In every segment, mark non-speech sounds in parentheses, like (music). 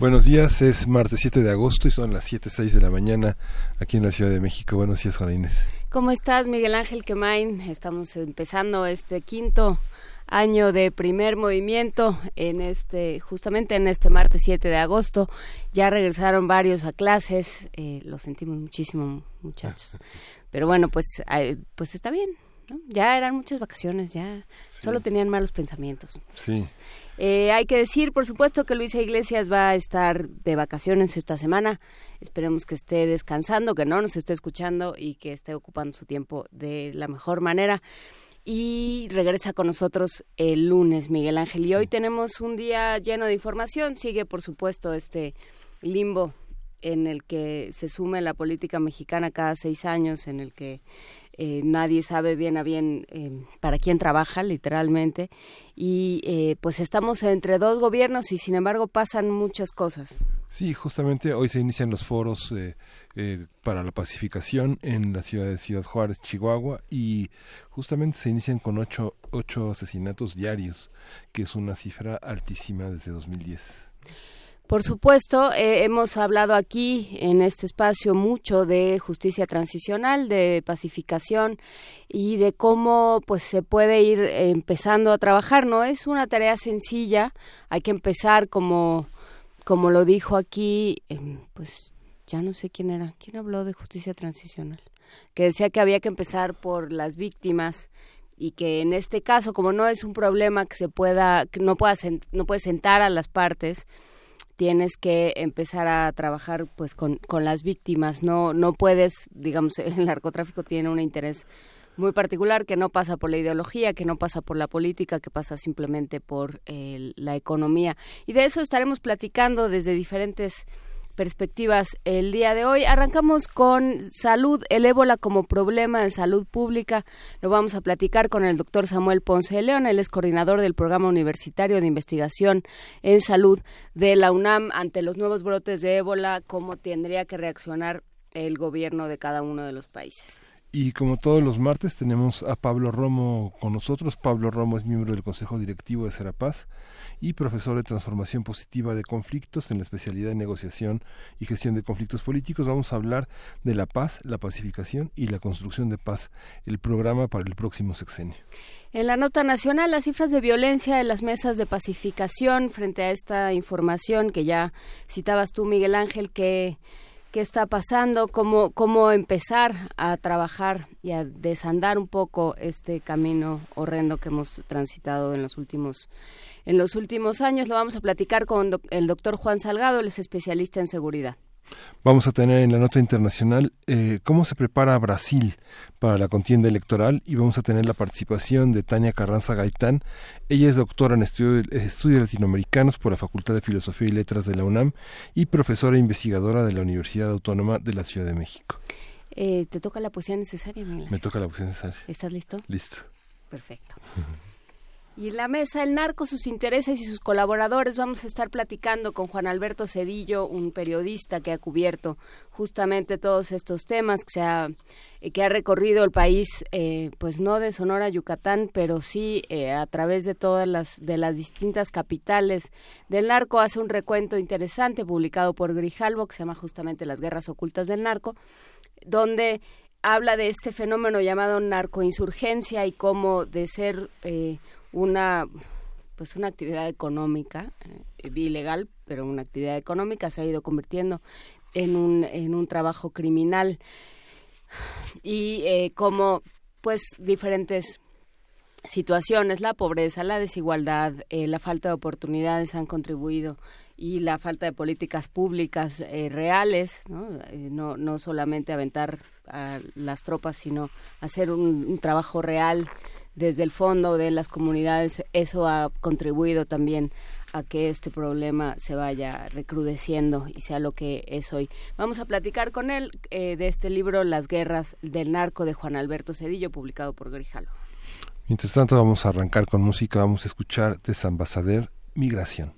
Buenos días, es martes 7 de agosto y son las 7.06 de la mañana aquí en la Ciudad de México. Buenos días, Juana Inés. ¿Cómo estás, Miguel Ángel Quemain? Estamos empezando este quinto año de primer movimiento en este justamente en este martes 7 de agosto ya regresaron varios a clases eh, lo sentimos muchísimo muchachos (laughs) pero bueno pues pues está bien ya eran muchas vacaciones, ya solo tenían malos pensamientos. Sí. Eh, hay que decir, por supuesto, que Luisa Iglesias va a estar de vacaciones esta semana. Esperemos que esté descansando, que no nos esté escuchando y que esté ocupando su tiempo de la mejor manera. Y regresa con nosotros el lunes, Miguel Ángel. Y hoy tenemos un día lleno de información. Sigue, por supuesto, este limbo en el que se sume la política mexicana cada seis años, en el que eh, nadie sabe bien a bien eh, para quién trabaja, literalmente, y eh, pues estamos entre dos gobiernos y sin embargo pasan muchas cosas. Sí, justamente hoy se inician los foros para la pacificación en la ciudad de Ciudad Juárez, Chihuahua, y justamente se inician con ocho, ocho asesinatos diarios, que es una cifra altísima desde 2010. Por supuesto, eh, hemos hablado aquí en este espacio mucho de justicia transicional, de pacificación y de cómo pues se puede ir empezando a trabajar. No es una tarea sencilla, hay que empezar como como lo dijo aquí, em, pues ya no sé quién era, quién habló de justicia transicional, que decía que había que empezar por las víctimas y que en este caso como no es un problema que se pueda que no pueda no puede sentar a las partes tienes que empezar a trabajar pues con, con las víctimas no no puedes digamos (laughs) el narcotráfico tiene un interés muy particular que no pasa por la ideología, que no pasa por la política, que pasa simplemente por la economía. Y de eso estaremos platicando desde diferentes perspectivas el día de hoy. Arrancamos con salud, el ébola como problema de salud pública. Lo vamos a platicar con el doctor Samuel Ponce de León. Él es coordinador del Programa Universitario de Investigación en Salud de la UNAM ante los nuevos brotes de ébola, cómo tendría que reaccionar el gobierno de cada uno de los países. Y como todos los martes tenemos a Pablo Romo con nosotros. Pablo Romo es miembro del Consejo Directivo de Serapaz y profesor de Transformación Positiva de Conflictos en la especialidad de Negociación y Gestión de Conflictos Políticos. Vamos a hablar de la paz, la pacificación y la construcción de paz, el programa para el próximo sexenio. En la nota nacional, las cifras de violencia en las mesas de pacificación frente a esta información que ya citabas tú, Miguel Ángel, que qué está pasando, cómo, cómo empezar a trabajar y a desandar un poco este camino horrendo que hemos transitado en los últimos en los últimos años. Lo vamos a platicar con el doctor Juan Salgado, él es especialista en seguridad. Vamos a tener en la nota internacional eh, cómo se prepara Brasil para la contienda electoral y vamos a tener la participación de Tania Carranza Gaitán. Ella es doctora en estudios estudio latinoamericanos por la Facultad de Filosofía y Letras de la UNAM y profesora e investigadora de la Universidad Autónoma de la Ciudad de México. Eh, ¿Te toca la poesía necesaria, Me toca la poesía necesaria. ¿Estás listo? Listo. Perfecto. (laughs) Y la mesa El Narco, sus intereses y sus colaboradores, vamos a estar platicando con Juan Alberto Cedillo, un periodista que ha cubierto justamente todos estos temas, que, se ha, eh, que ha recorrido el país, eh, pues no de Sonora Yucatán, pero sí eh, a través de todas las, de las distintas capitales del narco. Hace un recuento interesante publicado por Grijalvo, que se llama justamente Las Guerras Ocultas del Narco, donde habla de este fenómeno llamado narcoinsurgencia y cómo de ser una pues una actividad económica eh, ilegal pero una actividad económica se ha ido convirtiendo en un en un trabajo criminal y eh, como pues diferentes situaciones la pobreza la desigualdad eh, la falta de oportunidades han contribuido y la falta de políticas públicas reales ¿no? ¿no? no solamente aventar a las tropas sino hacer un trabajo real desde el fondo de las comunidades, eso ha contribuido también a que este problema se vaya recrudeciendo y sea lo que es hoy. Vamos a platicar con él eh, de este libro Las guerras del narco de Juan Alberto Cedillo, publicado por Grijalo. Mientras tanto vamos a arrancar con música, vamos a escuchar Desambasader Migración.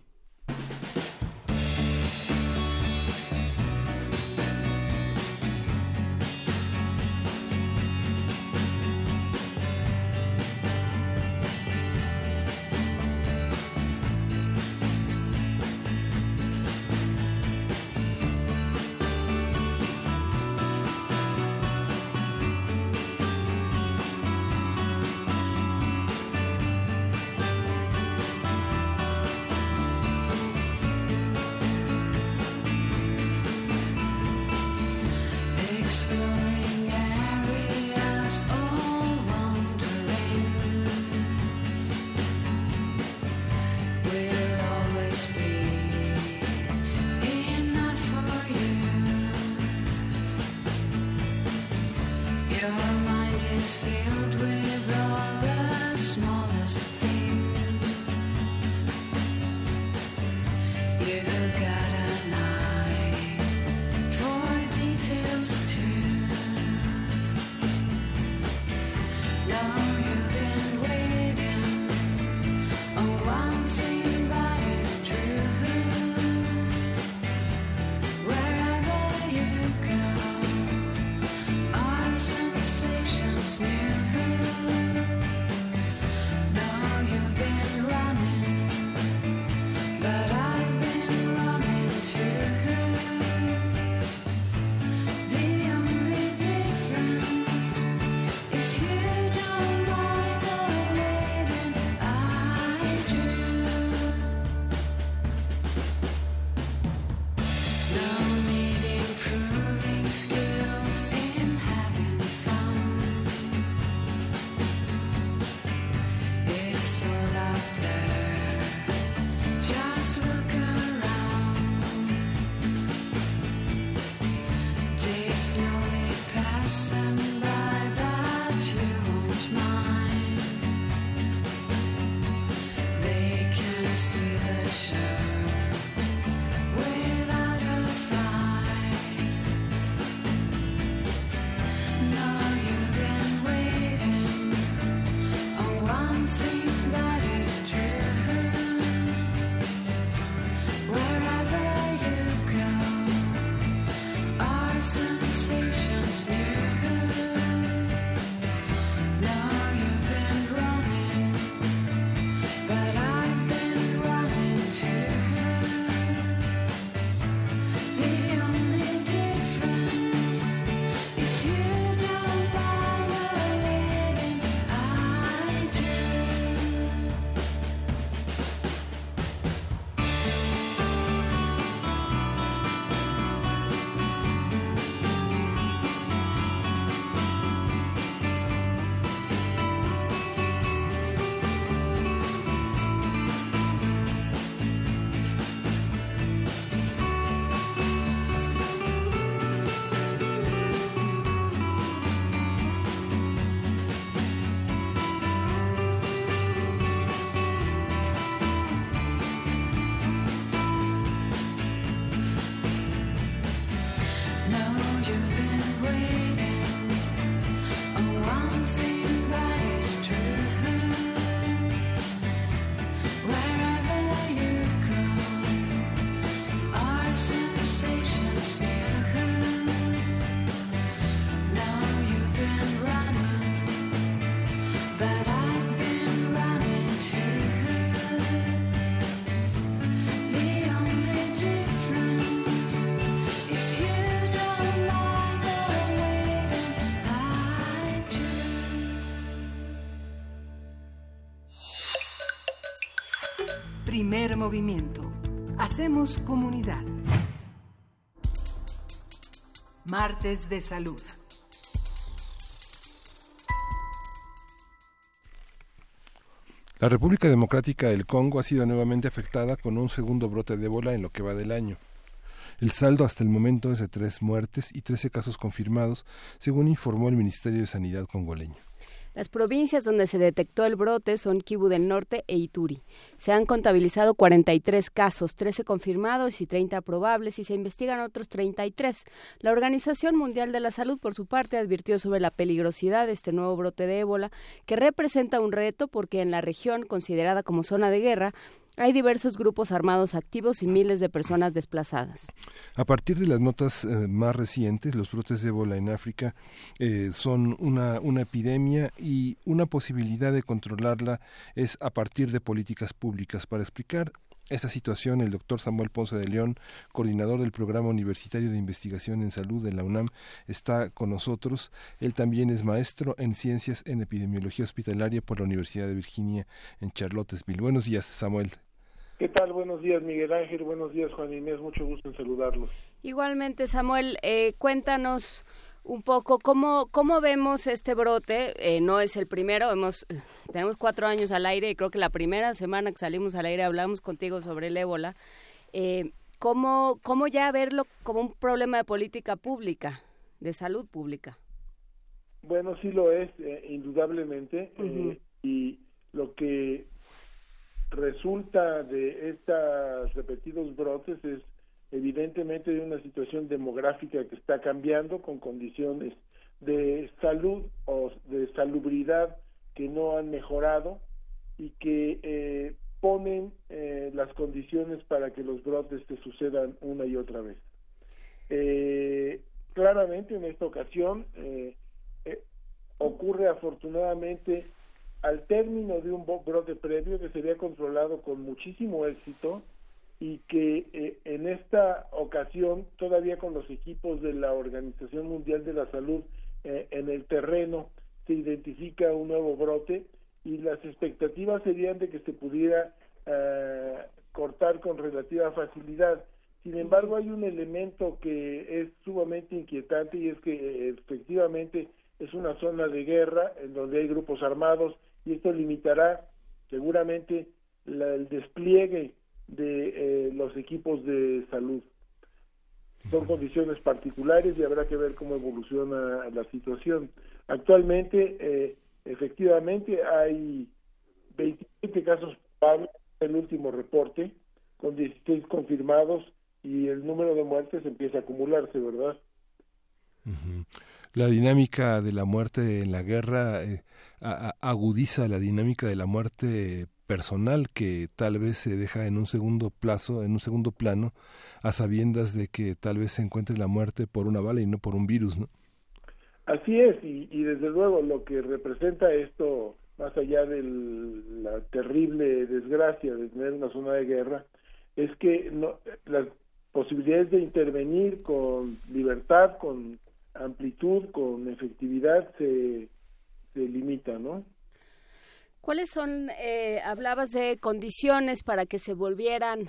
Movimiento. Hacemos comunidad. Martes de Salud. La República Democrática del Congo ha sido nuevamente afectada con un segundo brote de ébola en lo que va del año. El saldo hasta el momento es de tres muertes y trece casos confirmados, según informó el Ministerio de Sanidad congoleño. Las provincias donde se detectó el brote son Kibu del Norte e Ituri. Se han contabilizado 43 casos, 13 confirmados y 30 probables y se investigan otros 33. La Organización Mundial de la Salud, por su parte, advirtió sobre la peligrosidad de este nuevo brote de ébola, que representa un reto porque en la región considerada como zona de guerra hay diversos grupos armados activos y miles de personas desplazadas. A partir de las notas eh, más recientes, los brotes de ébola en África eh, son una, una epidemia y una posibilidad de controlarla es a partir de políticas públicas. Para explicar esta situación, el doctor Samuel Ponce de León, coordinador del Programa Universitario de Investigación en Salud de la UNAM, está con nosotros. Él también es maestro en Ciencias en Epidemiología Hospitalaria por la Universidad de Virginia en Charlottesville. Buenos días, Samuel. ¿Qué tal? Buenos días, Miguel Ángel. Buenos días, Juan Inés. Mucho gusto en saludarlos. Igualmente, Samuel, eh, cuéntanos un poco cómo, cómo vemos este brote. Eh, no es el primero, hemos, tenemos cuatro años al aire y creo que la primera semana que salimos al aire hablamos contigo sobre el ébola. Eh, ¿cómo, ¿Cómo ya verlo como un problema de política pública, de salud pública? Bueno, sí lo es, eh, indudablemente. y lo que resulta de estos repetidos brotes es evidentemente de una situación demográfica que está cambiando con condiciones de salud o de salubridad que no han mejorado y que eh, ponen eh, las condiciones para que los brotes se sucedan una y otra vez. Eh, claramente en esta ocasión ocurre afortunadamente al término de un brote previo que se había controlado con muchísimo éxito y que eh, en esta ocasión, todavía con los equipos de la Organización Mundial de la Salud eh, en el terreno, se identifica un nuevo brote y las expectativas serían de que se pudiera eh, cortar con relativa facilidad. Sin embargo, hay un elemento que es sumamente inquietante y es que efectivamente es una zona de guerra en donde hay grupos armados y esto limitará seguramente el despliegue de eh, los equipos de salud. Son condiciones particulares y habrá que ver cómo evoluciona la situación. Actualmente, eh, efectivamente, hay 27 casos probables el último reporte, con 16 confirmados y el número de muertes empieza a acumularse, ¿verdad? La dinámica de la muerte en la guerra eh, agudiza la dinámica de la muerte personal que tal vez se deja en un segundo plazo, en un segundo plano, a sabiendas de que tal vez se encuentre la muerte por una bala y no por un virus, ¿no? Así es, y, desde luego lo que representa esto, más allá de la terrible desgracia de tener una zona de guerra, es que no, las posibilidades de intervenir con libertad, con amplitud, con efectividad, se, se limitan, ¿no? ¿Cuáles son, eh, hablabas de condiciones para que se volvieran,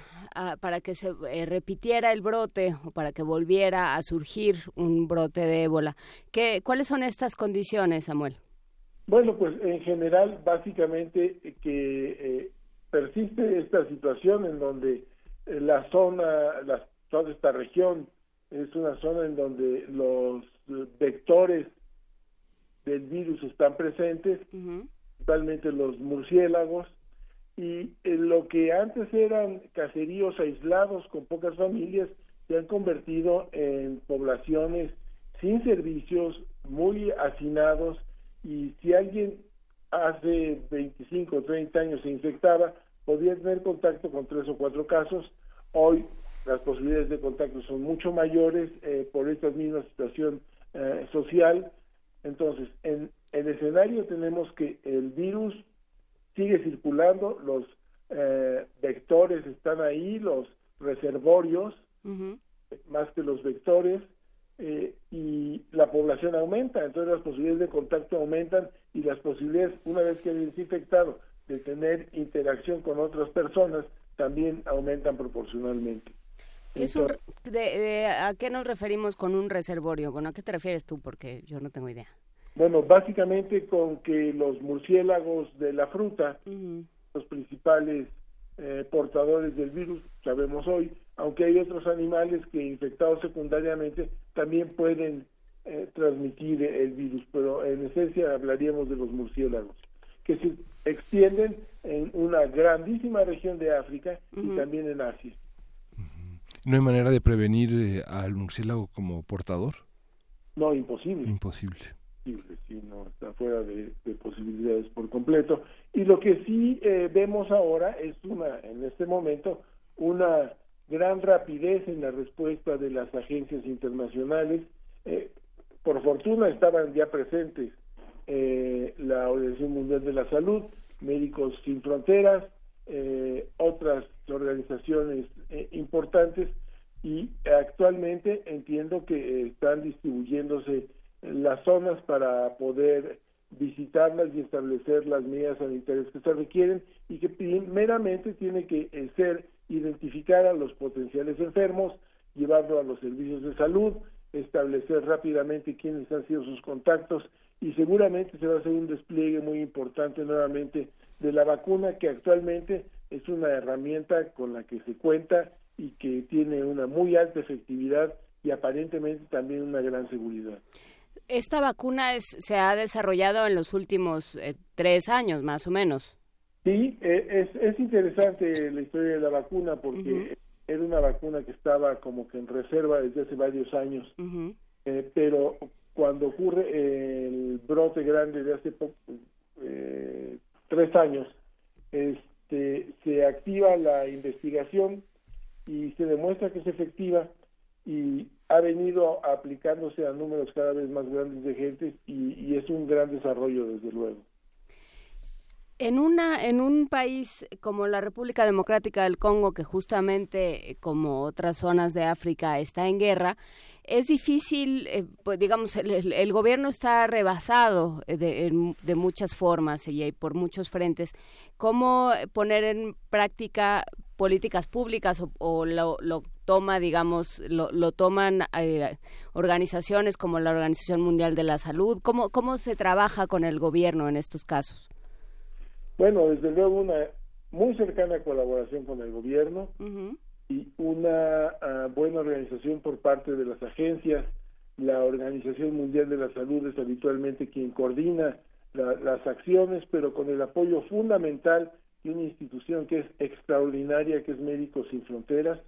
para que se eh, repitiera el brote o para que volviera a surgir un brote de ébola? ¿Qué, ¿Cuáles son estas condiciones, Samuel? Bueno, pues en general, básicamente que eh, persiste esta situación en donde la zona, la, toda esta región es una zona en donde los vectores del virus están presentes principalmente los murciélagos, y eh, lo que antes eran caseríos aislados con pocas familias se han convertido en poblaciones sin servicios, muy hacinados, y si alguien hace 25 o 30 años se infectaba, podía tener contacto con tres o cuatro casos. Hoy las posibilidades de contacto son mucho mayores eh, por esta misma situación eh, social. Entonces, en, el escenario tenemos que el virus sigue circulando, los eh, vectores están ahí, los reservorios, más que los vectores, eh, y la población aumenta, entonces las posibilidades de contacto aumentan y las posibilidades, una vez que es infectado, de tener interacción con otras personas también aumentan proporcionalmente. ¿A qué nos referimos con un reservorio? ¿Con a qué te refieres tú? Porque yo no tengo idea. Bueno, básicamente con que los murciélagos de la fruta, los principales eh, portadores del virus, sabemos hoy, aunque hay otros animales que infectados secundariamente también pueden eh, transmitir el virus, pero en esencia hablaríamos de los murciélagos, que se extienden en una grandísima región de África y también en Asia. ¿No hay manera de prevenir eh, al murciélago como portador? No, imposible. Imposible. Sí, no, está fuera de, posibilidades por completo. Y lo que sí eh, vemos ahora es una, en este momento, una gran rapidez en la respuesta de las agencias internacionales. Eh, por fortuna estaban ya presentes eh, la Organización Mundial de la Salud, Médicos Sin Fronteras, eh, otras organizaciones importantes y actualmente entiendo que están distribuyéndose las zonas para poder visitarlas y establecer las medidas sanitarias que se requieren y que primeramente tiene que ser identificar a los potenciales enfermos, llevarlo a los servicios de salud, establecer rápidamente quiénes han sido sus contactos y seguramente se va a hacer un despliegue muy importante nuevamente de la vacuna que actualmente es una herramienta con la que se cuenta y que tiene una muy alta efectividad y aparentemente también una gran seguridad. Esta vacuna es, se ha desarrollado en los últimos eh, tres años, más o menos. Sí, eh, es, es interesante la historia de la vacuna porque era una vacuna que estaba como que en reserva desde hace varios años, eh, pero cuando ocurre el brote grande de hace eh, tres años, este, se activa la investigación y se demuestra que es efectiva y ha venido aplicándose a números cada vez más grandes de gente y es un gran desarrollo desde luego. En, una, en un país como la República Democrática del Congo, que justamente eh, como otras zonas de África está en guerra, es difícil, eh, pues digamos, el, gobierno está rebasado eh, de, muchas formas y por muchos frentes. ¿Cómo poner en práctica políticas públicas o, lo, toma, digamos, lo, lo toman organizaciones como la Organización Mundial de la Salud? ¿Cómo, ¿Cómo se trabaja con el gobierno en estos casos? Bueno, desde luego una muy cercana colaboración con el gobierno y una ah, buena organización por parte de las agencias. La Organización Mundial de la Salud es habitualmente quien coordina las acciones, pero con el apoyo fundamental de una institución que es extraordinaria, que es Médicos Sin Fronteras,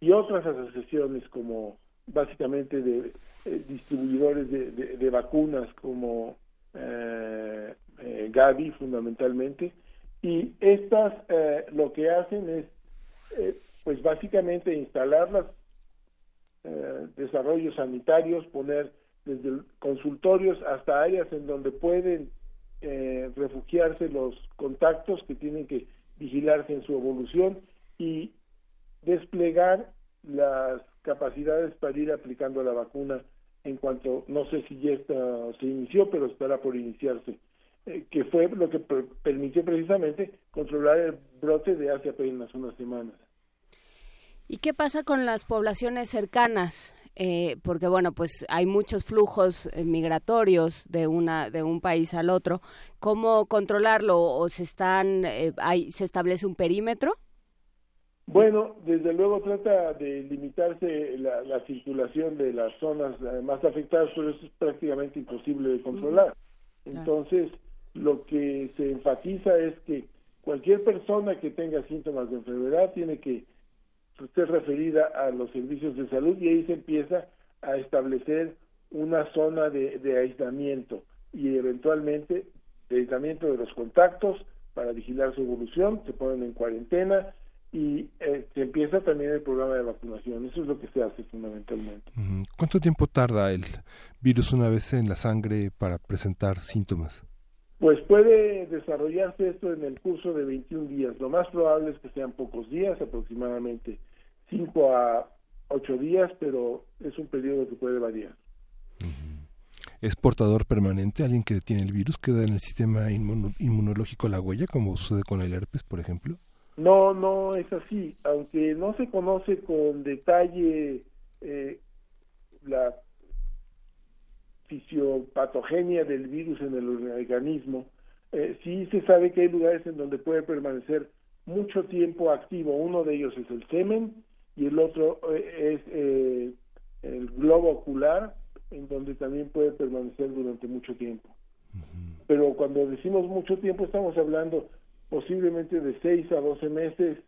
y otras asociaciones como básicamente de eh, distribuidores de, vacunas como eh, eh, Gavi fundamentalmente, y estas eh, lo que hacen es, eh, pues básicamente instalar los eh, desarrollos sanitarios, poner desde consultorios hasta áreas en donde pueden refugiarse los contactos que tienen que vigilarse en su evolución y desplegar las capacidades para ir aplicando la vacuna en cuanto, no sé si ya está, se inició, pero estará por iniciarse eh, que fue lo que permitió precisamente controlar el brote de hace apenas unas semanas. ¿Y qué pasa con las poblaciones cercanas? Eh, porque bueno, pues hay muchos flujos eh, migratorios de una de un país al otro. ¿Cómo controlarlo o se están hay, se establece un perímetro? Bueno, desde luego trata de limitarse la, circulación de las zonas más afectadas, pero eso es prácticamente imposible de controlar. Entonces, lo que se enfatiza es que cualquier persona que tenga síntomas de enfermedad tiene que ser referida a los servicios de salud y ahí se empieza a establecer una zona de, aislamiento y eventualmente de aislamiento de los contactos para vigilar su evolución, se ponen en cuarentena y eh, se empieza también el programa de vacunación. Eso es lo que se hace fundamentalmente. ¿Cuánto tiempo tarda el virus una vez en la sangre para presentar síntomas? Pues puede desarrollarse esto en el curso de 21 días. Lo más probable es que sean pocos días, aproximadamente 5 a 8 días, pero es un periodo que puede variar. ¿Es portador permanente alguien que tiene el virus? ¿Queda en el sistema inmunológico la huella, como sucede con el herpes, por ejemplo? No, no es así. Aunque no se conoce con detalle eh, la fisiopatogenia del virus en el organismo, eh, sí se sabe que hay lugares en donde puede permanecer mucho tiempo activo. Uno de ellos es el semen y el otro eh, es eh, el globo ocular en donde también puede permanecer durante mucho tiempo. Pero cuando decimos mucho tiempo estamos hablando posiblemente de 6 a 12 meses.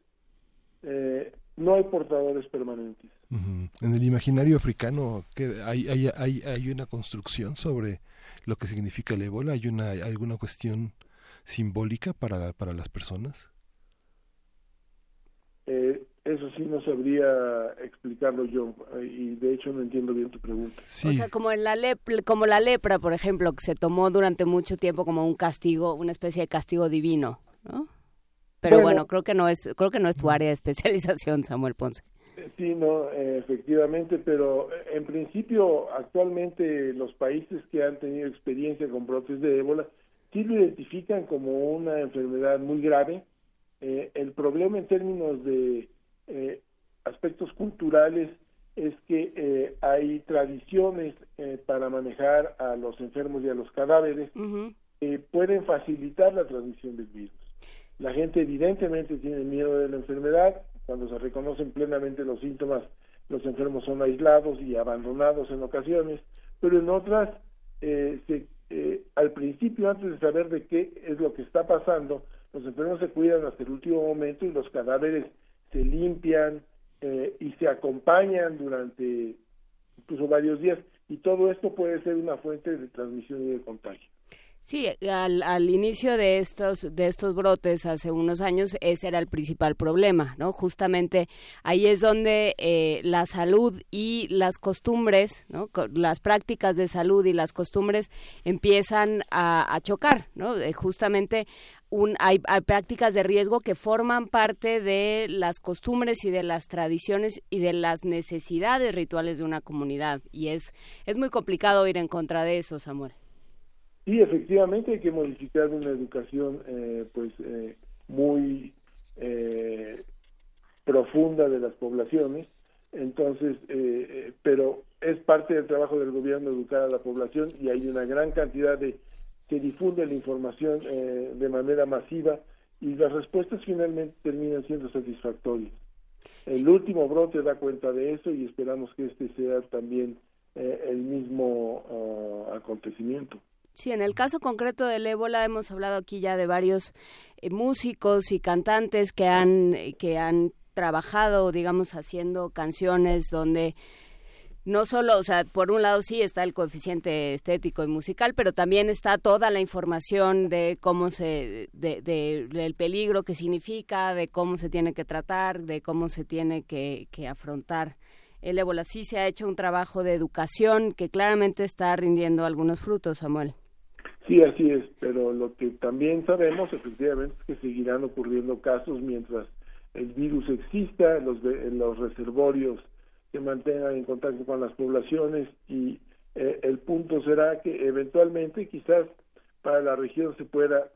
Eh, no hay portadores permanentes. En el imaginario africano hay, hay, hay, hay una construcción sobre lo que significa el ébola, hay una alguna cuestión simbólica para, para las personas. Eh, eso sí no sabría explicarlo yo y de hecho no entiendo bien tu pregunta. O sea, como en la como la lepra, por ejemplo, que se tomó durante mucho tiempo como un castigo, una especie de castigo divino, ¿no? Pero bueno, creo que no es creo que no es tu área de especialización, Samuel Ponce. Sí, no, efectivamente, pero en principio actualmente los países que han tenido experiencia con brotes de ébola sí lo identifican como una enfermedad muy grave. Eh, el problema en términos de eh, aspectos culturales es que eh, hay tradiciones para manejar a los enfermos y a los cadáveres que pueden facilitar la transmisión del virus. La gente evidentemente tiene miedo de la enfermedad, cuando se reconocen plenamente los síntomas, los enfermos son aislados y abandonados en ocasiones, pero en otras, eh, eh, al principio, antes de saber de qué es lo que está pasando, los enfermos se cuidan hasta el último momento y los cadáveres se limpian eh, y se acompañan durante incluso varios días y todo esto puede ser una fuente de transmisión y de contagio. Sí, al, al, inicio de estos de estos brotes hace unos años ese era el principal problema, ¿no? Justamente ahí es donde eh, la salud y las costumbres, ¿no? Las prácticas de salud y las costumbres empiezan a, chocar, ¿no? Eh, justamente un, hay, hay, prácticas de riesgo que forman parte de las costumbres y de las tradiciones y de las necesidades rituales de una comunidad y es es muy complicado ir en contra de eso, Samuel. Sí, efectivamente hay que modificar una educación eh, pues eh, muy eh, profunda de las poblaciones, entonces, pero es parte del trabajo del gobierno educar a la población y hay una gran cantidad de que difunde la información de manera masiva y las respuestas finalmente terminan siendo satisfactorias. El último brote da cuenta de eso y esperamos que este sea también el mismo ah, acontecimiento. Sí, en el caso concreto del ébola hemos hablado aquí ya de varios eh, músicos y cantantes que han que han trabajado, digamos, haciendo canciones donde no solo, o sea, por un lado sí está el coeficiente estético y musical, pero también está toda la información de cómo se, de, del peligro que significa, de cómo se tiene que tratar, de cómo se tiene que, que afrontar el ébola. Sí se ha hecho un trabajo de educación que claramente está rindiendo algunos frutos, Samuel. Sí, así es, pero lo que también sabemos efectivamente es que seguirán ocurriendo casos mientras el virus exista, los, los reservorios se mantengan en contacto con las poblaciones y eh, el punto será que eventualmente quizás para la región se pueda,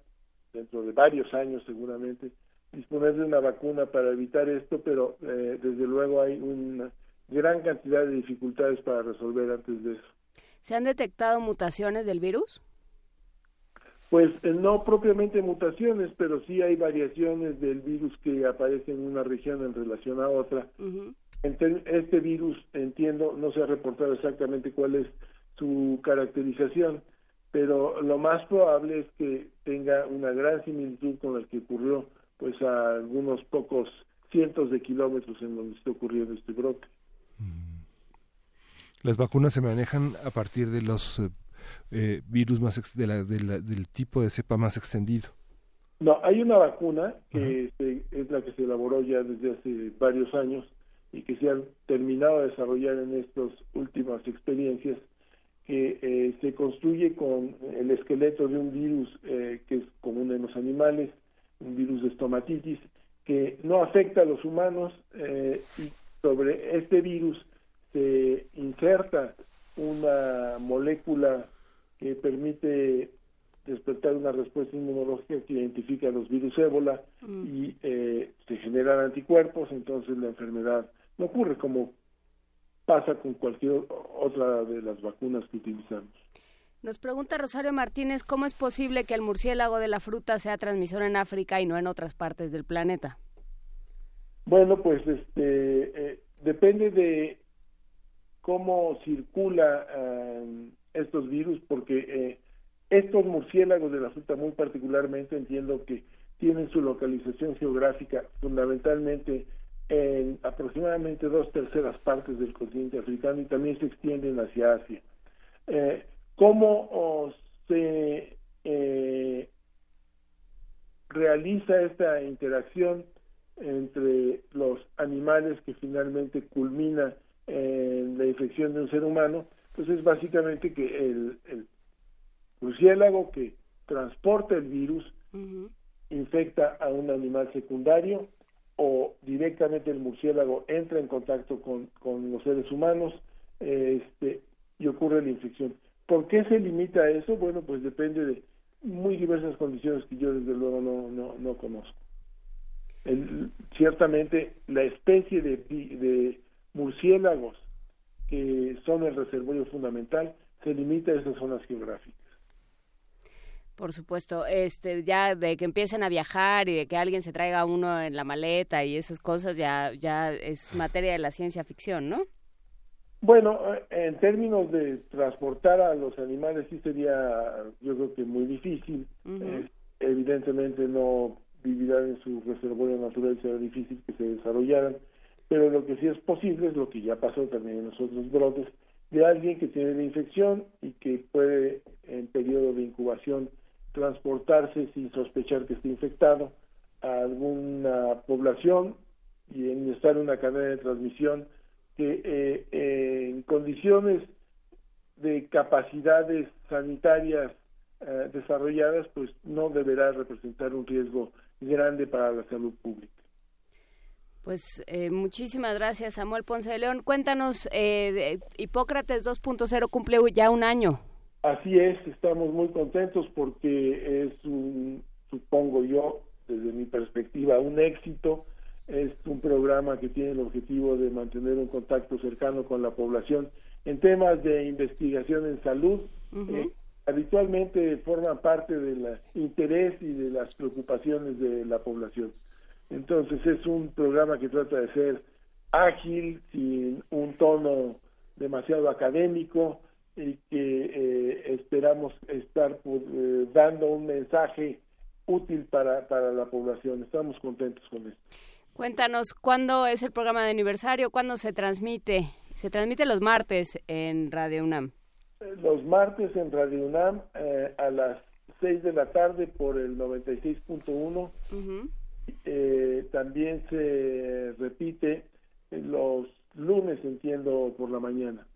dentro de varios años seguramente, disponer de una vacuna para evitar esto, pero eh, desde luego hay una gran cantidad de dificultades para resolver antes de eso. ¿Se han detectado mutaciones del virus? Pues eh, no propiamente mutaciones, pero sí hay variaciones del virus que aparece en una región en relación a otra. Este virus, entiendo, no se ha reportado exactamente cuál es su caracterización, pero lo más probable es que tenga una gran similitud con el que ocurrió pues a algunos pocos cientos de kilómetros en donde está ocurriendo este brote. Las vacunas se manejan a partir de los eh, eh, virus más de la, del tipo de cepa más extendido. No, hay una vacuna que es la que se elaboró ya desde hace varios años y que se han terminado de desarrollar en estas últimas experiencias, que eh, se construye con el esqueleto de un virus eh, que es común en los animales, un virus de estomatitis, que no afecta a los humanos y sobre este virus se inserta una molécula que permite despertar una respuesta inmunológica que identifica los virus ébola mm. y eh, se generan anticuerpos, entonces la enfermedad no ocurre como pasa con cualquier otra de las vacunas que utilizamos. Nos pregunta Rosario Martínez, ¿cómo es posible que el murciélago de la fruta sea transmisor en África y no en otras partes del planeta? Bueno, pues este eh, depende de cómo circula estos virus, porque estos murciélagos de la fruta muy particularmente entiendo que tienen su localización geográfica fundamentalmente en aproximadamente dos terceras partes del continente africano y también se extienden hacia Asia. Eh, ¿Cómo se eh, realiza esta interacción entre los animales que finalmente culmina en la infección de un ser humano? Pues es básicamente que el, el murciélago que transporta el virus infecta a un animal secundario o directamente el murciélago entra en contacto con, los seres humanos este, y ocurre la infección. ¿Por qué se limita a eso? Bueno, pues depende de muy diversas condiciones que yo desde luego no, no, no conozco. ciertamente la especie de, de murciélagos que son el reservorio fundamental se limita a esas zonas geográficas. Por supuesto, este, ya de que empiecen a viajar y de que alguien se traiga uno en la maleta y esas cosas ya, ya es materia de la ciencia ficción, ¿no? Bueno, en términos de transportar a los animales sí sería, yo creo que muy difícil. evidentemente no vivirán en su reservorio natural, será difícil que se desarrollaran, pero lo que sí es posible es lo que ya pasó también en los otros brotes, de alguien que tiene la infección y que puede en periodo de incubación transportarse sin sospechar que esté infectado a alguna población y en estar una cadena de transmisión que eh, en condiciones de capacidades sanitarias eh, desarrolladas pues no deberá representar un riesgo grande para la salud pública. Pues eh, muchísimas gracias, Samuel Ponce de León. Cuéntanos, Hipócrates 2.0 cumple ya un año. Así es, estamos muy contentos porque es un, supongo yo, desde mi perspectiva, un éxito. Es un programa que tiene el objetivo de mantener un contacto cercano con la población en temas de investigación en salud. Eh, habitualmente forman parte del interés y de las preocupaciones de la población. Entonces es un programa que trata de ser ágil, sin un tono demasiado académico, y que eh, esperamos estar eh, dando un mensaje útil para, para la población. Estamos contentos con esto. Cuéntanos, ¿cuándo es el programa de aniversario? ¿Cuándo se transmite? Se transmite los martes en Radio UNAM. Los martes en Radio UNAM eh, a las 6 de la tarde por el 96.1. también se repite los lunes, entiendo, por la mañana.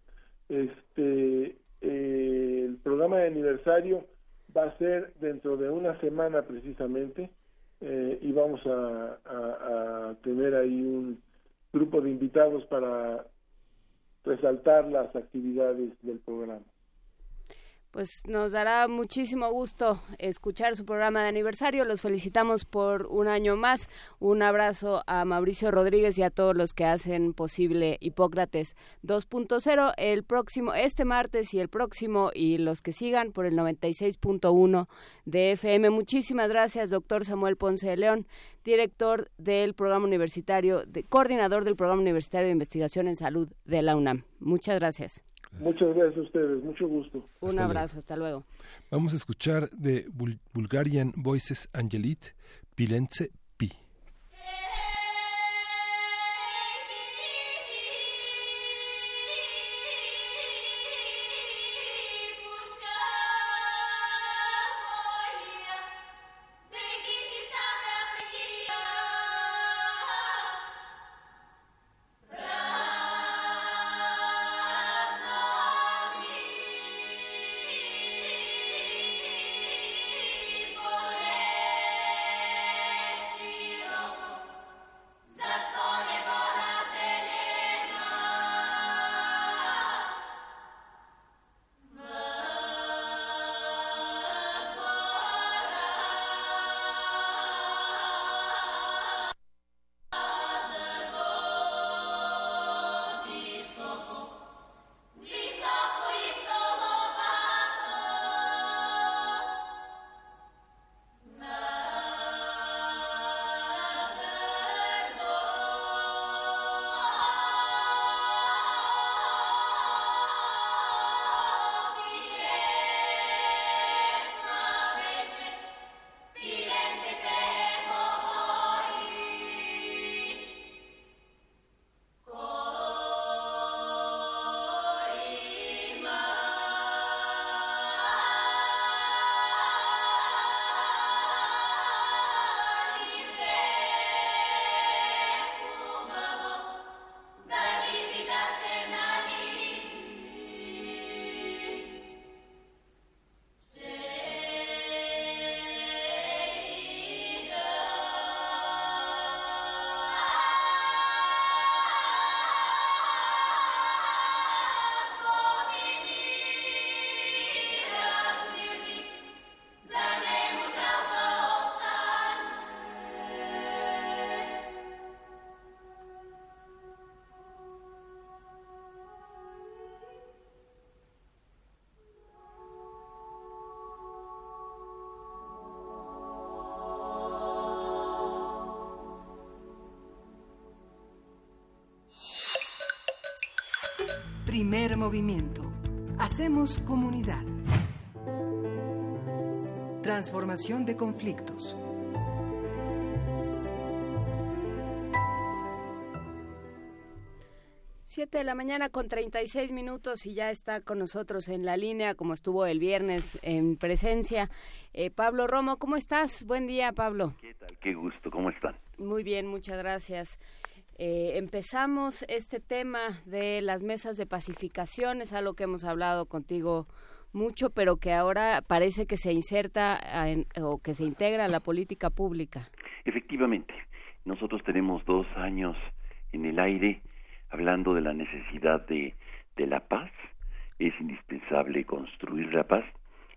Este, eh, el programa de aniversario va a ser dentro de una semana precisamente eh, y vamos a, tener ahí un grupo de invitados para resaltar las actividades del programa pues nos dará muchísimo gusto escuchar su programa de aniversario. Los felicitamos por un año más. Un abrazo a Mauricio Rodríguez y a todos los que hacen posible Hipócrates 2.0 el próximo, este martes y el próximo y los que sigan por el 96.1 de FM. Muchísimas gracias, doctor Samuel Ponce de León, director del programa universitario, de, coordinador del programa universitario de investigación en salud de la UNAM. Muchas gracias. Muchas gracias a ustedes, mucho gusto. Un abrazo, hasta luego. Vamos a escuchar de Bulgarian Voices Angelit, Pilense Primer movimiento. Hacemos comunidad. Transformación de conflictos. Siete de la mañana con 36 minutos y ya está con nosotros en la línea, como estuvo el viernes en presencia. Eh, Pablo Romo, ¿cómo estás? Buen día, Pablo. ¿Qué tal? Qué gusto, ¿cómo están? Muy bien, muchas gracias. Eh, empezamos este tema de las mesas de pacificación, es algo que hemos hablado contigo mucho, pero que ahora parece que se inserta o que se integra a la política pública. Efectivamente, nosotros tenemos dos años en el aire hablando de la necesidad de, de la paz. Es indispensable construir la paz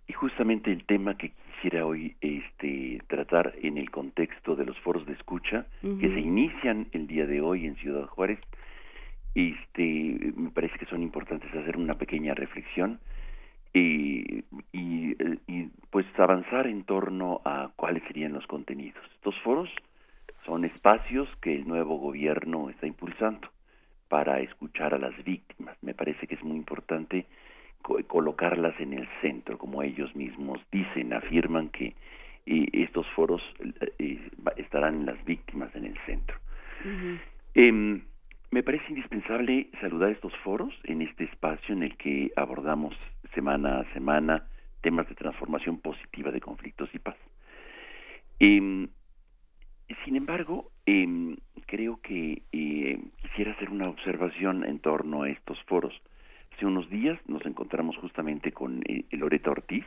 y justamente el tema que quisiera hoy este, tratar en el contexto de los foros de escucha que se inician el día de hoy en Ciudad Juárez, este, me parece que son importantes hacer una pequeña reflexión y, y, y pues avanzar en torno a cuáles serían los contenidos. Estos foros son espacios que el nuevo gobierno está impulsando para escuchar a las víctimas. Me parece que es muy importante colocarlas en el centro, como ellos mismos dicen, afirman que estos foros eh, estarán las víctimas en el centro. Em, me parece indispensable saludar estos foros en este espacio en el que abordamos semana a semana temas de transformación positiva de conflictos y paz. Em, sin embargo, em, creo que eh, quisiera hacer una observación en torno a estos foros hace unos días nos encontramos justamente con eh, Loreta Ortiz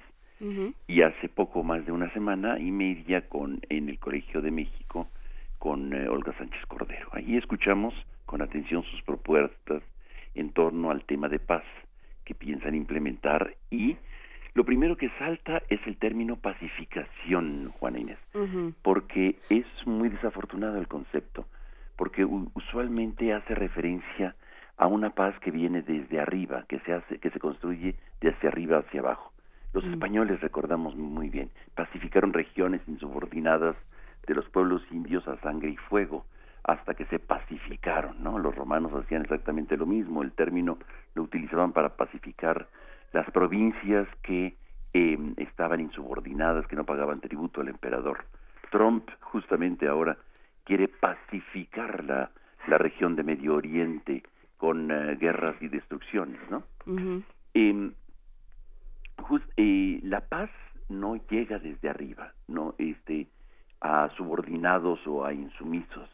y hace poco más de una semana y media con en el Colegio de México con eh, Olga Sánchez Cordero. Ahí escuchamos con atención sus propuestas en torno al tema de paz que piensan implementar y lo primero que salta es el término pacificación, Juana Inés, porque es muy desafortunado el concepto, porque usualmente hace referencia a una paz que viene desde arriba, que se hace, que se construye de hacia arriba hacia abajo. Los mm. españoles recordamos muy bien, pacificaron regiones insubordinadas de los pueblos indios a sangre y fuego hasta que se pacificaron, ¿no? Los romanos hacían exactamente lo mismo, el término lo utilizaban para pacificar las provincias que em, estaban insubordinadas, que no pagaban tributo al emperador. Trump justamente ahora quiere pacificar la, la región de Medio Oriente, con eh, guerras y destrucciones, ¿no? Eh, la paz no llega desde arriba, no, este, a subordinados o a insumisos.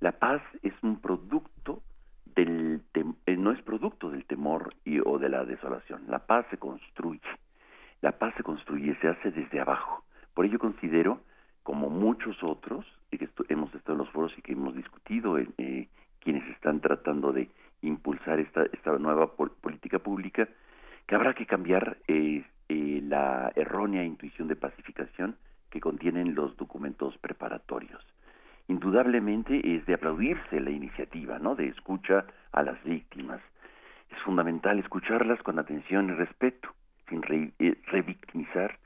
La paz es un producto del eh, no es producto del temor y, o de la desolación. La paz se construye. La paz se construye, se hace desde abajo. Por ello considero, como muchos otros, que hemos estado en los foros y que hemos discutido, quienes están tratando de impulsar esta, esta nueva política pública, que habrá que cambiar eh, eh, la errónea intuición de pacificación que contienen los documentos preparatorios. Indudablemente es de aplaudirse la iniciativa, ¿no? De escucha a las víctimas. Es fundamental escucharlas con atención y respeto, sin eh, revictimizar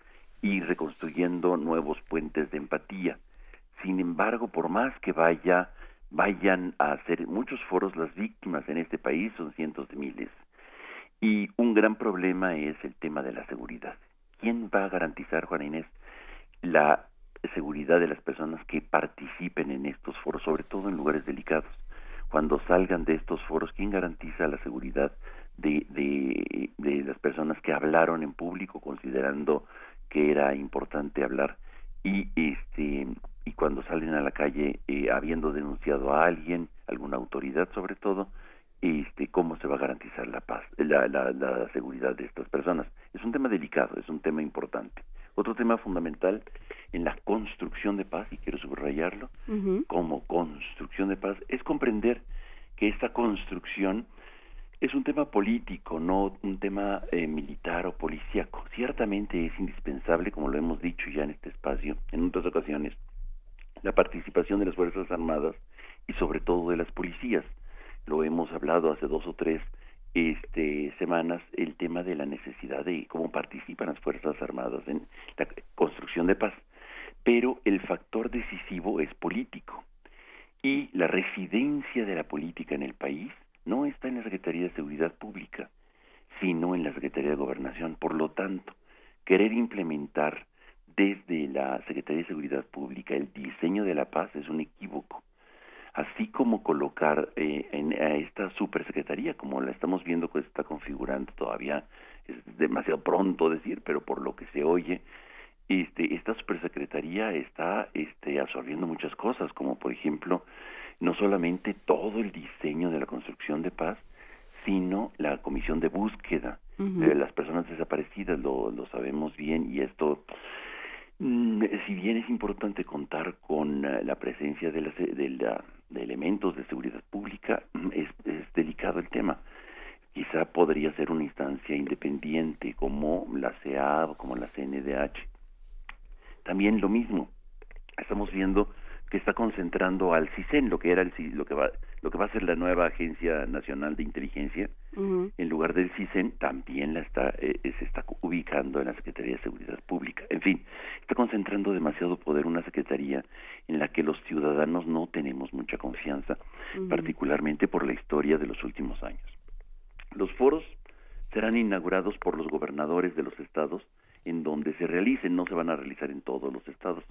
y reconstruyendo nuevos puentes de empatía. Sin embargo, por más que vaya vayan a hacer muchos foros las víctimas en este país son cientos de miles. Y un gran problema es el tema de la seguridad. Quién va a garantizar Juana Inés la seguridad de las personas que participen en estos foros sobre todo en lugares delicados cuando salgan de estos foros quién garantiza la seguridad de, de, de las personas que hablaron en público considerando que era importante hablar y este y cuando salen a la calle eh, habiendo denunciado a alguien, alguna autoridad sobre todo, este, cómo se va a garantizar la paz, la, la, seguridad de estas personas. Es un tema delicado, es un tema importante. Otro tema fundamental en la construcción de paz, y quiero subrayarlo, como construcción de paz, es comprender que esta construcción es un tema político, no un tema eh, militar o policíaco. Ciertamente es indispensable, como lo hemos dicho ya en este espacio, en otras ocasiones, la participación de las Fuerzas Armadas y sobre todo de las policías. Lo hemos hablado hace dos o tres este, semanas, el tema de la necesidad de cómo participan las Fuerzas Armadas en la construcción de paz. Pero el factor decisivo es político y la residencia de la política en el país no está en la Secretaría de Seguridad Pública, sino en la Secretaría de Gobernación. Por lo tanto, querer implementar desde la Secretaría de Seguridad Pública el diseño de la paz es un equívoco así como colocar eh, en a esta supersecretaría, como la estamos viendo que se está configurando todavía, es demasiado pronto decir, pero por lo que se oye, este, esta supersecretaría está este, absorbiendo muchas cosas, como por ejemplo, no solamente todo el diseño de la construcción de paz, sino la comisión de búsqueda de las personas desaparecidas, lo, lo sabemos bien, y esto mm, si bien es importante contar con eh, la presencia de la, de la de elementos de seguridad pública, mm, es, es delicado el tema. Quizá podría ser una instancia independiente como la CA o como la CNDH. También lo mismo. Estamos viendo que está concentrando al CISEN, lo que era el lo que va lo que va a ser la nueva Agencia Nacional de Inteligencia, en lugar del CISEN, también la está eh, se está ubicando en la Secretaría de Seguridad Pública. En fin, está concentrando demasiado poder una secretaría en la que los ciudadanos no tenemos mucha confianza, particularmente por la historia de los últimos años. Los foros serán inaugurados por los gobernadores de los estados en donde se realicen, no se van a realizar en todos los estados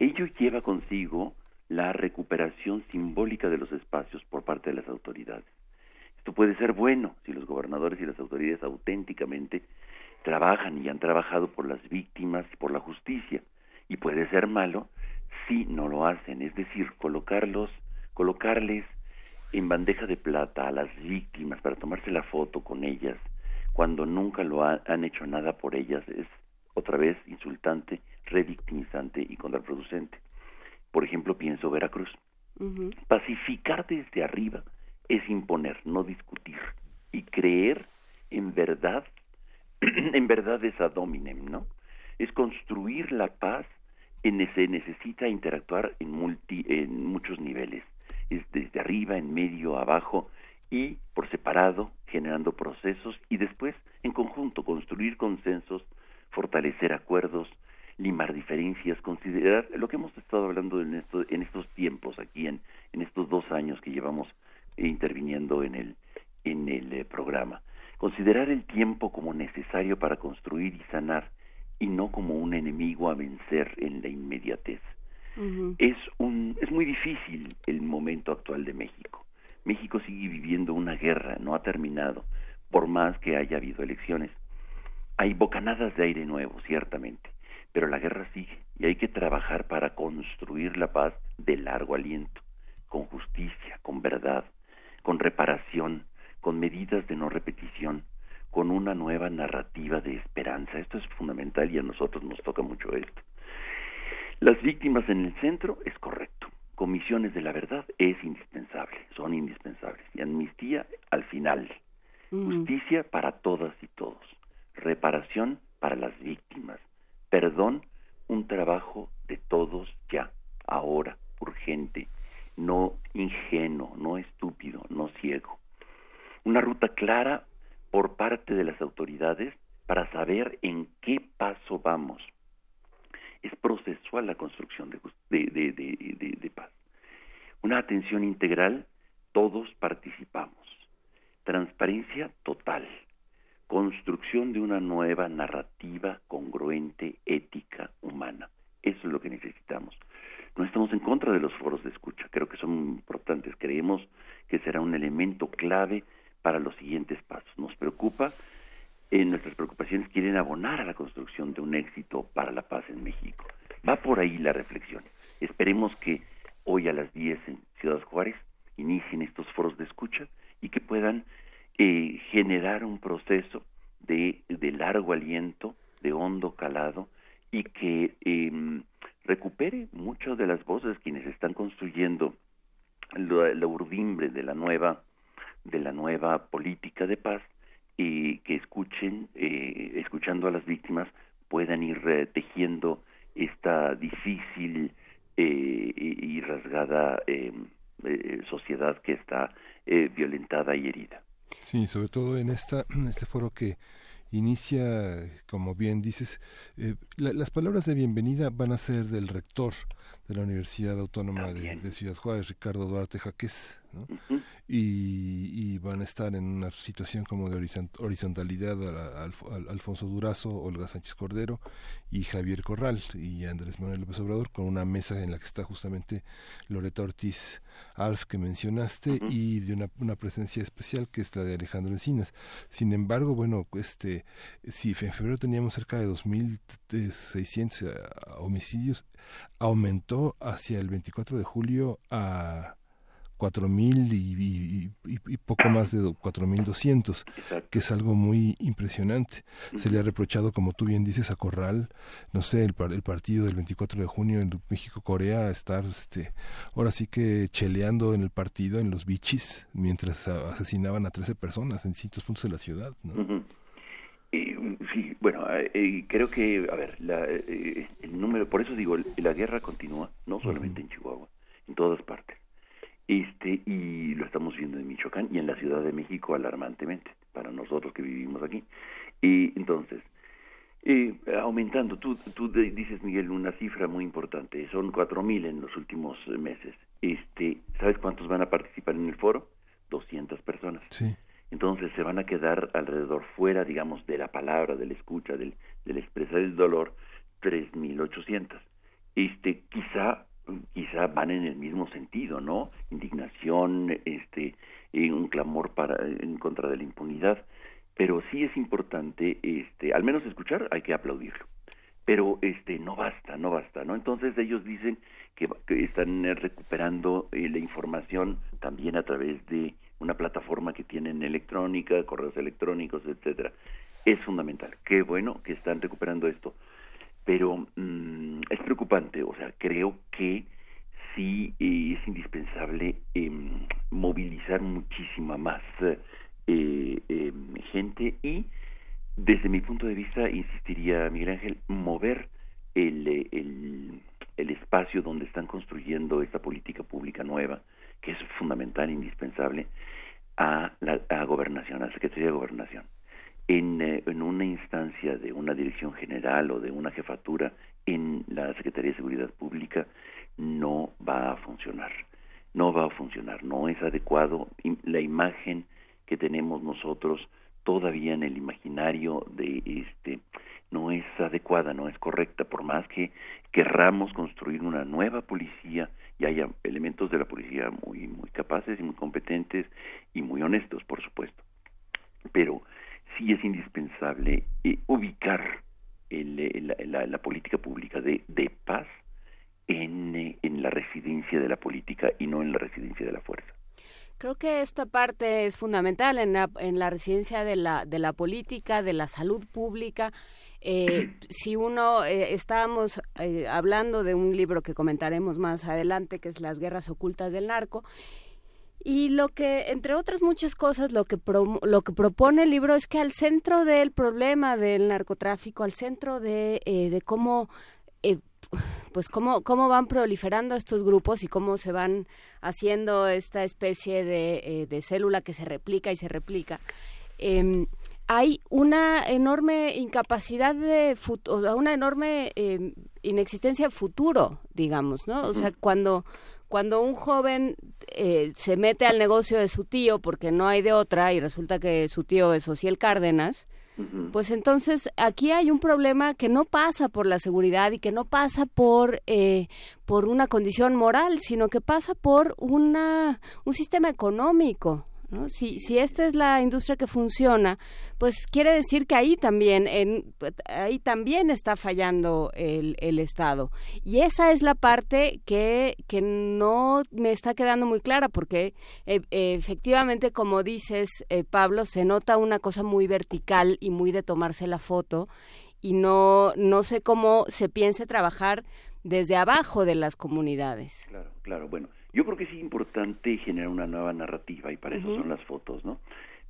Ello lleva consigo la recuperación simbólica de los espacios por parte de las autoridades. Esto puede ser bueno si los gobernadores y las autoridades auténticamente trabajan y han trabajado por las víctimas y por la justicia, y puede ser malo si no lo hacen, es decir, colocarlos, colocarles en bandeja de plata a las víctimas para tomarse la foto con ellas cuando nunca lo han hecho nada por ellas es otra vez insultante revictimizante y contraproducente. Por ejemplo, pienso Veracruz. Pacificar desde arriba es imponer, no discutir. Y creer en verdad, (clears throat) en verdad es ad hominem, ¿no? Es construir la paz en se necesita interactuar en, multi, en muchos niveles. Es desde arriba, en medio, abajo y por separado, generando procesos y después en conjunto construir consensos, fortalecer acuerdos, limar diferencias, considerar lo que hemos estado hablando en, esto, en estos tiempos aquí, en, en estos dos años que llevamos interviniendo en el, en el eh, programa. Considerar el tiempo como necesario para construir y sanar y no como un enemigo a vencer en la inmediatez. es, un, es muy difícil el momento actual de México. México sigue viviendo una guerra, no ha terminado, por más que haya habido elecciones. Hay bocanadas de aire nuevo, ciertamente, pero la guerra sigue y hay que trabajar para construir la paz de largo aliento, con justicia, con verdad, con reparación, con medidas de no repetición, con una nueva narrativa de esperanza. Esto es fundamental y a nosotros nos toca mucho esto. Las víctimas en el centro es correcto. Comisiones de la verdad es indispensable, son indispensables. Y amnistía al final. Mm. Justicia para todas y todos. Reparación para las víctimas Perdón, un trabajo de todos ya, ahora, urgente, no ingenuo, no estúpido, no ciego. Una ruta clara por parte de las autoridades para saber en qué paso vamos. Es procesual la construcción de, de paz. Una atención integral, todos participamos. Transparencia total construcción de una nueva narrativa congruente, ética, humana. Eso es lo que necesitamos. No estamos en contra de los foros de escucha, creo que son importantes, creemos que será un elemento clave para los siguientes pasos. Nos preocupa, en nuestras preocupaciones quieren abonar a la construcción de un éxito para la paz en México. Va por ahí la reflexión. Esperemos que hoy a las 10 en Ciudad Juárez inicien estos foros de escucha y que puedan eh, generar un proceso de, de, largo aliento, de hondo calado, y que eh, recupere muchas de las voces quienes están construyendo la, urdimbre de la nueva de la nueva política de paz y que escuchen eh, escuchando a las víctimas puedan ir eh, tejiendo esta difícil eh, y rasgada em, eh, sociedad que está violentada y herida Sí, sobre todo en esta (clears throat) este foro que inicia, como bien dices, eh, las palabras de bienvenida van a ser del rector de la Universidad Autónoma de, Ciudad Juárez, Ricardo Duarte Jaques, y, van a estar en una situación como de horizontalidad a, Alfonso Durazo, Olga Sánchez Cordero y Javier Corral y Andrés Manuel López Obrador con una mesa en la que está justamente Loreta Ortiz Alf que mencionaste y de una, presencia especial que es la de Alejandro Encinas. Sin embargo, bueno, este si en febrero teníamos cerca de 2.600 eh, homicidios, aumentó hacia el 24 de julio a cuatro mil y, poco más de cuatro mil doscientos que es algo muy impresionante. Se le ha reprochado como tú bien dices a Corral no sé el, el partido del 24 de junio en México Corea estar este ahora sí que cheleando en el partido en los bichis mientras asesinaban a 13 personas en distintos puntos de la ciudad ¿no? sí, bueno, eh, creo que, a ver, la, eh, el número, por eso digo, la guerra continúa, no solamente en Chihuahua, en todas partes este y lo estamos viendo en Michoacán y en la Ciudad de México alarmantemente para nosotros que vivimos aquí. Y entonces eh, aumentando tú tú dices Miguel una cifra muy importante son cuatro mil en los últimos meses. Este sabes cuántos van a participar en el foro 200 personas. Sí. Entonces se van a quedar alrededor fuera digamos de la palabra de la escucha del del expresar el dolor tres mil ochocientas. Este quizá quizá van en el mismo sentido, ¿no? Indignación, este, un clamor para en contra de la impunidad, pero sí es importante, este, al menos escuchar, hay que aplaudirlo, pero este, no basta, no basta, ¿no? Entonces ellos dicen que, están recuperando eh, la información también a través de una plataforma que tienen electrónica, correos electrónicos, etcétera. Es fundamental. Qué bueno que están recuperando esto pero mm, es preocupante, o sea, creo que sí eh, es indispensable em, movilizar muchísima más eh, em, gente y desde mi punto de vista, insistiría Miguel Ángel, mover el, el, espacio donde están construyendo esta política pública nueva, que es fundamental, indispensable, a la a gobernación, a la Secretaría de Gobernación en, eh, en una instancia de una dirección general o de una jefatura en la Secretaría de Seguridad Pública no va a funcionar. No va a funcionar, no es adecuado. La imagen que tenemos nosotros todavía en el imaginario de este no es adecuada, no es correcta, por más que querramos construir una nueva policía y haya elementos de la policía muy muy capaces y muy competentes y muy honestos, por supuesto. Pero sí es indispensable eh, ubicar el, la, política pública de, de paz en, eh, en la residencia de la política y no en la residencia de la fuerza. Creo que esta parte es fundamental en la, en la residencia de la, de la política, de la salud pública. Eh, (clears throat) si uno estábamos hablando de un libro que comentaremos más adelante, que es Las guerras ocultas del narco, y lo que, entre otras muchas cosas, lo que, lo que propone el libro es que al centro del problema del narcotráfico, al centro de, eh, de cómo, eh, pues cómo, cómo van proliferando estos grupos y cómo se van haciendo esta especie de, eh, de célula que se replica y se replica, em, hay una enorme incapacidad de, o sea, una enorme em, inexistencia de futuro, digamos, ¿no? O sea, cuando cuando un joven eh, se mete al negocio de su tío porque no hay de otra y resulta que su tío es Ociel Cárdenas, pues entonces aquí hay un problema que no pasa por la seguridad y que no pasa por eh, por una condición moral, sino que pasa por una un sistema económico. ¿No? Si, si esta es la industria que funciona, pues quiere decir que ahí también, en, ahí también está fallando el, el Estado. Y esa es la parte que, que no me está quedando muy clara, porque eh, efectivamente, como dices, eh, Pablo, se nota una cosa muy vertical y muy de tomarse la foto, y no, no sé cómo se piense trabajar desde abajo de las comunidades. Claro, claro, bueno yo creo que es importante generar una nueva narrativa y para eso son las fotos, ¿no?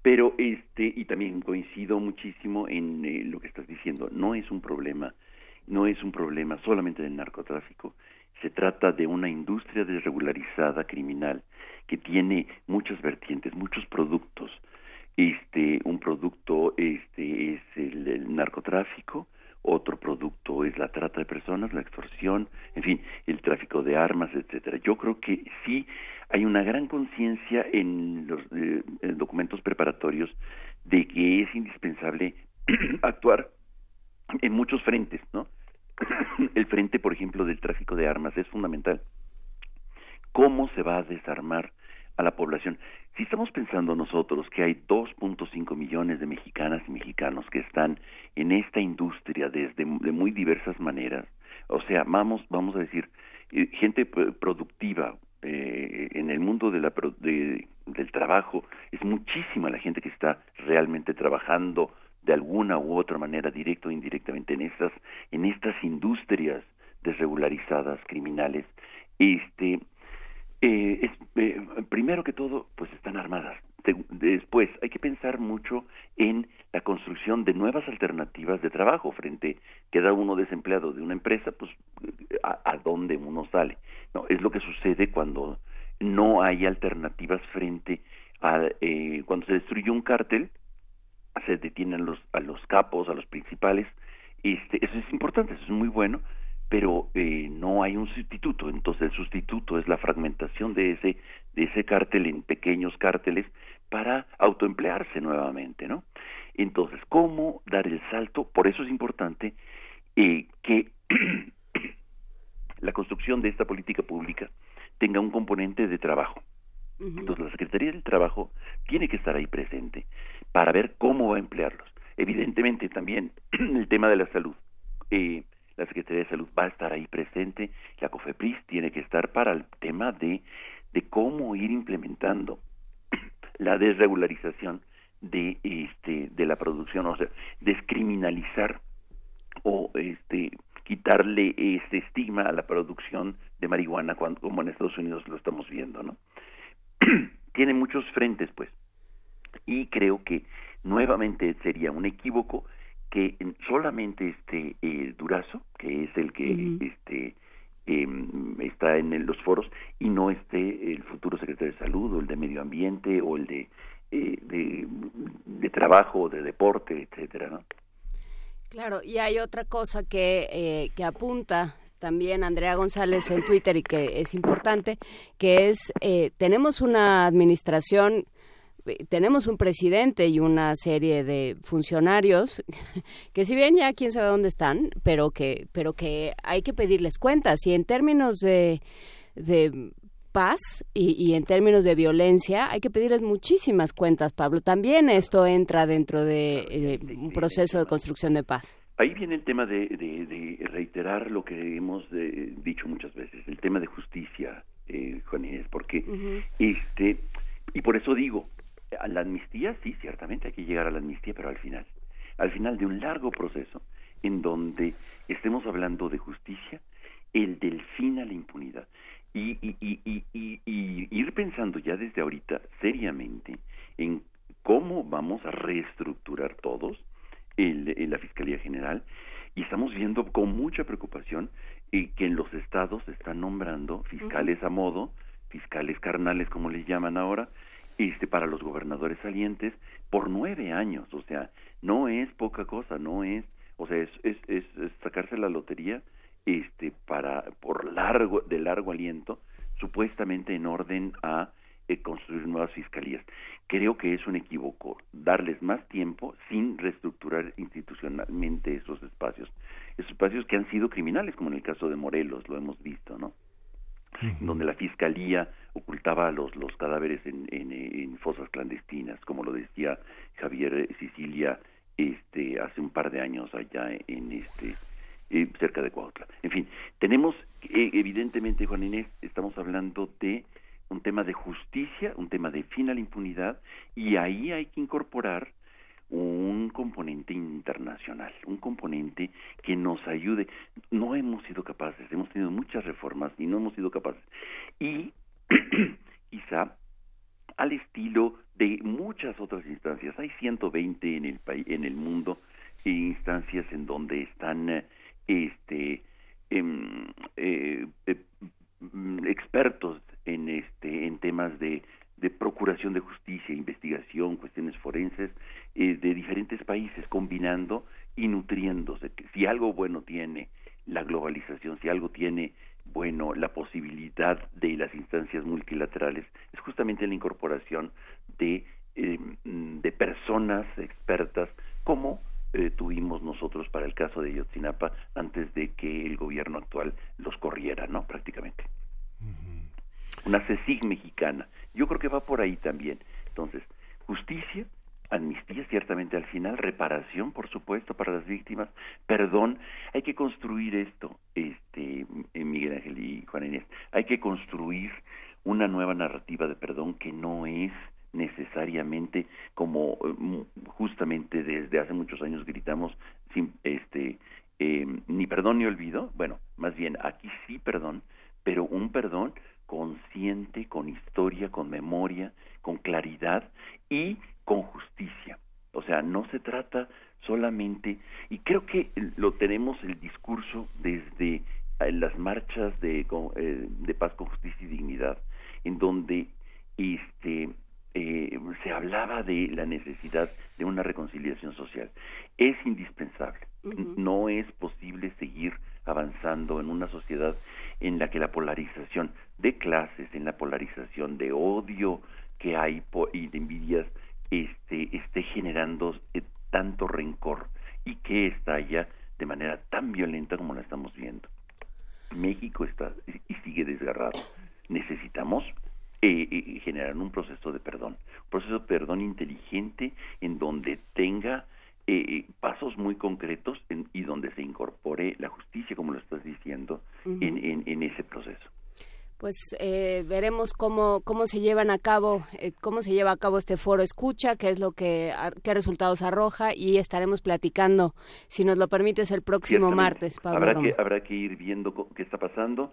Pero este y también coincido muchísimo en eh, lo que estás diciendo, no es un problema, no es un problema solamente del narcotráfico, se trata de una industria desregularizada criminal que tiene muchas vertientes, muchos productos. Este, un producto este es el narcotráfico, otro producto es la trata de personas, la extorsión, en fin, el tráfico de armas, etcétera. Yo creo que sí hay una gran conciencia en los eh, elementos preparatorios de que es indispensable (clears throat) actuar en muchos frentes, ¿no? (clears throat) El frente, por ejemplo, del tráfico de armas es fundamental. ¿Cómo se va a desarmar a la población? Si estamos pensando nosotros que hay 2.5 millones de mexicanas y mexicanos que están en esta industria desde de muy diversas maneras, o sea, vamos, vamos a decir, eh, gente productiva eh, en el mundo de la, del trabajo, es muchísima la gente que está realmente trabajando de alguna u otra manera, directo o indirectamente, en estas, en estas industrias desregularizadas, criminales, este, eh, es, eh, primero que todo, pues están armadas. Después, hay que pensar mucho en la construcción de nuevas alternativas de trabajo frente, queda uno desempleado de una empresa, pues a, a dónde uno sale. No, es lo que sucede cuando no hay alternativas frente a eh, cuando se destruye un cártel, se detienen los, a los capos, a los principales. Este, eso es importante, eso es muy bueno, pero eh, no hay un sustituto. Entonces el sustituto es la fragmentación de ese de ese cártel en pequeños cárteles para autoemplearse nuevamente, ¿no? Entonces, ¿cómo dar el salto? Por eso es importante eh, que (clears throat) la construcción de esta política pública tenga un componente de trabajo. Entonces, la Secretaría del Trabajo tiene que estar ahí presente para ver cómo va a emplearlos. Evidentemente, también (clears throat) el tema de la salud. Eh, la Secretaría de Salud va a estar ahí presente, la COFEPRIS tiene que estar para el tema de, de cómo ir implementando (clears throat) la desregularización de este de la producción, o sea, descriminalizar o este quitarle este estigma a la producción de marihuana cuando, como en Estados Unidos lo estamos viendo, ¿no? (clears throat) Tiene muchos frentes, pues. Y creo que nuevamente sería un equívoco que solamente este eh, Durazo, que es el que este em, está en los foros, y no esté el futuro secretario de Salud o el de Medio Ambiente o el de, eh, de, de Trabajo, de Deporte, etcétera, ¿no? Claro, y hay otra cosa que, eh, que apunta también Andrea González en Twitter y que es importante, que es, eh, tenemos una administración eh, tenemos un presidente y una serie de funcionarios (laughs) que si bien ya quién sabe dónde están, pero que pero que hay que pedirles cuentas y en términos de, de paz y, en términos de violencia hay que pedirles muchísimas cuentas, Pablo. También esto entra dentro de eh, un proceso de construcción de paz. Ahí viene el tema de, de, reiterar lo que hemos eh, dicho muchas veces, el tema de justicia, eh, Juan Inés, porque este y por eso digo, la amnistía sí, ciertamente hay que llegar a la amnistía, pero al final, al final de un largo proceso en donde estemos hablando de justicia, el del fin a la impunidad. Y, y, y, y, ir pensando ya desde ahorita seriamente en cómo vamos a reestructurar todos el, la Fiscalía General y estamos viendo con mucha preocupación eh, que en los estados se están nombrando fiscales a modo, fiscales carnales como les llaman ahora, este para los gobernadores salientes por nueve años, o sea, no es poca cosa, no es, o sea, es, es, es sacarse la lotería este para por largo de largo aliento supuestamente en orden a eh, construir nuevas fiscalías. Creo que es un equívoco darles más tiempo sin reestructurar institucionalmente esos espacios, esos espacios que han sido criminales, como en el caso de Morelos, lo hemos visto, ¿no? Donde la fiscalía ocultaba los los cadáveres en, en, fosas clandestinas, como lo decía Javier Sicilia este hace un par de años allá en este eh, cerca de Cuautla. En fin, tenemos, eh, evidentemente, Juan Inés, estamos hablando de un tema de justicia, un tema de fin a la impunidad, y ahí hay que incorporar un componente internacional, un componente que nos ayude. No hemos sido capaces, hemos tenido muchas reformas y no hemos sido capaces. Y (clears throat) quizá al estilo de muchas otras instancias, hay 120 en el país, en el mundo, instancias en donde están este em, eh, eh, expertos en este en temas de, de procuración de justicia, investigación, cuestiones forenses eh, de diferentes países, combinando y nutriéndose. Si algo bueno tiene la globalización, si algo tiene bueno la posibilidad de las instancias multilaterales, es justamente la incorporación de em, personas expertas como eh, tuvimos nosotros para el caso de Yotzinapa antes de que el gobierno actual los corriera, ¿no? Prácticamente. Una CECIG mexicana. Yo creo que va por ahí también. Entonces, justicia, amnistía ciertamente al final, reparación por supuesto para las víctimas, perdón, hay que construir esto, este eh, Miguel Ángel y Juan Inés, hay que construir una nueva narrativa de perdón que no es necesariamente como eh, justamente desde hace muchos años gritamos sin, este eh, ni perdón ni olvido bueno más bien aquí sí perdón pero un perdón consciente con historia con memoria con claridad y con justicia o sea no se trata solamente y creo que lo tenemos el discurso desde eh, las marchas de, de paz con justicia y dignidad en donde este eh, se hablaba de la necesidad de una reconciliación social. Es indispensable. No es posible seguir avanzando en una sociedad en la que la polarización de clases, en la polarización de odio que hay y de envidias, este, esté generando eh, tanto rencor y que estalla de manera tan violenta como la estamos viendo. México está y sigue desgarrado. Necesitamos eh, eh, generar un proceso de perdón, un proceso de perdón inteligente en donde tenga eh, eh, pasos muy concretos y donde se incorpore la justicia, como lo estás diciendo, en, en, ese proceso. Pues eh, veremos cómo cómo se llevan a cabo cómo se lleva a cabo este foro escucha qué es lo que qué resultados arroja y estaremos platicando si nos lo permites el próximo martes Pablo habrá que habrá que ir viendo qué está pasando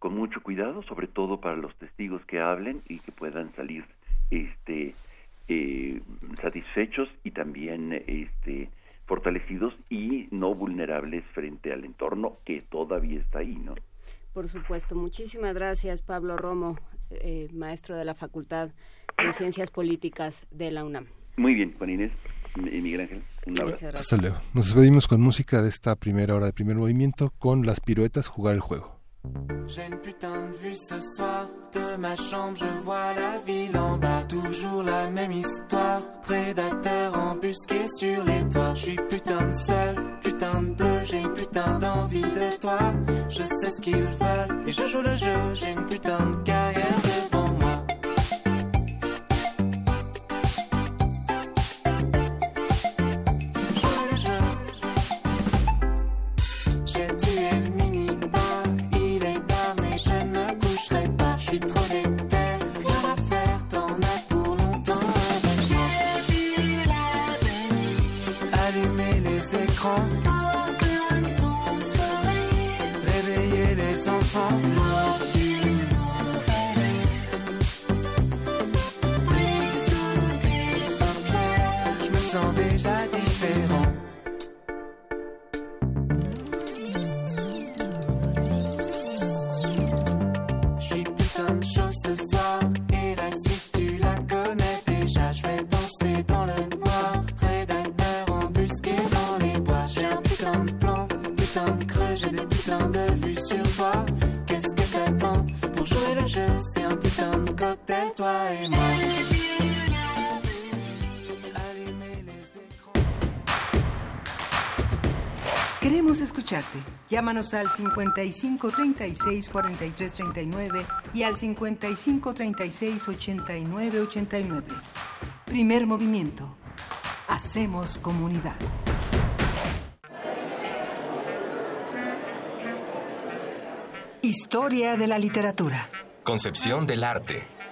con mucho cuidado, sobre todo para los testigos que hablen y que puedan salir este eh, satisfechos y también este fortalecidos y no vulnerables frente al entorno que todavía está ahí, ¿no? Por supuesto. Muchísimas gracias, Pablo Romo, eh, maestro de la Facultad de Ciencias Políticas de la UNAM. Muy bien, Juan Inés. Miguel Ángel, un abrazo. Hasta luego. Nos despedimos con música de esta primera hora de primer movimiento con las piruetas Jugar el Juego. J'ai une putain de vue ce soir. De ma chambre, je vois la ville en bas, toujours la même histoire. Prédateur embusqué sur les toits, je suis putain de seul, putain de bleu, j'ai une putain d'envie de toi. Je sais ce qu'ils veulent. Et je joue le jeu, j'ai une putain de carrière Llámanos al 55 36 43 39 y al 55 36 89 89. Primer movimiento. Hacemos comunidad. Historia de la literatura. Concepción del arte.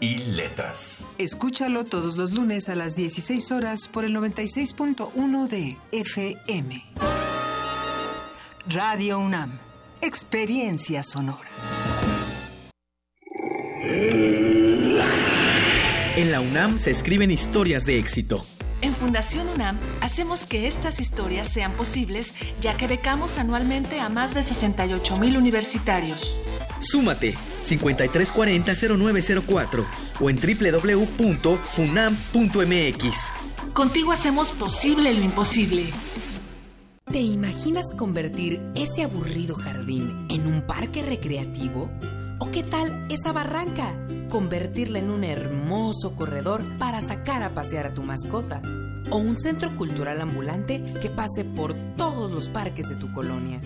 y letras. Escúchalo todos los lunes a las 16 horas por el 96.1 de FM. Radio UNAM. Experiencia sonora. En la UNAM se escriben historias de éxito En Fundación UNAM hacemos que estas historias sean posibles, ya que becamos anualmente a más de 68 mil universitarios. Súmate 5340-0904 o en www.funam.mx. Contigo hacemos posible lo imposible. ¿Te imaginas convertir ese aburrido jardín en un parque recreativo? ¿O qué tal esa barranca? Convertirla en un hermoso corredor para sacar a pasear a tu mascota. O un centro cultural ambulante que pase por todos los parques de tu colonia.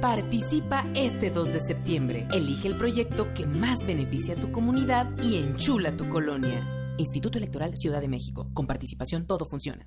Participa este 2 de septiembre. Elige el proyecto que más beneficia a tu comunidad y enchula tu colonia. Instituto Electoral Ciudad de México. Con participación todo funciona.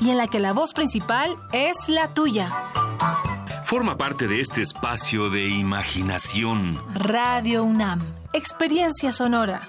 y en la que la voz principal es la tuya. Forma parte de este espacio de imaginación. Radio UNAM, experiencia sonora.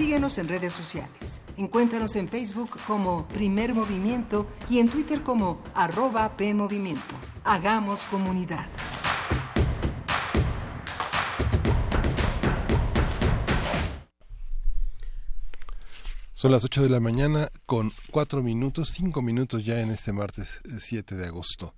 Síguenos en redes sociales. Encuéntranos en Facebook como Primer Movimiento y en Twitter como arroba PMovimiento. Hagamos comunidad. Son las 8 de la mañana con 4 minutos, 5 minutos ya en este martes 7 de agosto.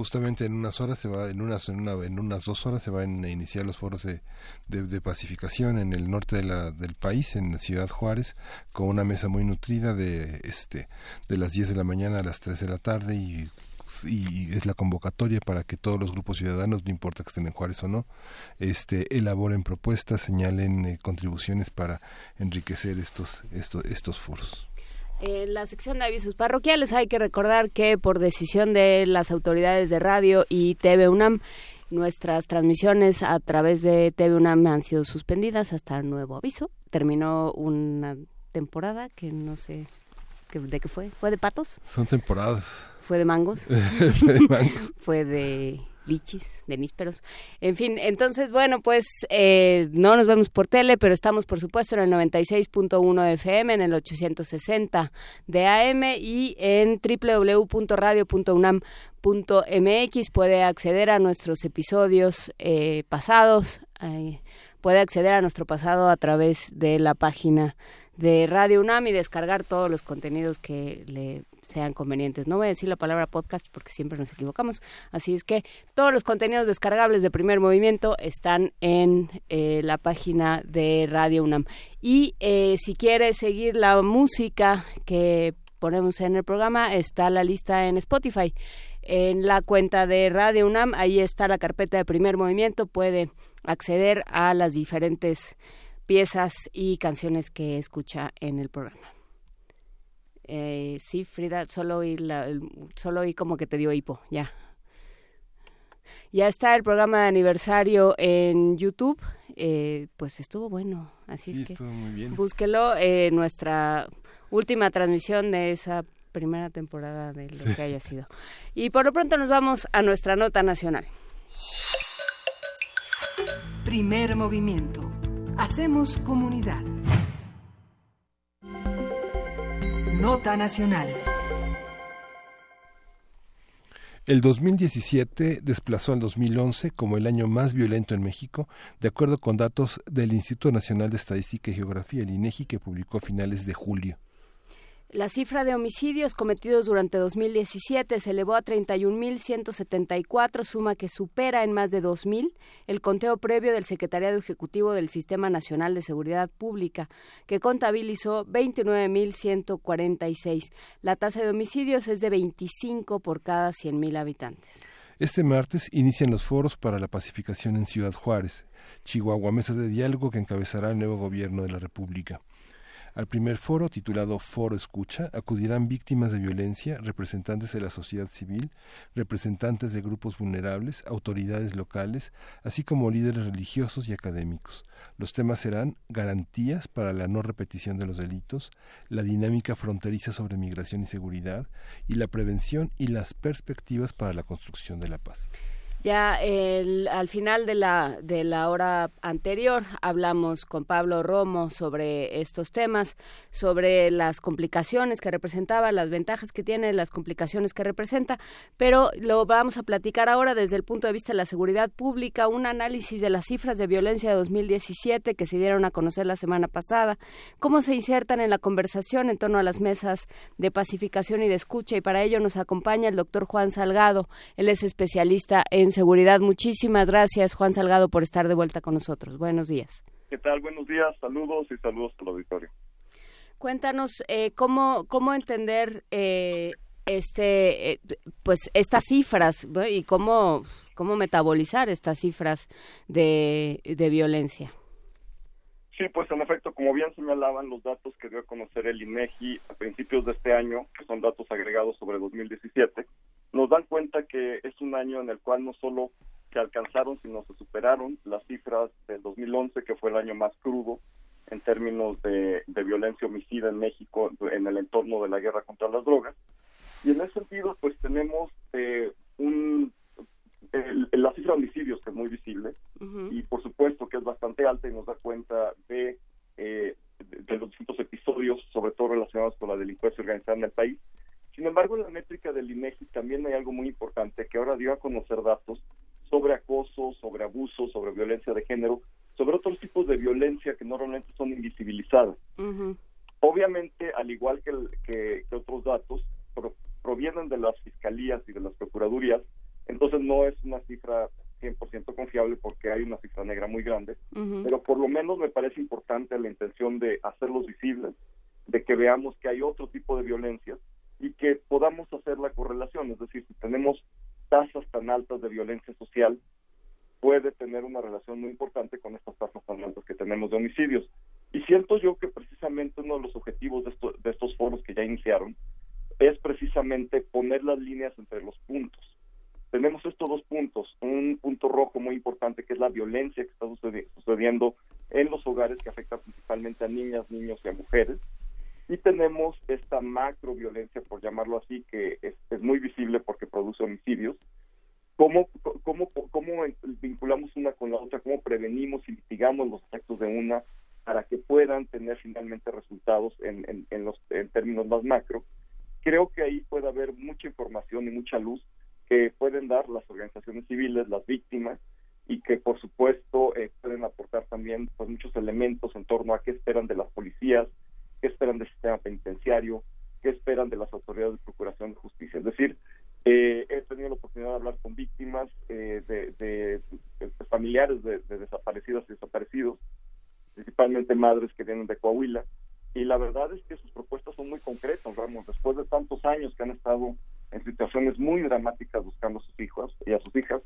Justamente en unas horas se va, en unas, en, una, en unas dos horas se van a iniciar los foros de, de, pacificación en el norte de la, del país, en Ciudad Juárez, con una mesa muy nutrida de este de las 10 de la mañana a las 3 de la tarde y y es la convocatoria para que todos los grupos ciudadanos, no importa que estén en Juárez o no, este, elaboren propuestas, señalen eh, contribuciones para enriquecer estos, estos, estos foros. En la sección de avisos parroquiales hay que recordar que por decisión de las autoridades de radio y TV UNAM, nuestras transmisiones a través de TV UNAM han sido suspendidas hasta nuevo aviso. Terminó una temporada que no sé de qué fue. ¿Fue de patos? Son temporadas. ¿Fue de mangos? (laughs) (laughs) Fue de mangos. Fue de lichis, de nísperos. En fin, entonces, bueno, pues eh, no nos vemos por tele, pero estamos, por supuesto, en el 96.1 de FM, en el 860 de AM y en www.radio.unam.mx. Puede acceder a nuestros episodios eh, pasados, puede acceder a nuestro pasado a través de la página de Radio UNAM y descargar todos los contenidos que le sean convenientes. No voy a decir la palabra podcast porque siempre nos equivocamos. Así es que todos los contenidos descargables de primer movimiento están en eh, la página de Radio UNAM. Y eh, si quieres seguir la música que ponemos en el programa, está la lista en Spotify. En la cuenta de Radio UNAM, ahí está la carpeta de primer movimiento, puede acceder a las diferentes piezas y canciones que escucha en el programa. Eh, sí, Frida, solo oí, la, solo oí como que te dio hipo, ya. Ya está el programa de aniversario en YouTube, eh, pues estuvo bueno, así es que búsquelo, eh, nuestra última transmisión de esa primera temporada de lo que haya sido. (laughs) Y por lo pronto nos vamos a nuestra nota nacional. Primer movimiento. Hacemos comunidad. Nota Nacional. El 2017 desplazó al 2011 como el año más violento en México, de acuerdo con datos del Instituto Nacional de Estadística y Geografía, el INEGI, que publicó a finales de julio. La cifra de homicidios cometidos durante 2017 se elevó a 31.174, suma que supera en más de 2.000 el conteo previo del Secretariado Ejecutivo del Sistema Nacional de Seguridad Pública, que contabilizó 29.146. La tasa de homicidios es de 25 por cada 100.000 habitantes. Este martes inician los foros para la pacificación en Ciudad Juárez, Chihuahua, mesas de diálogo que encabezará el nuevo gobierno de la República. Al primer foro, titulado Foro Escucha, acudirán víctimas de violencia, representantes de la sociedad civil, representantes de grupos vulnerables, autoridades locales, así como líderes religiosos y académicos. Los temas serán garantías para la no repetición de los delitos, la dinámica fronteriza sobre migración y seguridad, y la prevención y las perspectivas para la construcción de la paz. Ya al final de la, de la hora anterior hablamos con Pablo Romo sobre estos temas, sobre las complicaciones que representaba, las ventajas que tiene, las complicaciones que representa, pero lo vamos a platicar ahora desde el punto de vista de la seguridad pública, un análisis de las cifras de violencia de 2017 que se dieron a conocer la semana pasada, cómo se insertan en la conversación en torno a las mesas de pacificación y de escucha y para ello nos acompaña el doctor Juan Salgado, él es especialista en seguridad. Muchísimas gracias, Juan Salgado, por estar de vuelta con nosotros. Buenos días. ¿Qué tal? Buenos días, saludos y saludos al auditorio. Cuéntanos eh, cómo, cómo entender eh, este, eh, pues estas cifras y cómo, cómo metabolizar estas cifras de, de violencia. Sí, pues en efecto, como bien señalaban los datos que dio a conocer el INEGI a principios de este año, que son datos agregados sobre 2017, nos dan cuenta que es un año en el cual no solo se alcanzaron, sino se superaron las cifras del 2011, que fue el año más crudo en términos de, violencia homicida en México en el entorno de la guerra contra las drogas. Y en ese sentido, pues tenemos eh, un, la cifra de homicidios que es muy visible y por supuesto que es bastante alta y nos da cuenta de, eh, de los distintos episodios, sobre todo relacionados con la delincuencia organizada en el país sin embargo, en la métrica del INEGI también hay algo muy importante que ahora dio a conocer datos sobre acoso, sobre abuso, sobre violencia de género, sobre otros tipos de violencia que normalmente son invisibilizadas. Obviamente, al igual que, que, otros datos, provienen de las fiscalías y de las procuradurías, entonces no es una cifra 100% confiable porque hay una cifra negra muy grande, pero por lo menos me parece importante la intención de hacerlos visibles, de que veamos que hay otro tipo de violencias y que podamos hacer la correlación, es decir, si tenemos tasas tan altas de violencia social, puede tener una relación muy importante con estas tasas tan altas que tenemos de homicidios. Y siento yo que precisamente uno de los objetivos de, estos foros que ya iniciaron es precisamente poner las líneas entre los puntos. Tenemos estos dos puntos, un punto rojo muy importante que es la violencia que está sucediendo en los hogares que afecta principalmente a niñas, niños y a mujeres, y tenemos esta macro violencia, por llamarlo así, que es, muy visible porque produce homicidios. ¿Cómo, cómo, ¿Cómo vinculamos una con la otra? ¿Cómo prevenimos y mitigamos los efectos de una para que puedan tener finalmente resultados en, en, los en términos más macro? Creo que ahí puede haber mucha información y mucha luz que pueden dar las organizaciones civiles, las víctimas, y que por supuesto eh, pueden aportar también pues, muchos elementos en torno a qué esperan de las policías, qué esperan del sistema penitenciario, qué esperan de las autoridades de procuración de justicia. Es decir, eh, he tenido la oportunidad de hablar con víctimas, eh, de, de, familiares de, desaparecidas y desaparecidos, principalmente madres que vienen de Coahuila, y la verdad es que sus propuestas son muy concretas, Ramos, después de tantos años que han estado en situaciones muy dramáticas buscando a sus hijos y a sus hijas.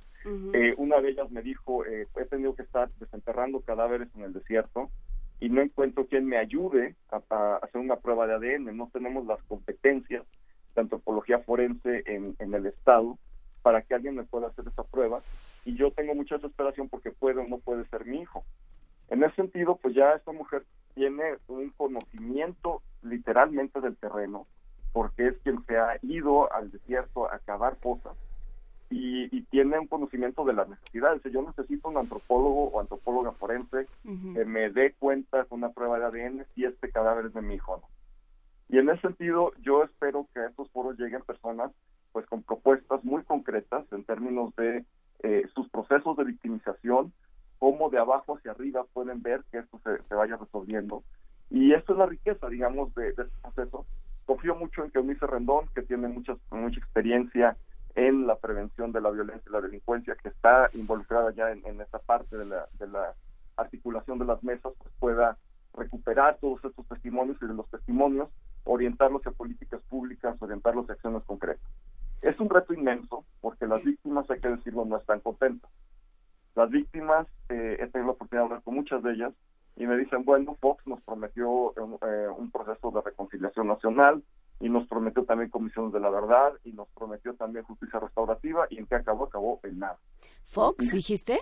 Eh, una de ellas me dijo, eh, he tenido que estar desenterrando cadáveres en el desierto y no encuentro quien me ayude a, hacer una prueba de ADN. No tenemos las competencias de antropología forense en, en el Estado para que alguien me pueda hacer esa prueba y yo tengo mucha desesperación porque puede o no puede ser mi hijo. En ese sentido, pues ya esta mujer tiene un conocimiento literalmente del terreno, porque es quien se ha ido al desierto a cavar cosas y, tiene un conocimiento de las necesidades. Yo necesito un antropólogo o antropóloga forense que me dé cuenta con una prueba de ADN si este cadáver es de mi hijo. Y en ese sentido, yo espero que a estos foros lleguen personas pues con propuestas muy concretas en términos de eh, sus procesos de victimización, cómo de abajo hacia arriba pueden ver que esto se, vaya resolviendo. Y esto es la riqueza, digamos, de, de este proceso, confío mucho en que Eunice Rendón, que tiene mucha, mucha experiencia en la prevención de la violencia y la delincuencia, que está involucrada ya en, en esta parte de la, de la articulación de las mesas, pues pueda recuperar todos estos testimonios y de los testimonios orientarlos hacia políticas públicas, orientarlos a acciones concretas. Es un reto inmenso porque las víctimas, hay que decirlo, no están contentas. Las víctimas, eh, he tenido la oportunidad de hablar con muchas de ellas, y me dicen, bueno, Fox nos prometió eh, un proceso de reconciliación nacional y nos prometió también comisiones de la verdad y nos prometió también justicia restaurativa y en qué acabó, acabó en nada. ¿Fox dijiste?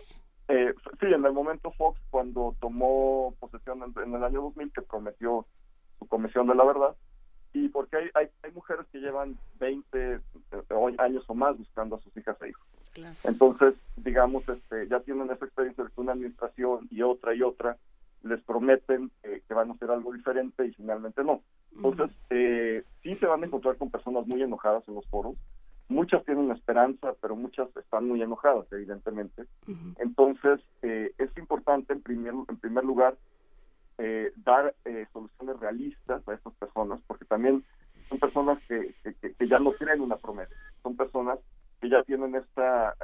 Eh, sí, en el momento Fox, cuando tomó posesión en, el año 2000, que prometió su comisión de la verdad, y porque hay, hay, hay mujeres que llevan 20 eh, años o más buscando a sus hijas e hijos. Entonces, digamos, este, ya tienen esa experiencia de una administración y otra y otra, les prometen eh, que van a hacer algo diferente y finalmente no. Entonces, eh, sí se van a encontrar con personas muy enojadas en los foros. Muchas tienen esperanza, pero muchas están muy enojadas, evidentemente. Entonces, eh, es importante, en primer, en primer lugar, dar soluciones realistas a estas personas, porque también son personas que, que, ya no tienen una promesa. Son personas que ya tienen esta,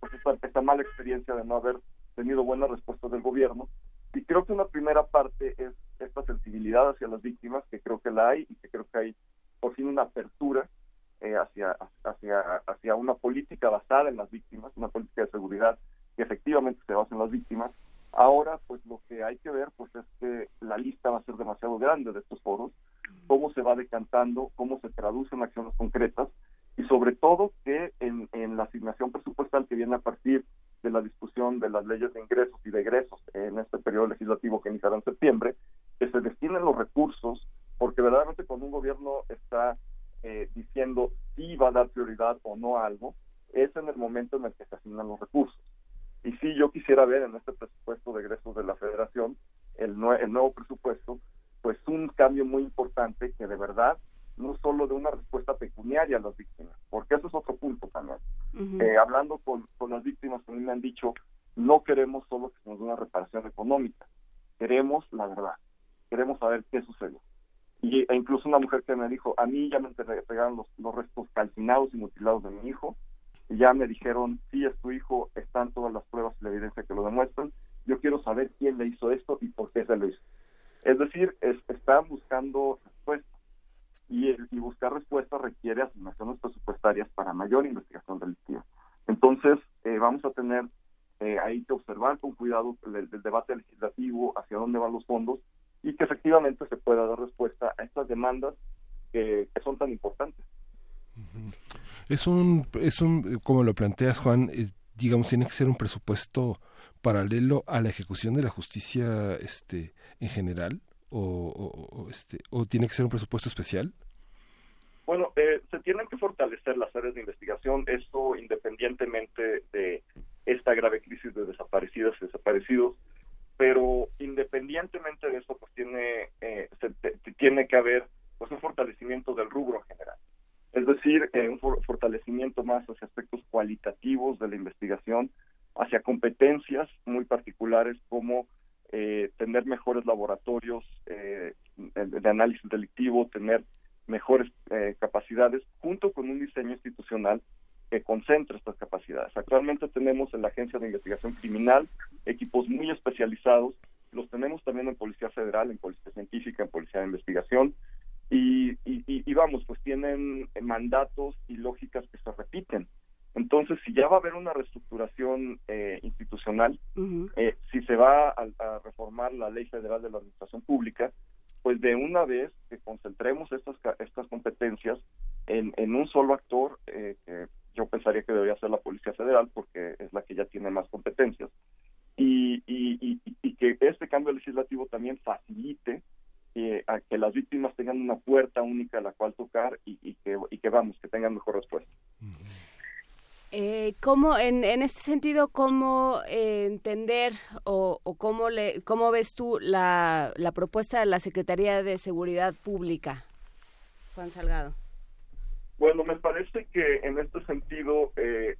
pues esta, esta mala experiencia de no haber tenido buenas respuestas del gobierno y creo que una primera parte es esta sensibilidad hacia las víctimas, que creo que la hay y que creo que hay por fin una apertura eh, hacia, hacia, hacia una política basada en las víctimas, una política de seguridad que efectivamente se basa en las víctimas. Ahora, pues lo que hay que ver pues es que la lista va a ser demasiado grande de estos foros, cómo se va decantando, cómo se traducen acciones concretas y sobre todo que en, en la asignación presupuestal que viene a partir de la discusión de las leyes de ingresos y de egresos en este periodo legislativo que iniciará en septiembre, que se destinen los recursos, porque verdaderamente cuando un gobierno está eh, diciendo si va a dar prioridad o no a algo, es en el momento en el que se asignan los recursos. Y sí, yo quisiera ver en este presupuesto de egresos de la federación, el, el nuevo presupuesto, pues un cambio muy importante que de verdad no solo de una respuesta pecuniaria a las víctimas, porque eso es otro punto también. Eh, hablando con, con las víctimas, mí me han dicho, no queremos solo que se nos dé una reparación económica, queremos la verdad, queremos saber qué sucedió. Y, e incluso una mujer que me dijo, a mí ya me entregaron los, los restos calcinados y mutilados de mi hijo, y ya me dijeron, sí, es tu hijo, están todas las pruebas y la evidencia que lo demuestran, yo quiero saber quién le hizo esto y por qué se lo hizo. Es decir, es, están buscando respuestas y, buscar respuestas requiere asignaciones presupuestarias para mayor investigación delictiva. Entonces, eh, vamos a tener eh, ahí que observar con cuidado el, debate legislativo, hacia dónde van los fondos y que efectivamente se pueda dar respuesta a estas demandas que, son tan importantes. Es un, es un, como lo planteas, Juan, eh, digamos, tiene que ser un presupuesto paralelo a la ejecución de la justicia este, en general o, este, o tiene que ser un presupuesto especial? Bueno, eh, se tienen que fortalecer las áreas de investigación, esto independientemente de esta grave crisis de desaparecidas y desaparecidos, pero independientemente de eso, pues tiene, eh, se, tiene que haber pues un fortalecimiento del rubro en general. Es decir, eh, un fortalecimiento más hacia aspectos cualitativos de la investigación, hacia competencias muy particulares como eh, tener mejores laboratorios, eh, de análisis delictivo, tener mejores eh, capacidades, junto con un diseño institucional que concentre estas capacidades. Actualmente tenemos en la Agencia de Investigación Criminal equipos muy especializados, los tenemos también en Policía Federal, en Policía Científica, en Policía de Investigación, y, y, y vamos, pues tienen mandatos y lógicas que se repiten. Entonces, si ya va a haber una reestructuración eh, institucional, eh, si se va a, reformar la Ley Federal de la Administración Pública, pues de una vez que concentremos estas, estas competencias en, en un solo actor, eh, que yo pensaría que debería ser la Policía Federal, porque es la que ya tiene más competencias, y, y, y, que este cambio legislativo también facilite a que las víctimas tengan una puerta única a la cual tocar y, que, y que vamos, que tengan mejor respuesta. Eh, ¿cómo, en, en este sentido, cómo eh, entender o, o, cómo, le, cómo ves tú la, la propuesta de la Secretaría de Seguridad Pública, Juan Salgado? Bueno, me parece que en este sentido eh,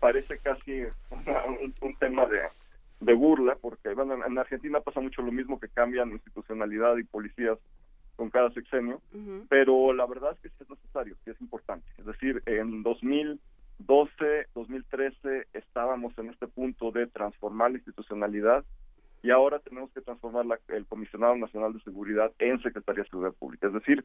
parece casi un, tema de, de, burla, porque bueno, en Argentina pasa mucho lo mismo que cambian institucionalidad y policías con cada sexenio, pero la verdad es que sí es necesario, sí es importante. Es decir, en 2000 12, 2013 estábamos en este punto de transformar la institucionalidad y ahora tenemos que transformar el Comisionado Nacional de Seguridad en Secretaría de Seguridad Pública. Es decir,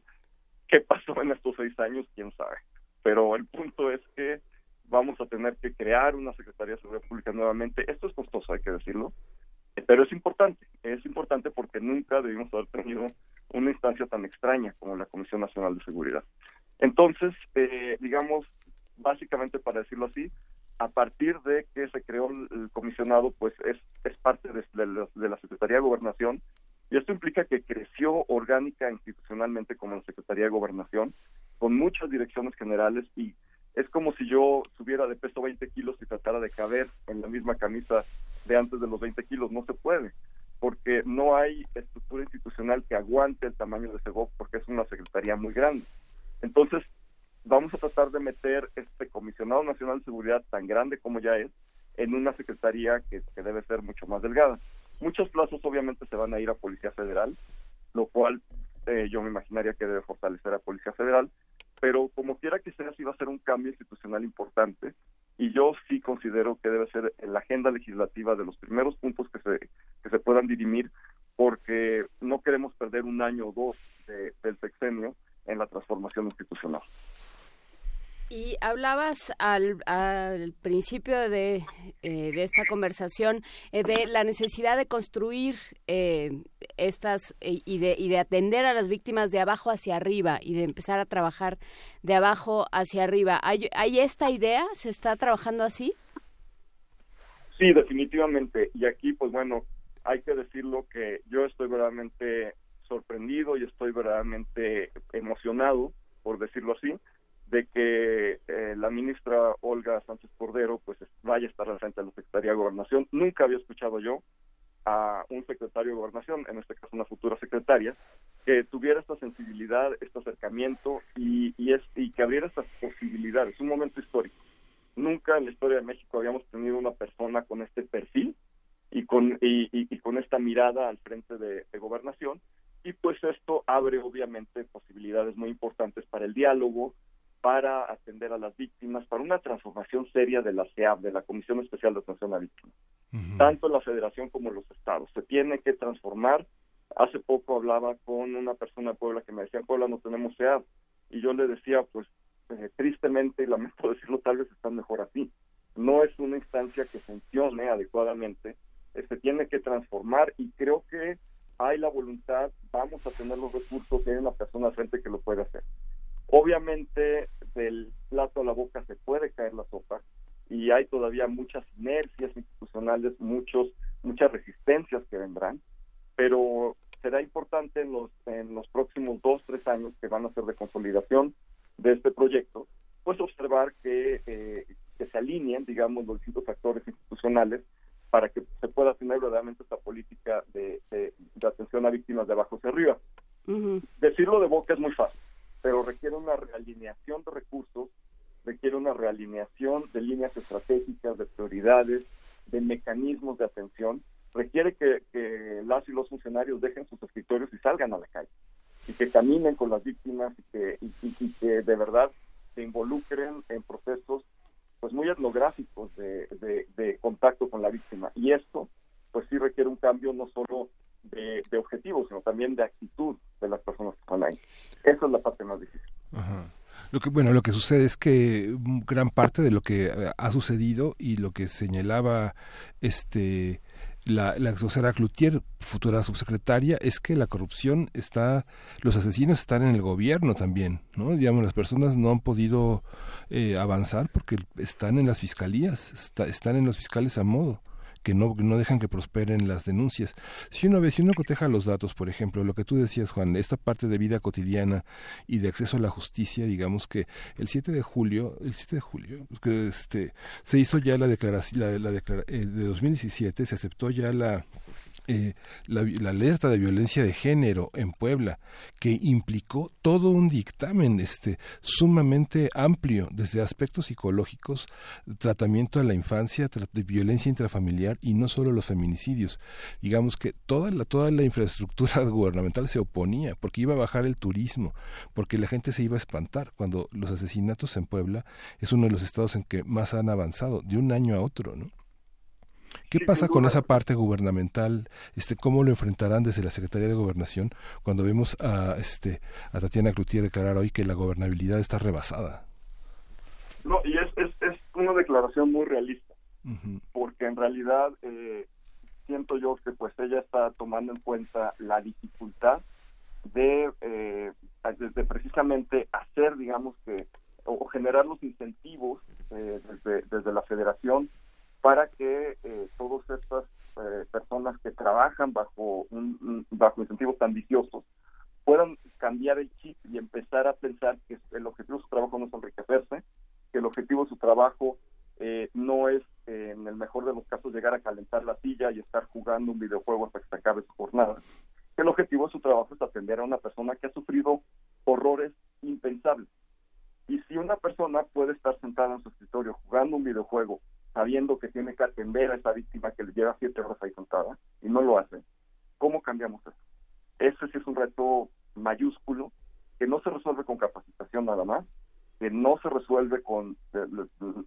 ¿qué pasó en estos seis años? ¿Quién sabe? Pero el punto es que vamos a tener que crear una Secretaría de Seguridad Pública nuevamente. Esto es costoso, hay que decirlo, pero es importante. Es importante porque nunca debimos haber tenido una instancia tan extraña como la Comisión Nacional de Seguridad. Entonces, eh, digamos, básicamente para decirlo así, a partir de que se creó el, comisionado, pues es, es parte de, la Secretaría de Gobernación, y esto implica que creció orgánica institucionalmente como la Secretaría de Gobernación, con muchas direcciones generales, y es como si yo subiera de peso 20 kilos y tratara de caber en la misma camisa de antes de los 20 kilos, no se puede, porque no hay estructura institucional que aguante el tamaño de SEGOP, porque es una secretaría muy grande. Entonces, vamos a tratar de meter este comisionado nacional de seguridad tan grande como ya es en una secretaría que, debe ser mucho más delgada. Muchos plazos obviamente se van a ir a Policía Federal, lo cual eh, yo me imaginaría que debe fortalecer a Policía Federal, pero como quiera que sea, sí va a ser un cambio institucional importante y yo sí considero que debe ser en la agenda legislativa de los primeros puntos que se, que se puedan dirimir porque no queremos perder un año o dos del sexenio en la transformación institucional. Y hablabas al, al principio de, eh, de, esta conversación eh, de la necesidad de construir eh, estas y, de, y de atender a las víctimas de abajo hacia arriba y de empezar a trabajar de abajo hacia arriba. ¿Hay, ¿Hay esta idea? ¿Se está trabajando así? Sí, definitivamente. Y aquí, pues bueno, hay que decirlo que yo estoy verdaderamente sorprendido y estoy verdaderamente emocionado, por decirlo así, de que eh, la ministra Olga Sánchez Cordero pues vaya a estar al frente de la Secretaría de Gobernación. Nunca había escuchado yo a un secretario de Gobernación, en este caso una futura secretaria, que tuviera esta sensibilidad, este acercamiento y, y, es, y que abriera estas posibilidades. Un momento histórico. Nunca en la historia de México habíamos tenido una persona con este perfil y con, y, y, con esta mirada al frente de, de gobernación. Y pues esto abre obviamente posibilidades muy importantes para el diálogo, para atender a las víctimas, para una transformación seria de la CEAB, de la Comisión Especial de Atención a Víctimas, tanto la Federación como los estados. Se tiene que transformar. Hace poco hablaba con una persona de Puebla que me decía, en Puebla no tenemos CEAB, y yo le decía, pues eh, tristemente, y lamento (laughs) decirlo, tal vez están mejor así. No es una instancia que funcione adecuadamente, eh, se tiene que transformar y creo que hay la voluntad, vamos a tener los recursos y hay una persona frente que lo puede hacer. Obviamente del plato a la boca se puede caer la sopa y hay todavía muchas inercias institucionales, muchos muchas resistencias que vendrán, pero será importante en los en los próximos dos tres años que van a ser de consolidación de este proyecto, pues observar que eh, que se alineen, digamos, los distintos actores institucionales para que se pueda tener verdaderamente esta política de, de, atención a víctimas de abajo hacia arriba. Decirlo de boca es muy fácil pero requiere una realineación de recursos, requiere una realineación de líneas estratégicas, de prioridades, de mecanismos de atención, requiere que, que las y los funcionarios dejen sus escritorios y salgan a la calle y que caminen con las víctimas y que, y, que de verdad se involucren en procesos pues muy etnográficos de, de, contacto con la víctima. Y esto pues sí requiere un cambio no solo de, objetivos sino también de actitud de las personas que están ahí. Esa es la parte más difícil. Lo que, bueno, lo que sucede es que gran parte de lo que eh, ha sucedido y lo que señalaba este la, la Cloutier, futura subsecretaria, es que la corrupción está, los asesinos están en el gobierno también, ¿no? Digamos, las personas no han podido eh, avanzar porque están en las fiscalías, están en los fiscales a modo que no, no dejan que prosperen las denuncias. Si uno ve, si uno coteja los datos, por ejemplo, lo que tú decías, Juan, esta parte de vida cotidiana y de acceso a la justicia, digamos que el 7 de julio, el 7 de julio, este, se hizo ya la declaración, la, la eh, de 2017, se aceptó ya la eh, la, alerta de violencia de género en Puebla, que implicó todo un dictamen este, sumamente amplio, desde aspectos psicológicos, tratamiento a la infancia, de violencia intrafamiliar y no solo los feminicidios. Digamos que toda la, toda la infraestructura (laughs) gubernamental se oponía, porque iba a bajar el turismo, porque la gente se iba a espantar, cuando los asesinatos en Puebla es uno de los estados en que más han avanzado, de un año a otro, ¿no? ¿Qué pasa con esa parte gubernamental? Este, ¿Cómo lo enfrentarán desde la Secretaría de Gobernación cuando vemos a, este, a Tatiana Cloutier declarar hoy que la gobernabilidad está rebasada? No, y es, es, es una declaración muy realista, porque en realidad eh, siento yo que pues ella está tomando en cuenta la dificultad de, eh, de precisamente hacer, digamos que, o, generar los incentivos eh, desde, desde la federación para que eh, todas estas eh, personas que trabajan bajo un, bajo incentivos tan viciosos puedan cambiar el chip y empezar a pensar que el objetivo de su trabajo no es enriquecerse, que el objetivo de su trabajo eh, no es, en el mejor de los casos, llegar a calentar la silla y estar jugando un videojuego hasta que se acabe su jornada. Que el objetivo de su trabajo es atender a una persona que ha sufrido horrores impensables. Y si una persona puede estar sentada en su escritorio jugando un videojuego sabiendo que tiene que atender a esa víctima que le lleva siete horas ahí sentada y no lo hace, ¿cómo cambiamos eso? Ese sí es un reto mayúsculo que no se resuelve con capacitación nada más, que no se resuelve con eh,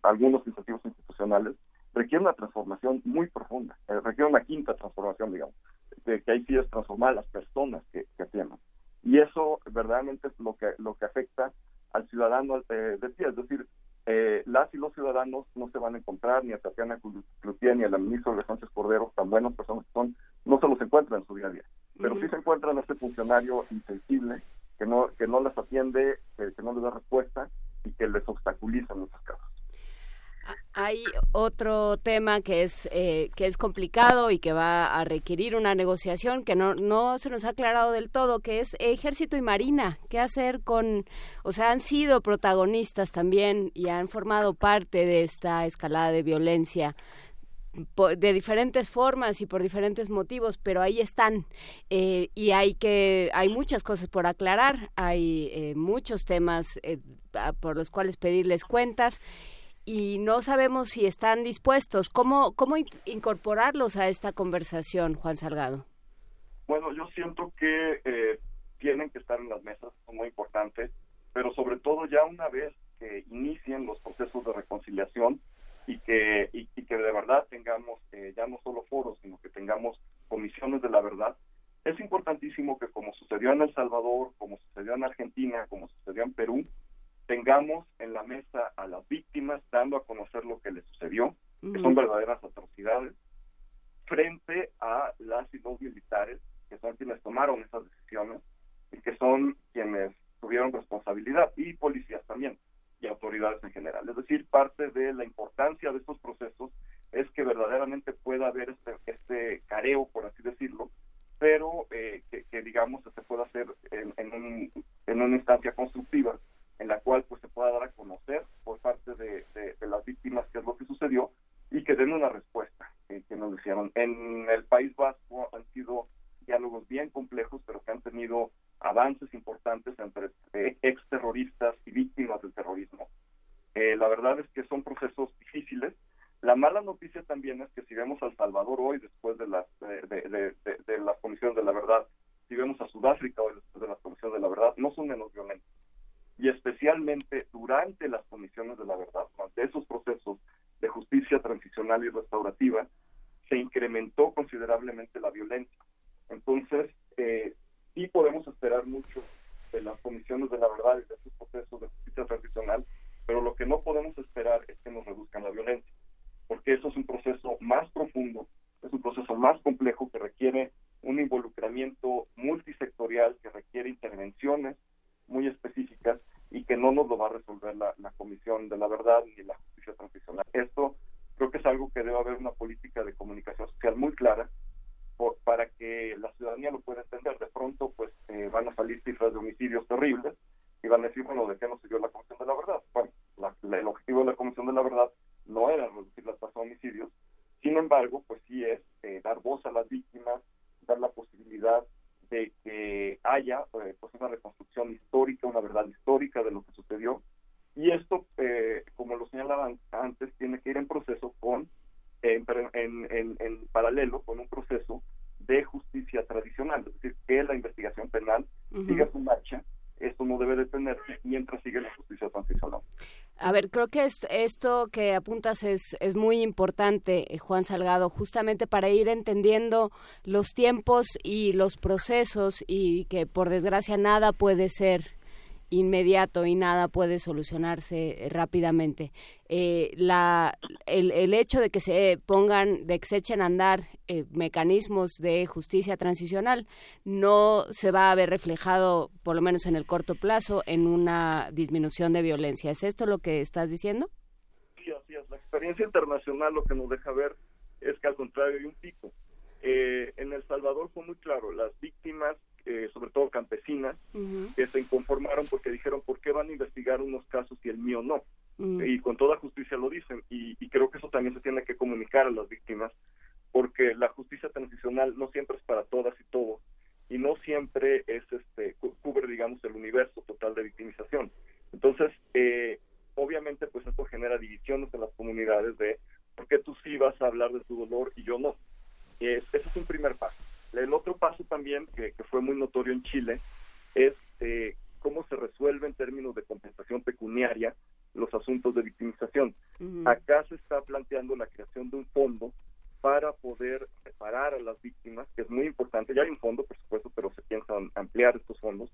algunos incentivos institucionales, requiere una transformación muy profunda, eh, requiere una quinta transformación, digamos, de que ahí sí transformar las personas que, que atiendan. Y eso verdaderamente es lo que, lo que afecta al ciudadano eh, de pie, es decir, eh, las y los ciudadanos no se van a encontrar ni a Tatiana Cloutier ni a la ministra de Sánchez Cordero, tan buenas personas que son, no se los encuentran en su día a día, pero sí se encuentran a este funcionario insensible que no que no las atiende, que, no les da respuesta y que les obstaculiza en muchos casos. Hay otro tema que es eh, que es complicado y que va a requerir una negociación que no no se nos ha aclarado del todo, que es Ejército y Marina. ¿Qué hacer con, o sea, han sido protagonistas también y han formado parte de esta escalada de violencia de diferentes formas y por diferentes motivos, pero ahí están eh, y hay que hay muchas cosas por aclarar, hay eh, muchos temas por los cuales pedirles cuentas y no sabemos si están dispuestos. ¿Cómo, cómo incorporarlos a esta conversación, Juan Salgado? Bueno, yo siento que eh, tienen que estar en las mesas, son muy importantes, pero sobre todo ya una vez que inicien los procesos de reconciliación y que, y, que de verdad tengamos eh, ya no solo foros, sino que tengamos comisiones de la verdad, es importantísimo que como sucedió en El Salvador, como sucedió en Argentina, como sucedió en Perú, tengamos en la mesa a las víctimas dando a conocer lo que les sucedió, que son verdaderas atrocidades, frente a las y los militares, que son quienes tomaron esas decisiones y que son quienes tuvieron responsabilidad, y policías también, y autoridades en general. Es decir, parte de la importancia de estos procesos es que verdaderamente pueda haber este, este careo, por así decirlo, pero eh, que, digamos se pueda hacer en, en, en una instancia constructiva en la cual pues se pueda dar a conocer por parte de, las víctimas qué es lo que sucedió y que den una respuesta que nos hicieron. En el País Vasco han sido diálogos bien complejos, pero que han tenido avances importantes entre eh, exterroristas y víctimas del terrorismo. Eh, la verdad es que son procesos difíciles. La mala noticia también es que si vemos a El Salvador hoy, después de las, de, de, de, de las comisiones de la verdad, si vemos a Sudáfrica hoy, después de las comisiones de la verdad, no son menos violentos. Y especialmente durante las comisiones de la verdad, durante esos procesos de justicia transicional y restaurativa, se incrementó considerablemente la violencia. Entonces, eh, sí podemos esperar mucho de las comisiones de la verdad y de esos procesos de justicia transicional, pero lo que no podemos esperar es que nos reduzcan la violencia, porque eso es un proceso más profundo, es un proceso más complejo que requiere un involucramiento multisectorial, que requiere intervenciones muy específicas y que no nos lo va a resolver la, la Comisión de la Verdad ni la Justicia Transicional. Esto creo que es algo que debe haber una política de comunicación social muy clara por, para que la ciudadanía lo pueda entender. De pronto, pues eh, van a salir cifras de homicidios terribles y van a decir, bueno, ¿de qué nos sirvió la Comisión de la Verdad? Bueno, la, la, el objetivo de la Comisión de la Verdad no era reducir la tasa de homicidios, sin embargo, pues sí es eh, dar voz a las víctimas, dar la posibilidad de que haya eh, pues una reconstrucción histórica, una verdad histórica de lo que sucedió. Y esto, eh, como lo señalaban antes, tiene que ir en proceso con, en, en, en, paralelo con un proceso de justicia tradicional, es decir, que la investigación penal uh -huh. siga su marcha. Esto no debe detenerse mientras sigue la. A ver, creo que es, esto que apuntas es, es muy importante, eh, Juan Salgado, justamente para ir entendiendo los tiempos y los procesos y que por desgracia nada puede ser inmediato y nada puede solucionarse rápidamente. Eh, la, el, el, hecho de que se pongan, de que se echen a andar eh, mecanismos de justicia transicional no se va a ver reflejado, por lo menos en el corto plazo, en una disminución de violencia. ¿Es esto lo que estás diciendo? Sí, así es. La experiencia internacional lo que nos deja ver es que al contrario hay un pico. Eh, en El Salvador fue muy claro, las víctimas eh, sobre todo campesinas, uh -huh. que se inconformaron porque dijeron, ¿por qué van a investigar unos casos y el mío no? Uh -huh. Y con toda justicia lo dicen. Y, y, creo que eso también se tiene que comunicar a las víctimas, porque la justicia transicional no siempre es para todas y todos, y no siempre es este cubre, digamos, el universo total de victimización. Entonces, eh, obviamente, pues esto genera divisiones en las comunidades de por qué tú sí vas a hablar de tu dolor y yo no. Es, ese es un primer paso. El otro paso también, que, que fue muy notorio en Chile, es eh, cómo se resuelve en términos de compensación pecuniaria los asuntos de victimización. Uh -huh. Acá se está planteando la creación de un fondo para poder reparar a las víctimas, que es muy importante. Ya hay un fondo, por supuesto, pero se piensa ampliar estos fondos.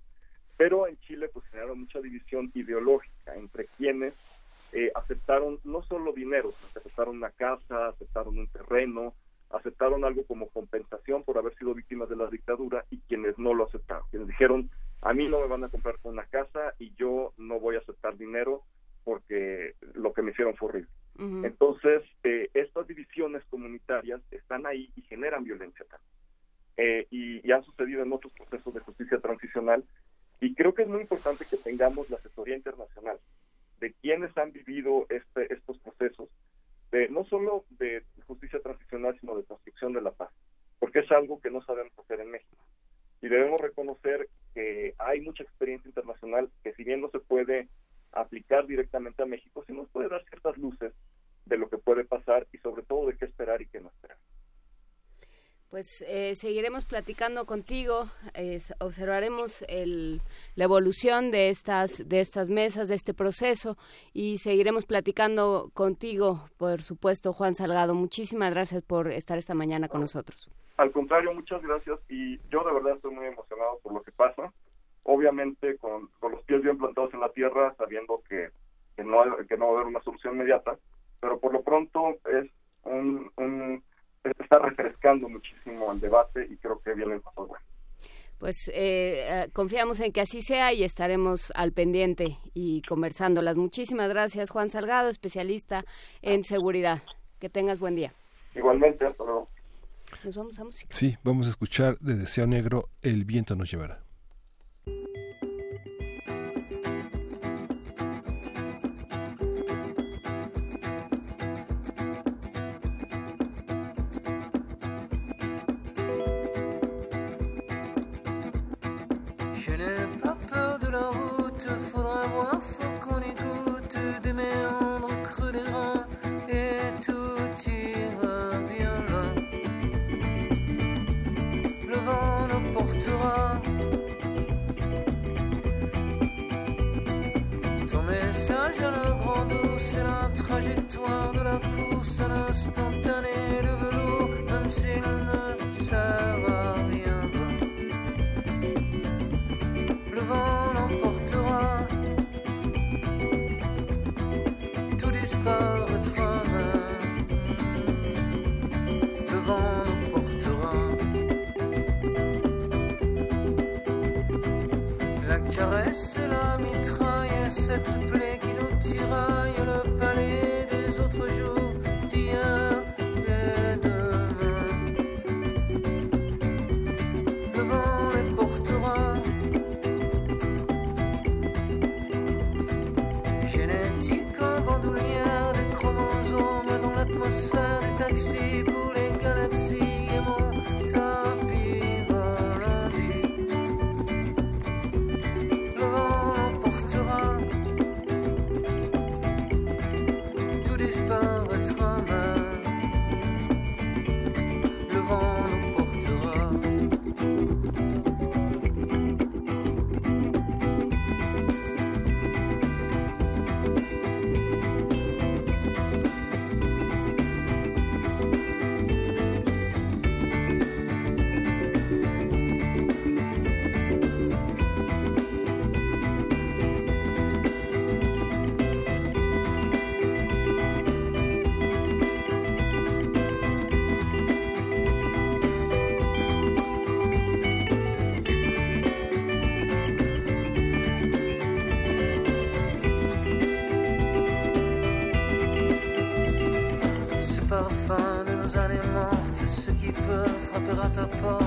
Pero en Chile pues generaron mucha división ideológica entre quienes eh, aceptaron no solo dinero, sino que aceptaron una casa, aceptaron un terreno, aceptaron algo como compensación por haber sido víctimas de la dictadura y quienes no lo aceptaron, quienes dijeron a mí no me van a comprar una casa y yo no voy a aceptar dinero porque lo que me hicieron fue horrible. Uh -huh. Entonces, eh, estas divisiones comunitarias están ahí y generan violencia también. Eh, y, y, han sucedido en otros procesos de justicia transicional y creo que es muy importante que tengamos la asesoría internacional de quienes han vivido este, estos procesos de no solo de justicia transicional, sino de construcción de la paz, porque es algo que no sabemos hacer en México. Y debemos reconocer que hay mucha experiencia internacional que si bien no se puede aplicar directamente a México, sí nos puede dar ciertas luces de lo que puede pasar y sobre todo de qué esperar y qué no esperar. Pues eh, seguiremos platicando contigo, eh, observaremos el, la evolución de estas de estas mesas, de este proceso y seguiremos platicando contigo, por supuesto, Juan Salgado. Muchísimas gracias por estar esta mañana con nosotros. Al contrario, muchas gracias y yo de verdad estoy muy emocionado por lo que pasa. Obviamente con, con los pies bien plantados en la tierra, sabiendo que, que, no, que no va a haber una solución inmediata, pero por lo pronto es un, un está refrescando muchísimo el debate y creo que vienen cosas buenas. Pues eh, confiamos en que así sea y estaremos al pendiente y conversándolas. Muchísimas gracias, Juan Salgado, especialista en seguridad. Que tengas buen día. Igualmente, hasta luego. Nos vamos a música. Sí, vamos a escuchar de Deseo Negro, El viento nos llevará. Cette plaie qui nous tiraille, multiple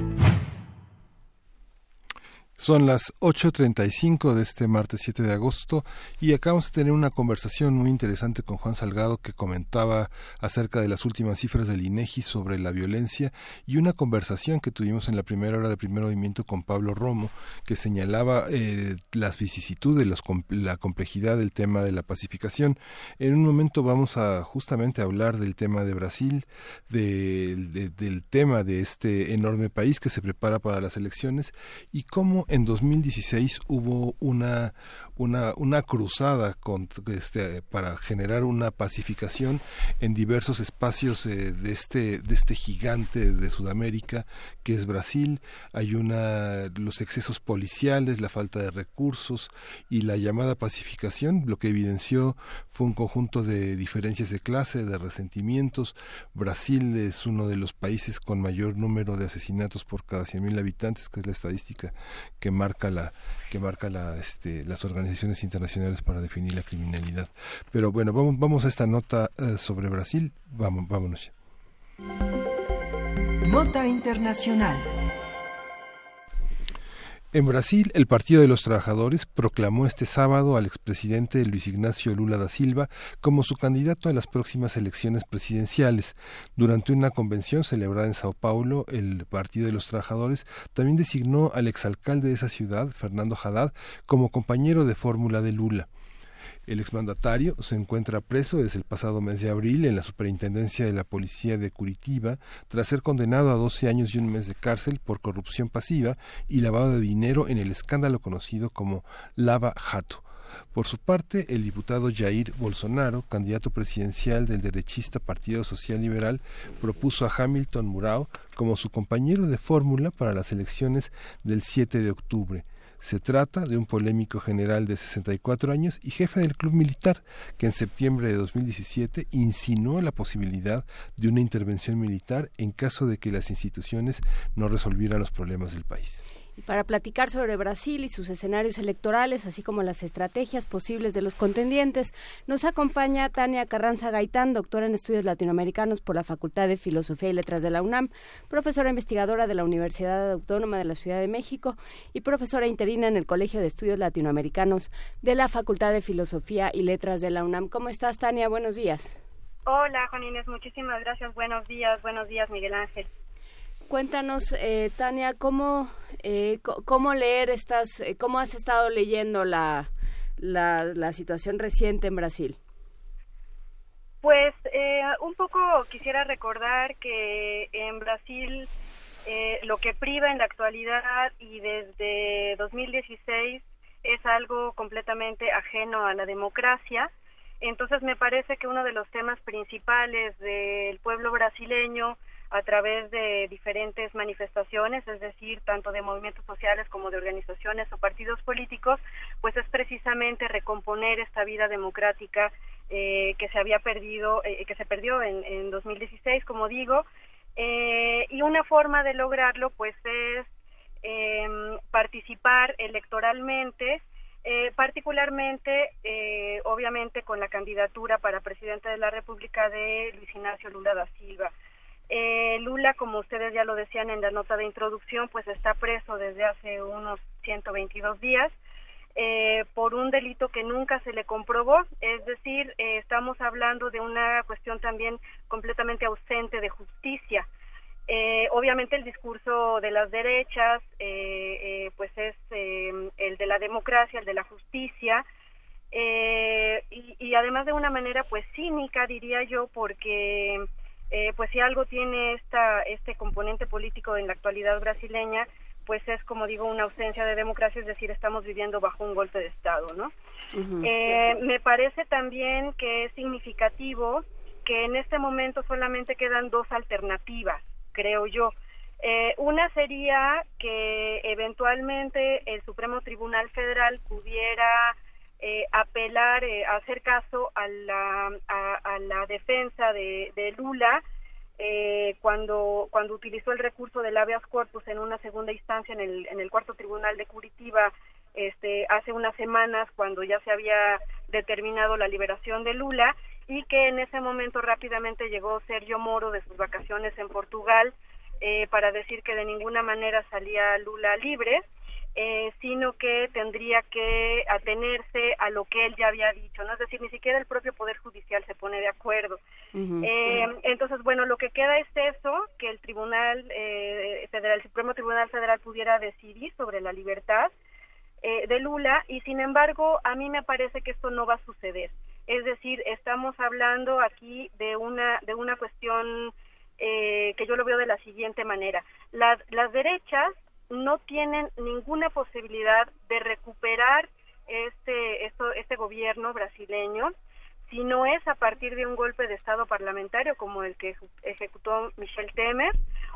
Son las 8.35 de este martes 7 de agosto y acabamos de tener una conversación muy interesante con Juan Salgado que comentaba acerca de las últimas cifras del INEGI sobre la violencia y una conversación que tuvimos en la primera hora de primer movimiento con Pablo Romo que señalaba eh, las vicisitudes, los, la complejidad del tema de la pacificación. En un momento vamos a justamente hablar del tema de Brasil, de, del tema de este enorme país que se prepara para las elecciones y cómo en 2016 hubo una una, una cruzada con, este, para generar una pacificación en diversos espacios eh, de, este, de este gigante de Sudamérica que es Brasil. Hay una, los excesos policiales, la falta de recursos y la llamada pacificación, lo que evidenció fue un conjunto de diferencias de clase, de resentimientos. Brasil es uno de los países con mayor número de asesinatos por cada 100.000 habitantes, que es la estadística que marca la que marca este, las organizaciones internacionales para definir la criminalidad. Pero bueno, vamos, vamos a esta nota eh, sobre Brasil. Vamos, vámonos. Nota internacional. En Brasil, el Partido de los Trabajadores proclamó este sábado al expresidente Luis Ignacio Lula da Silva como su candidato a las próximas elecciones presidenciales. Durante una convención celebrada en Sao Paulo, el Partido de los Trabajadores también designó al exalcalde de esa ciudad, Fernando Haddad, como compañero de fórmula de Lula. El exmandatario se encuentra preso desde el pasado mes de abril en la Superintendencia de la Policía de Curitiba tras ser condenado a 12 años y un mes de cárcel por corrupción pasiva y lavado de dinero en el escándalo conocido como Lava Jato. Por su parte, el diputado Jair Bolsonaro, candidato presidencial del derechista Partido Social Liberal, propuso a Hamilton Murao como su compañero de fórmula para las elecciones del 7 de octubre. Se trata de un polémico general de 64 años y jefe del club militar que en septiembre de 2017 insinuó la posibilidad de una intervención militar en caso de que las instituciones no resolvieran los problemas del país para platicar sobre Brasil y sus escenarios electorales, así como las estrategias posibles de los contendientes, nos acompaña Tania Carranza Gaitán, doctora en estudios latinoamericanos por la Facultad de Filosofía y Letras de la UNAM, profesora investigadora de la Universidad Autónoma de la Ciudad de México y profesora interina en el Colegio de Estudios Latinoamericanos de la Facultad de Filosofía y Letras de la UNAM. ¿Cómo estás, Tania? Buenos días. Hola, Juan Inés, muchísimas gracias. Buenos días, buenos días, Miguel Ángel. Cuéntanos, eh, Tania, ¿cómo, eh, cómo leer estas, eh, cómo has estado leyendo la, la, situación reciente en Brasil. Pues un poco quisiera recordar que en Brasil lo que priva en la actualidad y desde 2016 es algo completamente ajeno a la democracia. Entonces me parece que uno de los temas principales del pueblo brasileño a través de diferentes manifestaciones, es decir, tanto de movimientos sociales como de organizaciones o partidos políticos, pues es precisamente recomponer esta vida democrática eh, que se había perdido, eh, que se perdió en, en 2016, como digo, eh, y una forma de lograrlo, pues es em, participar electoralmente particularmente, obviamente, con la candidatura para presidente de la República de Luis Ignacio Lula da Silva. Eh, Lula, como ustedes ya lo decían en la nota de introducción, pues está preso desde hace unos 122 días eh, por un delito que nunca se le comprobó, es decir, eh, estamos hablando de una cuestión también completamente ausente de justicia. obviamente el discurso de las derechas, pues es el de la democracia, el de la justicia, y, y además de una manera pues cínica, diría yo, porque eh, pues si algo tiene esta, este componente político en la actualidad brasileña, pues es como digo una ausencia de democracia, es decir, estamos viviendo bajo un golpe de Estado, ¿no? eh, me parece también que es significativo que en este momento solamente quedan dos alternativas, creo yo. Eh, una sería que eventualmente el Supremo Tribunal Federal pudiera eh, apelar, eh, hacer caso a la, a, la defensa de, Lula eh, cuando, cuando utilizó el recurso del habeas corpus en una segunda instancia en el, en el cuarto tribunal de Curitiba este, hace unas semanas cuando ya se había determinado la liberación de Lula y que en ese momento rápidamente llegó Sergio Moro de sus vacaciones en Portugal eh, para decir que de ninguna manera salía Lula libre eh, sino que tendría que atenerse a lo que él ya había dicho, ¿no? Es decir, ni siquiera el propio Poder Judicial se pone de acuerdo. eh, entonces, bueno, lo que queda es eso, que el Tribunal eh, Federal, el Supremo Tribunal Federal pudiera decidir sobre la libertad eh, de Lula y, sin embargo, a mí me parece que esto no va a suceder. Es decir, estamos hablando aquí de una, de una cuestión eh, que yo lo veo de la siguiente manera. Las, las derechas no tienen ninguna posibilidad de recuperar este, esto, este gobierno brasileño si no es a partir de un golpe de Estado parlamentario como el que ejecutó Michel Temer,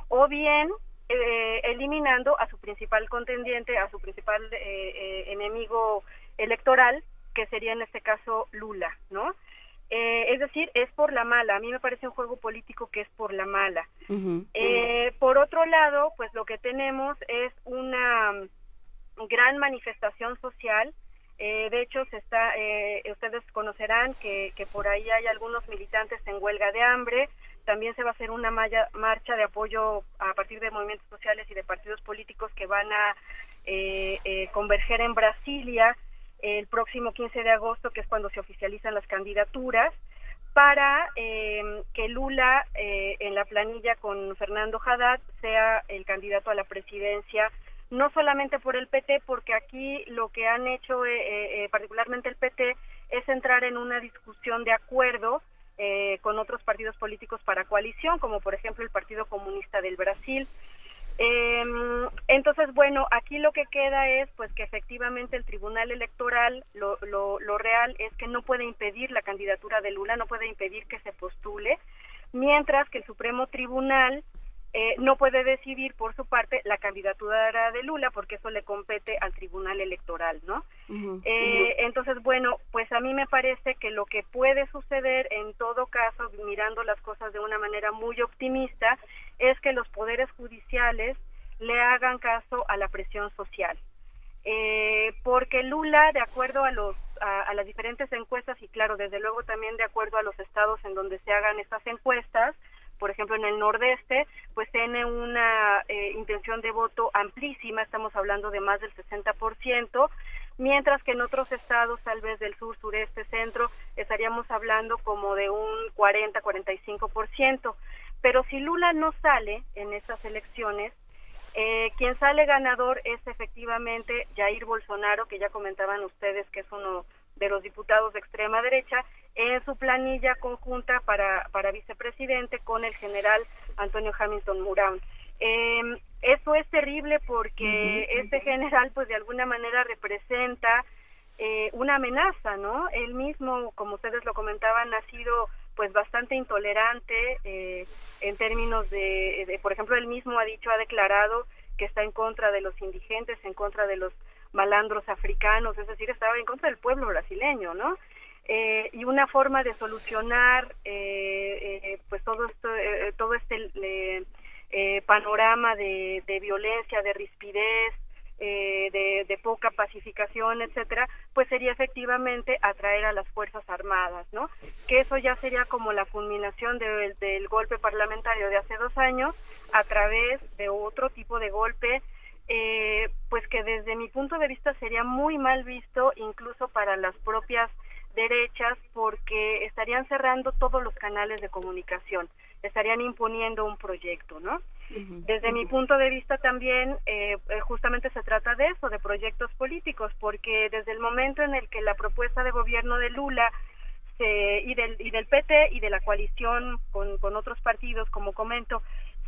o bien eh, eliminando a su principal contendiente, a su principal eh, eh, enemigo electoral, que sería en este caso Lula, ¿no? Es decir, es por la mala. A mí me parece un juego político que es por la mala. por otro lado, pues lo que tenemos es una gran manifestación social eh, de hecho, se está, eh, ustedes conocerán que, que, por ahí hay algunos militantes en huelga de hambre. También se va a hacer una marcha de apoyo a partir de movimientos sociales y de partidos políticos que van a eh, converger en Brasilia el próximo 15 de agosto, que es cuando se oficializan las candidaturas, para que Lula en la planilla con Fernando Haddad sea el candidato a la presidencia no solamente por el PT, porque aquí lo que han hecho, eh, eh, eh, particularmente el PT, es entrar en una discusión de acuerdo con otros partidos políticos para coalición, como por ejemplo el Partido Comunista del Brasil. Em, entonces, bueno, aquí lo que queda es pues que efectivamente el Tribunal Electoral, lo, lo, lo real es que no puede impedir la candidatura de Lula, no puede impedir que se postule, mientras que el Supremo Tribunal eh, no puede decidir por su parte la candidatura de Lula porque eso le compete al Tribunal Electoral, ¿no? Eh, entonces, bueno, pues a mí me parece que lo que puede suceder en todo caso, mirando las cosas de una manera muy optimista, es que los poderes judiciales le hagan caso a la presión social. Eh, porque Lula, de acuerdo a los a, las diferentes encuestas y claro, desde luego también de acuerdo a los estados en donde se hagan estas encuestas, por ejemplo, en el nordeste, pues tiene una eh, intención de voto amplísima, estamos hablando de más del 60%, mientras que en otros estados, tal vez del sur, sureste, centro, estaríamos hablando como de un 40-45%. Pero si Lula no sale en estas elecciones, eh, quien sale ganador es efectivamente Jair Bolsonaro, que ya comentaban ustedes que es uno de los diputados de extrema derecha, en su planilla conjunta para, para vicepresidente con el general Antonio Hamilton Mourán. Eh, eso es terrible porque este general pues de alguna manera representa eh, una amenaza, ¿no? Él mismo, como ustedes lo comentaban, ha sido pues bastante intolerante eh, en términos de, por ejemplo, él mismo ha dicho, ha declarado que está en contra de los indigentes, en contra de los malandros africanos, es decir, estaba en contra del pueblo brasileño, ¿no? Eh, y una forma de solucionar eh, eh, pues todo esto todo este panorama de, violencia de rispidez de, de, poca pacificación etcétera pues sería efectivamente atraer a las fuerzas armadas no que eso ya sería como la culminación del golpe parlamentario de hace dos años a través de otro tipo de golpe pues que desde mi punto de vista sería muy mal visto incluso para las propias derechas porque estarían cerrando todos los canales de comunicación, estarían imponiendo un proyecto, ¿no? Desde mi punto de vista también eh, eh, justamente se trata de eso, de proyectos políticos, porque desde el momento en el que la propuesta de gobierno de Lula se, y, del, y del PT y de la coalición con, con otros partidos, como comento,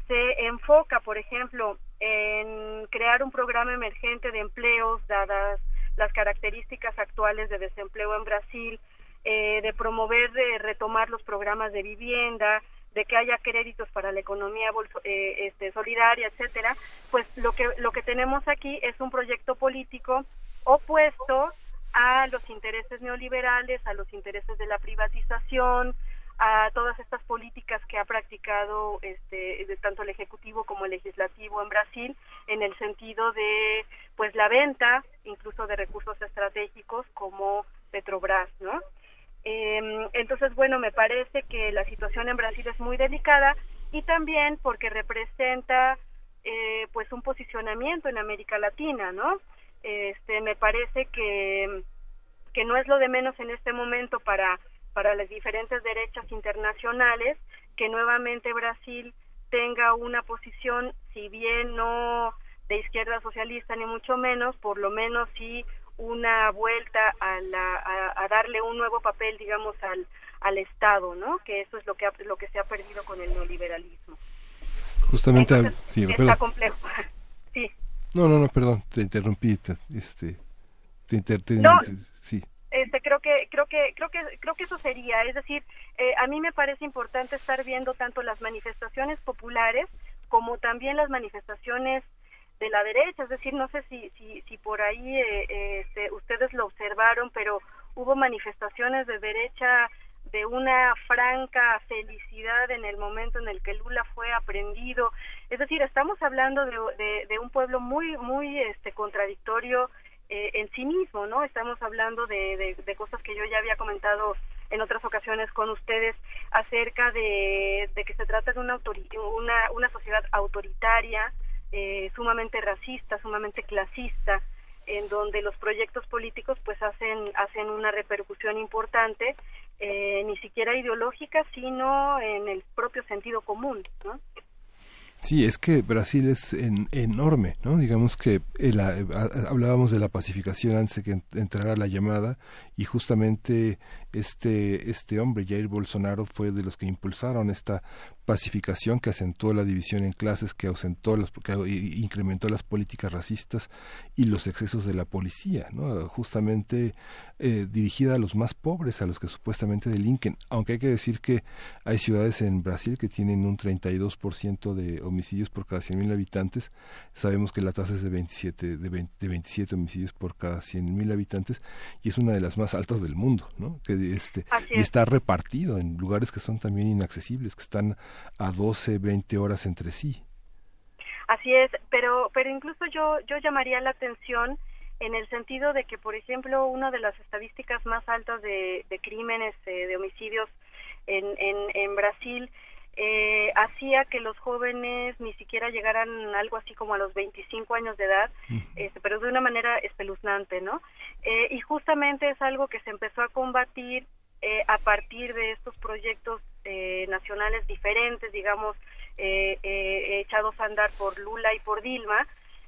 se enfoca, por ejemplo, en crear un programa emergente de empleos dadas las características actuales de desempleo en Brasil, eh, de promover, de retomar los programas de vivienda, de que haya créditos para la economía eh, este, solidaria, etcétera, pues lo que lo que tenemos aquí es un proyecto político opuesto a los intereses neoliberales, a los intereses de la privatización, a todas estas políticas que ha practicado este tanto el ejecutivo como el legislativo en Brasil en el sentido de pues la venta incluso de recursos estratégicos como Petrobras, ¿no? Em, entonces, bueno, me parece que la situación en Brasil es muy delicada y también porque representa eh, pues un posicionamiento en América Latina, ¿no? Este, me parece que que no es lo de menos en este momento para para las diferentes derechas internacionales, que nuevamente Brasil tenga una posición, si bien no de izquierda socialista ni mucho menos, por lo menos sí una vuelta a, la, a, darle un nuevo papel, digamos, al, al Estado, ¿no? Que eso es lo que, lo que se ha perdido con el neoliberalismo. Justamente, sí, está complejo. (laughs) sí. No, no, no, perdón, te interrumpí, este, te, inter, no, sí. Este, creo que creo que creo que creo que eso sería, es decir, eh, a mí me parece importante estar viendo tanto las manifestaciones populares como también las manifestaciones de la derecha, es decir, no sé si si, si por ahí eh, este, ustedes lo observaron, pero hubo manifestaciones de derecha de una franca felicidad en el momento en el que Lula fue aprendido. Es decir, estamos hablando de, de, un pueblo muy, muy este, contradictorio eh, en sí mismo, ¿no? Estamos hablando de, de, cosas que yo ya había comentado en otras ocasiones con ustedes acerca de, que se trata de una, una, una sociedad autoritaria, eh, sumamente racista, sumamente clasista, en donde los proyectos políticos pues hacen hacen una repercusión importante eh, ni siquiera ideológica sino en el propio sentido común ¿no? Sí, es que Brasil es enorme, ¿no? Digamos que eh, hablábamos de la pacificación antes de que entrara la llamada y justamente este, este hombre, Jair Bolsonaro, fue de los que impulsaron esta pacificación que acentuó la división en clases, que, ausentó las, incrementó las políticas racistas y los excesos de la policía, ¿no? justamente eh, dirigida a los más pobres, a los que supuestamente delinquen, aunque hay que decir que hay ciudades en Brasil que tienen un 32% de homicidios por cada 100.000 habitantes, sabemos que la tasa es de 27, de, de 27 homicidios por cada 100.000 habitantes y es una de las más altas del mundo, ¿no? que este, y está repartido en lugares que son también inaccesibles, que están a 12, 20 horas entre sí. Así es, pero, pero incluso yo, yo llamaría la atención en el sentido de que, por ejemplo, una de las estadísticas más altas de, de crímenes, eh, de homicidios en, en, en Brasil, eh, hacía que los jóvenes ni siquiera llegaran algo así como a los 25 años de edad, este, pero de una manera espeluznante, ¿no? Eh, y justamente es algo que se empezó a combatir eh, a partir de estos proyectos eh, nacionales diferentes, digamos, echados a andar por Lula y por Dilma,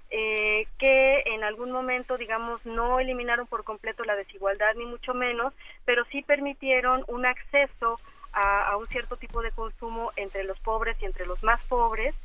que en algún momento, digamos, no eliminaron por completo la desigualdad, ni mucho menos, pero sí permitieron un acceso a, un cierto tipo de consumo entre los pobres y entre los más pobres,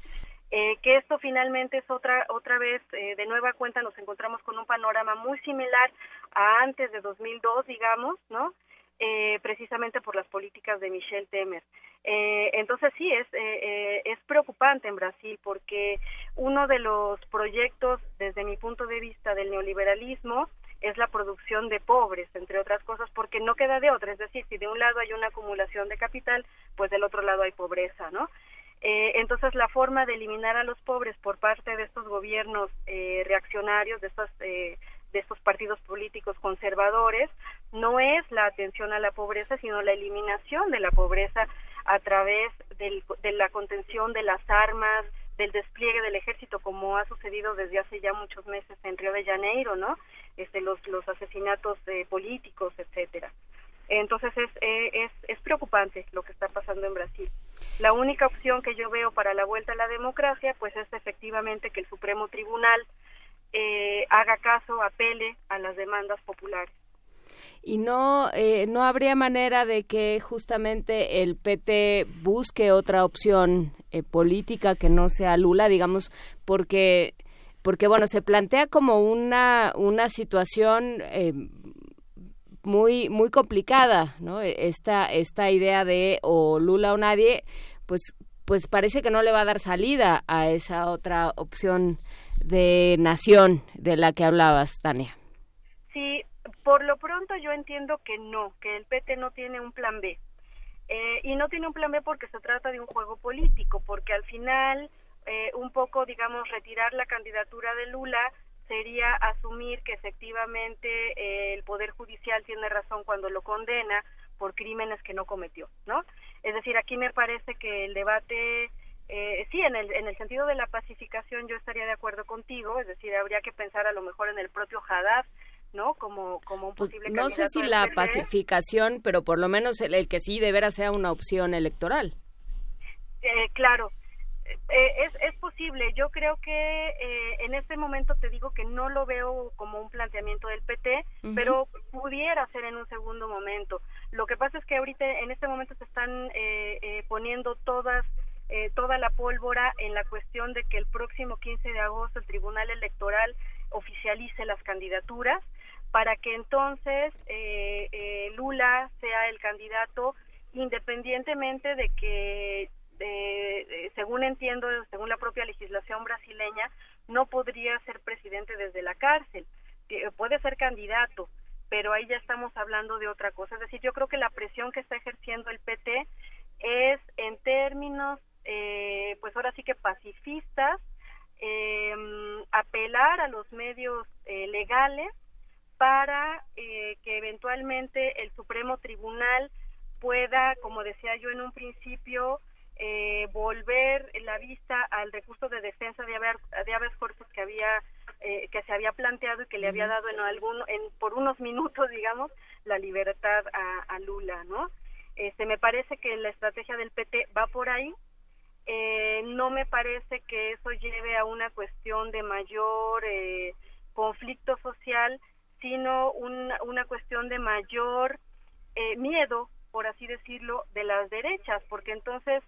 eh, que esto finalmente es otra otra vez eh, de nueva cuenta nos encontramos con un panorama muy similar a antes de 2002 digamos no eh, precisamente por las políticas de Michel Temer. Entonces sí es es preocupante en Brasil porque uno de los proyectos desde mi punto de vista del neoliberalismo es la producción de pobres, entre otras cosas, porque no queda de otra. Es decir, si de un lado hay una acumulación de capital, pues del otro lado hay pobreza, ¿no? Eh, entonces, la forma de eliminar a los pobres por parte de estos gobiernos eh, reaccionarios, de estos, eh, de estos partidos políticos conservadores, no es la atención a la pobreza, sino la eliminación de la pobreza a través del, de la contención de las armas, del despliegue del ejército como ha sucedido desde hace ya muchos meses en Río de Janeiro, ¿no? Este, los, los asesinatos eh, políticos, etcétera. Entonces es, eh, es, es preocupante lo que está pasando en Brasil. La única opción que yo veo para la vuelta a la democracia, pues es efectivamente que el Supremo Tribunal eh, haga caso, apele a las demandas populares y no eh, no habría manera de que justamente el PT busque otra opción eh, política que no sea Lula digamos porque porque bueno se plantea como una una situación eh, muy muy complicada no esta esta idea de o Lula o nadie pues pues parece que no le va a dar salida a esa otra opción de nación de la que hablabas Tania sí por lo pronto yo entiendo que no, que el PT no tiene un plan B. Eh, y no tiene un plan B porque se trata de un juego político, porque al final eh, un poco, digamos, retirar la candidatura de Lula sería asumir que efectivamente eh, el Poder Judicial tiene razón cuando lo condena por crímenes que no cometió, ¿no? Es decir, aquí me parece que el debate, eh, sí, en el, en el sentido de la pacificación yo estaría de acuerdo contigo, es decir, habría que pensar a lo mejor en el propio Haddad, ¿no? Como, como un pues, posible No sé si la pacificación, pero por lo menos el, que sí deberá sea una opción electoral. Eh, claro, eh, es, es posible. Yo creo que eh, en este momento te digo que no lo veo como un planteamiento del PT, pero pudiera ser en un segundo momento. Lo que pasa es que ahorita en este momento se están poniendo todas eh, toda la pólvora en la cuestión de que el próximo 15 de agosto el Tribunal Electoral oficialice las candidaturas para que entonces eh, eh, Lula sea el candidato independientemente de que según entiendo según la propia legislación brasileña no podría ser presidente desde la cárcel. Puede ser candidato pero ahí ya estamos hablando de otra cosa. Es decir yo creo que la presión que está ejerciendo el PT es en términos eh, pues ahora sí que pacifistas, eh, apelar a los medios eh, legales para que eventualmente el Supremo Tribunal pueda, como decía yo en un principio, volver la vista al recurso de defensa de haber de habeas corpus que había que se había planteado y que le había dado en algún en, por unos minutos digamos la libertad a, a Lula no este me parece que la estrategia del PT va por ahí. Eh, no me parece que eso lleve a una cuestión de mayor eh, conflicto social, sino una cuestión de mayor eh, miedo, por así decirlo, de las derechas, porque entonces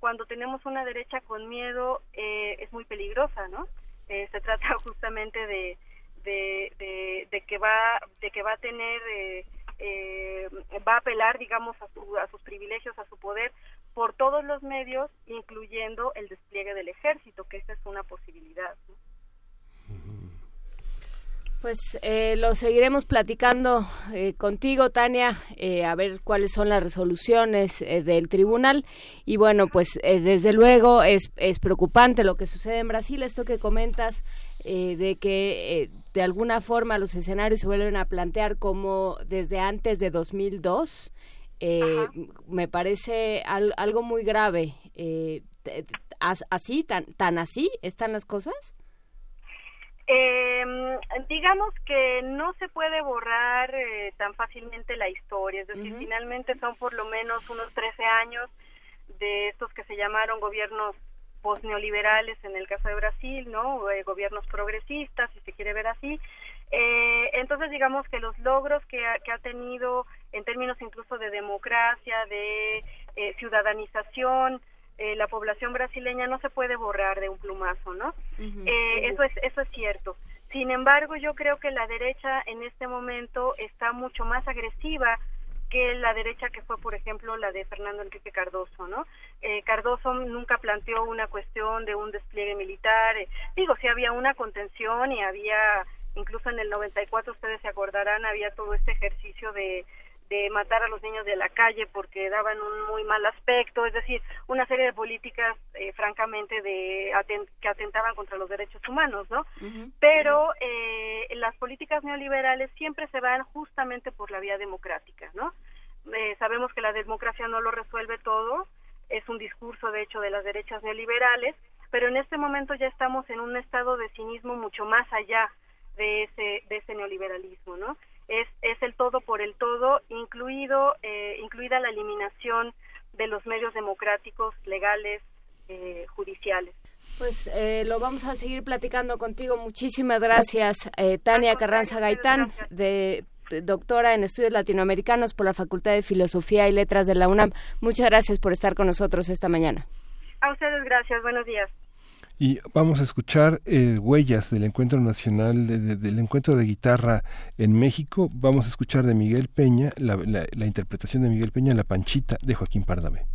cuando tenemos una derecha con miedo es muy peligrosa, ¿no? se trata (laughs) justamente de, de, que va de que va a tener va a apelar digamos a, a sus privilegios a su poder por todos los medios, incluyendo el despliegue del ejército, que esa es una posibilidad. Pues eh, lo seguiremos platicando eh, contigo, Tania, eh, a ver cuáles son las resoluciones del tribunal. Y bueno, pues desde luego es, es preocupante lo que sucede en Brasil, esto que comentas de que de alguna forma los escenarios se vuelven a plantear como desde antes de 2002 eh, me parece algo muy grave. Eh, ¿Así, tan, tan así están las cosas? Eh, digamos que no se puede borrar eh, tan fácilmente la historia, es decir, finalmente son por lo menos unos 13 años de estos que se llamaron gobiernos posneoliberales en el caso de Brasil, ¿no? Eh, gobiernos progresistas, si se quiere ver así, eh, entonces, digamos que los logros que ha, que ha tenido en términos incluso de democracia, de eh, ciudadanización, eh, la población brasileña no se puede borrar de un plumazo, ¿no? eh, eso es eso es cierto. Sin embargo, yo creo que la derecha en este momento está mucho más agresiva que la derecha que fue, por ejemplo, la de Fernando Enrique Cardoso, ¿no? Eh, Cardoso nunca planteó una cuestión de un despliegue militar. Eh, digo, sí había una contención y había incluso en el 94 ustedes se acordarán había todo este ejercicio de de matar a los niños de la calle porque daban un muy mal aspecto, es decir, una serie de políticas eh, francamente de que atentaban contra los derechos humanos, ¿no? Pero eh, las políticas neoliberales siempre se van justamente por la vía democrática, ¿no? Eh, sabemos que la democracia no lo resuelve todo, es un discurso de hecho de las derechas neoliberales, pero en este momento ya estamos en un estado de cinismo mucho más allá de ese, de ese neoliberalismo, ¿no? Es, es el todo por el todo, incluido, eh, incluida la eliminación de los medios democráticos, legales, eh, judiciales. Pues eh, lo vamos a seguir platicando contigo. Muchísimas gracias, Tania Carranza Gaitán, de doctora en estudios latinoamericanos por la Facultad de Filosofía y Letras de la UNAM. Muchas gracias por estar con nosotros esta mañana. A ustedes gracias. Buenos días. Y vamos a escuchar eh, huellas del encuentro nacional, del encuentro de guitarra en México. Vamos a escuchar de Miguel Peña, la, la interpretación de Miguel Peña, La Panchita de Joaquín Pardame.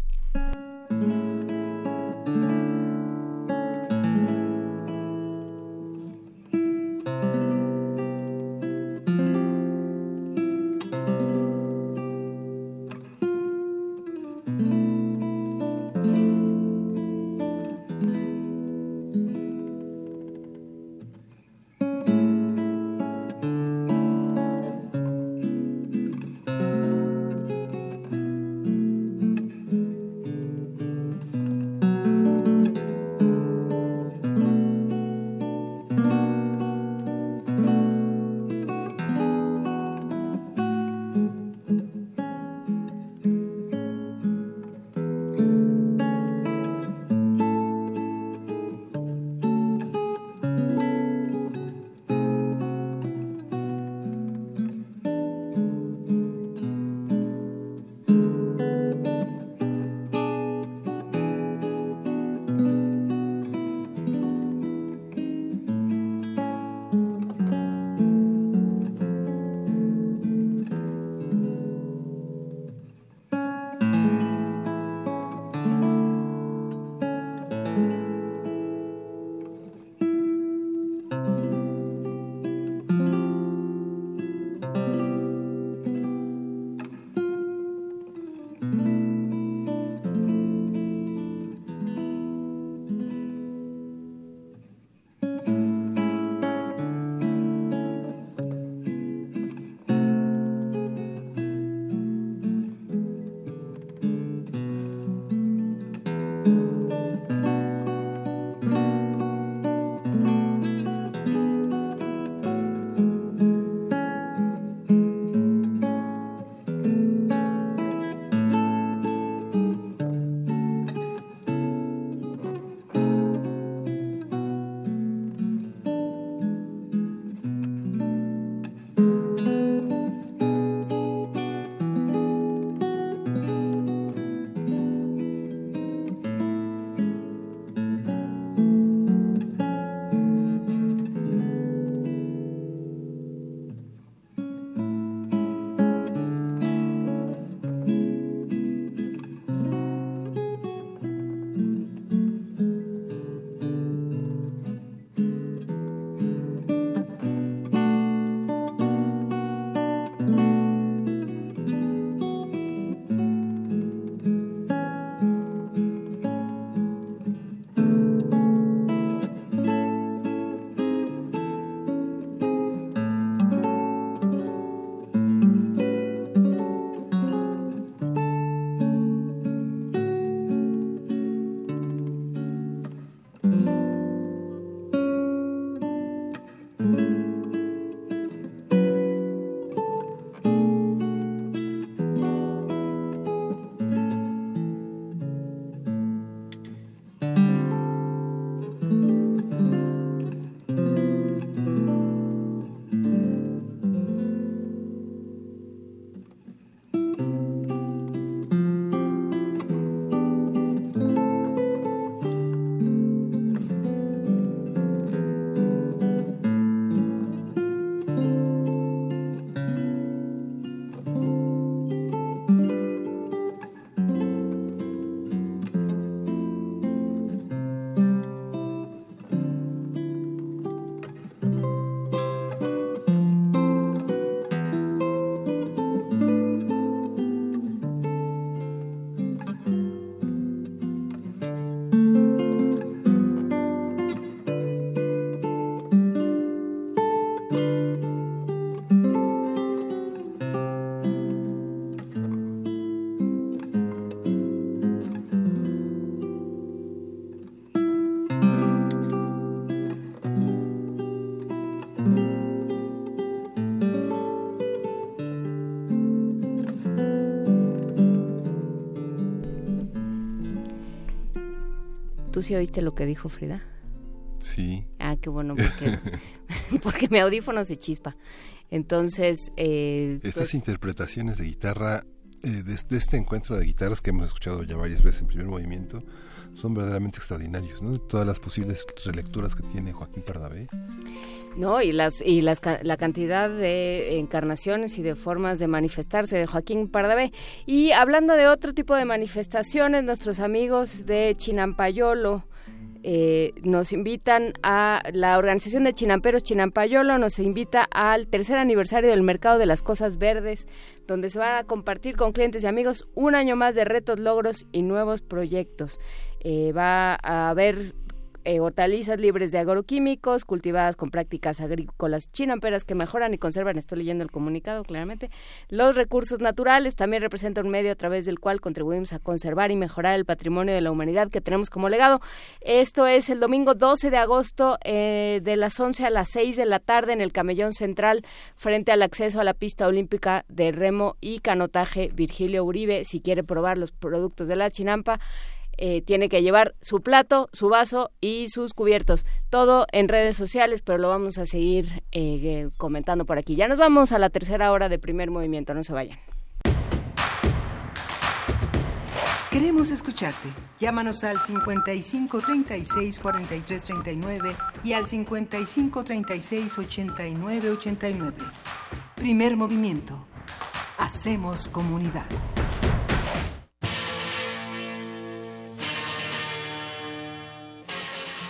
Sí oíste lo que dijo Frida? Sí. Ah, qué bueno, porque, (laughs) (laughs) porque mi audífono se chispa. Entonces... Eh, Estas pues, interpretaciones de guitarra, eh, de, de este encuentro de guitarras que hemos escuchado ya varias veces en primer movimiento, son verdaderamente extraordinarios, ¿no? Todas las posibles relecturas que tiene Joaquín Pardavé. No, y las y las, la cantidad de encarnaciones y de formas de manifestarse de Joaquín Pardavé. Y hablando de otro tipo de manifestaciones, nuestros amigos de Chinampayolo eh, nos invitan a la organización de Chinamperos Chinampayolo nos invita al tercer aniversario del mercado de las cosas verdes, donde se van a compartir con clientes y amigos un año más de retos, logros y nuevos proyectos. Eh, va a haber eh, hortalizas libres de agroquímicos, cultivadas con prácticas agrícolas chinamperas que mejoran y conservan, estoy leyendo el comunicado claramente, los recursos naturales, también representa un medio a través del cual contribuimos a conservar y mejorar el patrimonio de la humanidad que tenemos como legado. Esto es el domingo 12 de agosto eh, de las 11 a las 6 de la tarde en el Camellón Central frente al acceso a la pista olímpica de remo y canotaje Virgilio Uribe. Si quiere probar los productos de la chinampa, eh, tiene que llevar su plato, su vaso y sus cubiertos. Todo en redes sociales, pero lo vamos a seguir eh, comentando por aquí. Ya nos vamos a la tercera hora de primer movimiento, no se vayan. Queremos escucharte. Llámanos al 55 36 43 39 y al 55 36 89 89. Primer movimiento. Hacemos comunidad.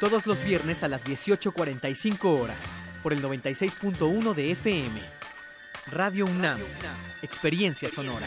Todos los viernes a las 18.45 horas, por el 96.1 de FM. Radio UNAM, Experiencia Sonora.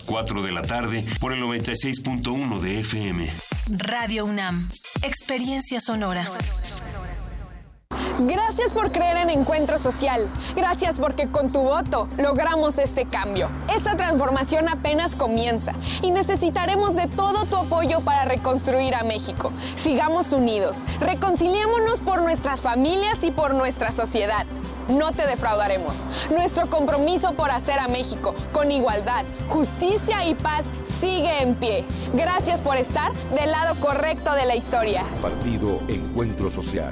4 de la tarde por el 96.1 de FM. Radio UNAM. Experiencia sonora. Gracias por creer en Encuentro Social. Gracias porque con tu voto logramos este cambio. Esta transformación apenas comienza y necesitaremos de todo tu apoyo para reconstruir a México. Sigamos unidos, reconciliémonos por nuestras familias y por nuestra sociedad. No te defraudaremos. Nuestro compromiso por hacer a México con igualdad, justicia y paz sigue en pie. Gracias por estar del lado correcto de la historia. Partido Encuentro Social.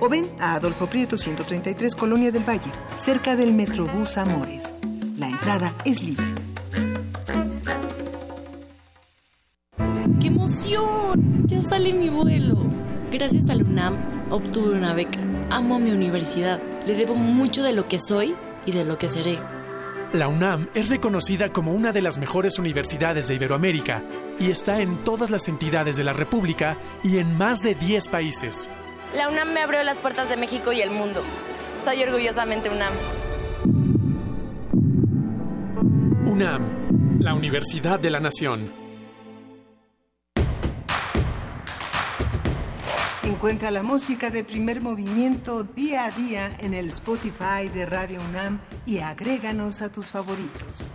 o ven a Adolfo Prieto 133 Colonia del Valle, cerca del Metrobús Amores. La entrada es libre. ¡Qué emoción! Ya sale mi vuelo. Gracias a la UNAM obtuve una beca. Amo mi universidad. Le debo mucho de lo que soy y de lo que seré. La UNAM es reconocida como una de las mejores universidades de Iberoamérica y está en todas las entidades de la República y en más de 10 países. La UNAM me abrió las puertas de México y el mundo. Soy orgullosamente UNAM. UNAM, la Universidad de la Nación. Encuentra la música de primer movimiento día a día en el Spotify de Radio UNAM y agréganos a tus favoritos.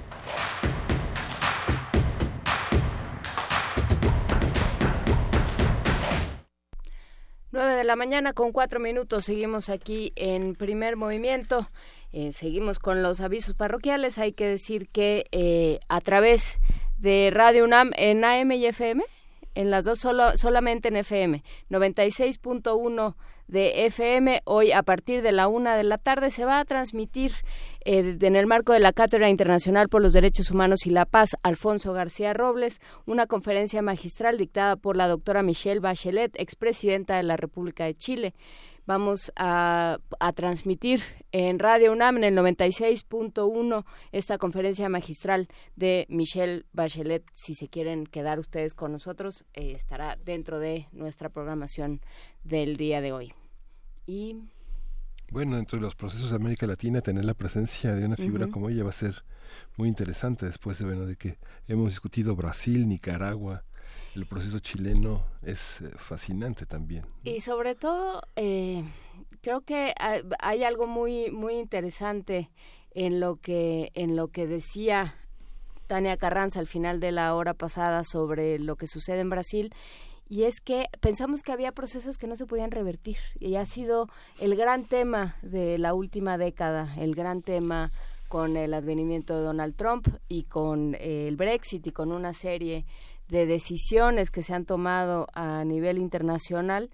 Nueve de la mañana con cuatro minutos. Seguimos aquí en primer movimiento. Eh, seguimos con los avisos parroquiales. Hay que decir que eh, a través de Radio UNAM en AM y FM, en las dos solo, solamente en FM, 96.1 de FM. Hoy a partir de la una de la tarde se va a transmitir eh, en el marco de la Cátedra Internacional por los Derechos Humanos y la Paz, Alfonso García Robles, una conferencia magistral dictada por la doctora Michelle Bachelet, expresidenta de la República de Chile vamos a, a, transmitir en Radio UNAM en el 96.1 esta conferencia magistral de Michelle Bachelet. Si se quieren quedar ustedes con nosotros, eh, estará dentro de nuestra programación del día de hoy. Y bueno, dentro de los procesos de América Latina, tener la presencia de una figura como ella va a ser muy interesante después de, bueno, de que hemos discutido Brasil, Nicaragua, el proceso chileno es eh, fascinante también. Y sobre todo, eh, creo que hay algo muy muy interesante en lo que en lo que decía Tania Carranza al final de la hora pasada sobre lo que sucede en Brasil y es que pensamos que había procesos que no se podían revertir y ha sido el gran tema de la última década, el gran tema con el advenimiento de Donald Trump y con eh, el Brexit y con una serie de decisiones que se han tomado a nivel internacional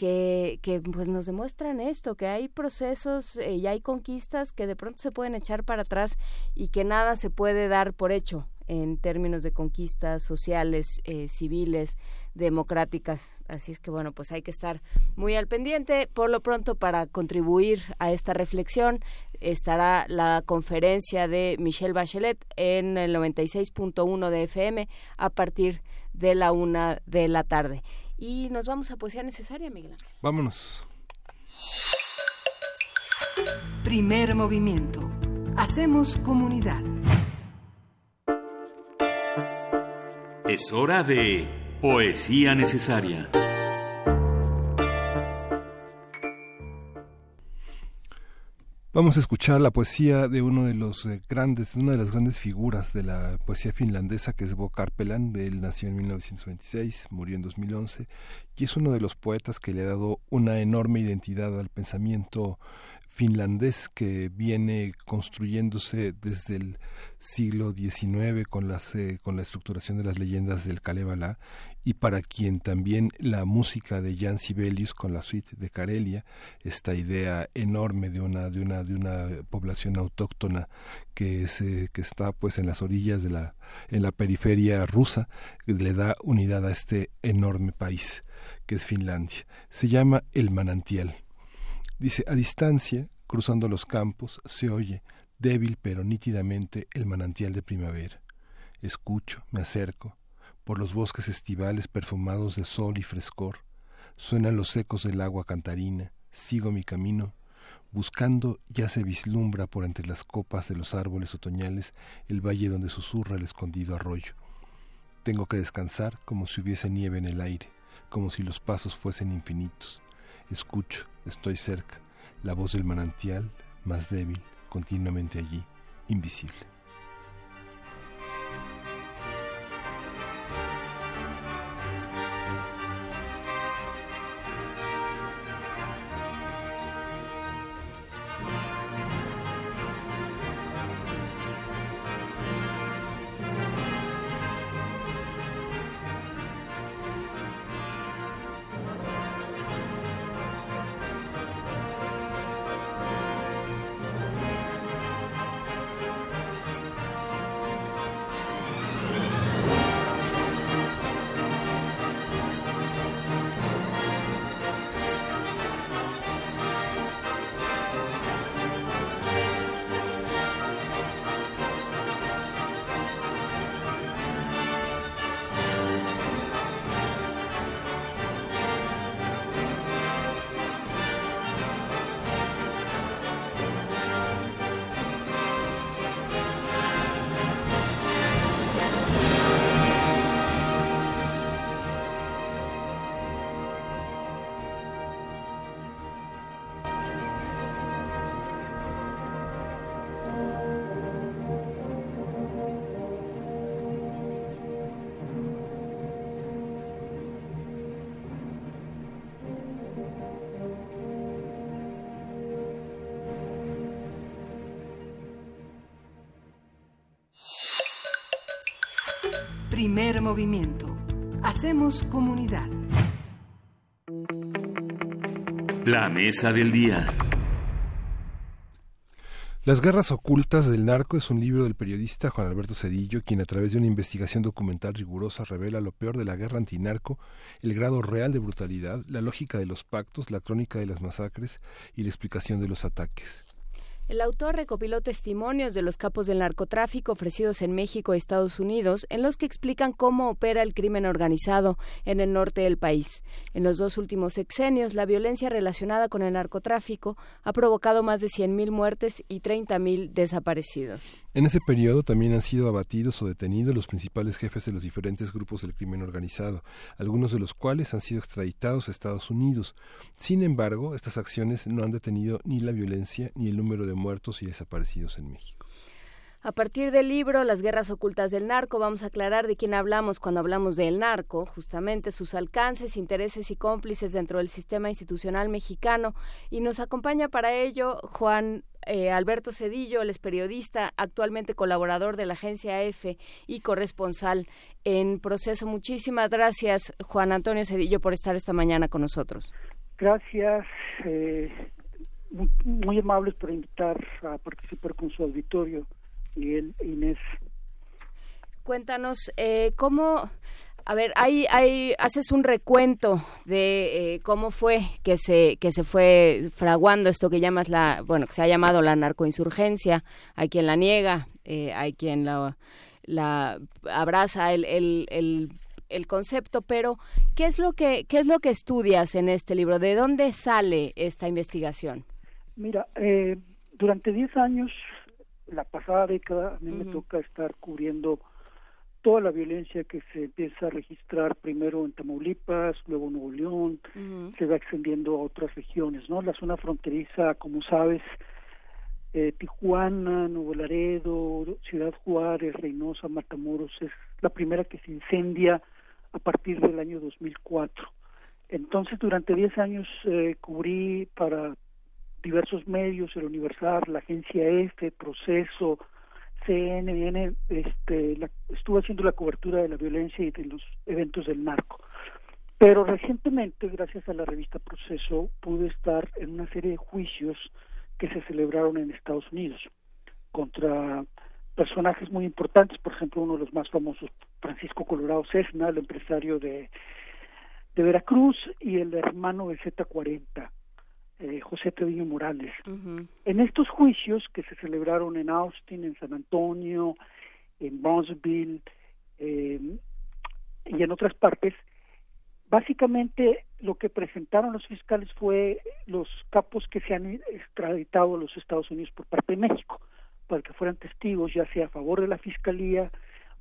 que, que pues nos demuestran esto, que hay procesos eh, y hay conquistas que de pronto se pueden echar para atrás y que nada se puede dar por hecho en términos de conquistas sociales, eh, civiles, democráticas. Así es que bueno, pues hay que estar muy al pendiente. Por lo pronto, para contribuir a esta reflexión, estará la conferencia de Michelle Bachelet en el 96.1 de FM a partir de la una de la tarde. Y nos vamos a poesía necesaria, Miguel. Vámonos. Primer movimiento. Hacemos comunidad. Es hora de Poesía Necesaria. Vamos a escuchar la poesía de uno de los eh, grandes, una de las grandes figuras de la poesía finlandesa, que es Bo Karpelan. Él nació en 1926, murió en 2011 y es uno de los poetas que le ha dado una enorme identidad al pensamiento finlandés que viene construyéndose desde el siglo XIX con, las, eh, con la estructuración de las leyendas del Kalevala y para quien también la música de Jan Sibelius con la suite de Karelia, esta idea enorme de una, de una, de una población autóctona que, se, que está pues en las orillas de la, en la periferia rusa, le da unidad a este enorme país que es Finlandia. Se llama El Manantial. Dice, a distancia, cruzando los campos, se oye, débil pero nítidamente, el manantial de primavera. Escucho, me acerco, por los bosques estivales perfumados de sol y frescor, suenan los ecos del agua cantarina, sigo mi camino, buscando ya se vislumbra por entre las copas de los árboles otoñales el valle donde susurra el escondido arroyo. Tengo que descansar como si hubiese nieve en el aire, como si los pasos fuesen infinitos. Escucho, estoy cerca, la voz del manantial, más débil, continuamente allí, invisible. Primer movimiento. Hacemos comunidad. La mesa del día. Las guerras ocultas del narco es un libro del periodista Juan Alberto Cedillo, quien a través de una investigación documental rigurosa revela lo peor de la guerra antinarco, el grado real de brutalidad, la lógica de los pactos, la crónica de las masacres y la explicación de los ataques. El autor recopiló testimonios de los capos del narcotráfico ofrecidos en México y Estados Unidos, en los que explican cómo opera el crimen organizado en el norte del país. En los dos últimos sexenios, la violencia relacionada con el narcotráfico ha provocado más de 100.000 muertes y 30.000 desaparecidos. En ese periodo también han sido abatidos o detenidos los principales jefes de los diferentes grupos del crimen organizado, algunos de los cuales han sido extraditados a Estados Unidos. Sin embargo, estas acciones no han detenido ni la violencia ni el número de muertos y desaparecidos en México. A partir del libro Las guerras ocultas del narco, vamos a aclarar de quién hablamos cuando hablamos del narco, justamente sus alcances, intereses y cómplices dentro del sistema institucional mexicano. Y nos acompaña para ello Juan eh, Alberto Cedillo, él es periodista, actualmente colaborador de la agencia EFE y corresponsal en proceso. Muchísimas gracias, Juan Antonio Cedillo, por estar esta mañana con nosotros. Gracias. Eh, muy, muy amables por invitar a participar con su auditorio, Miguel e Inés. Cuéntanos, eh, ¿cómo, a ver, hay, hay, haces un recuento de eh, cómo fue que se, que se fue fraguando esto que llamas la, bueno, que se ha llamado la narcoinsurgencia, hay quien la niega, eh, hay quien la, la abraza el, el, el, el concepto, pero ¿qué es lo que, qué es lo que estudias en este libro? ¿De dónde sale esta investigación? Mira, eh, durante 10 años, la pasada década, a mí me toca estar cubriendo toda la violencia que se empieza a registrar primero en Tamaulipas, luego en Nuevo León, se va extendiendo a otras regiones, ¿no? La zona fronteriza, como sabes, eh, Tijuana, Nuevo Laredo, Ciudad Juárez, Reynosa, Matamoros, es la primera que se incendia a partir del año 2004. Entonces, durante 10 años eh, cubrí para diversos medios, el Universal, la agencia EFE, Proceso, CNN, este, la- estuve haciendo la cobertura de la violencia y de los eventos del narco. Pero recientemente, gracias a la revista Proceso, pude estar en una serie de juicios que se celebraron en Estados Unidos contra personajes muy importantes, por ejemplo, uno de los más famosos, Francisco Colorado Cessna, el empresario de, de Veracruz, y el hermano de Z40, eh, José Treviño Morales. En estos juicios que se celebraron en Austin, en San Antonio, en Brownsville eh, y en otras partes, básicamente lo que presentaron los fiscales fue los capos que se han extraditado a los Estados Unidos por parte de México, para que fueran testigos ya sea a favor de la fiscalía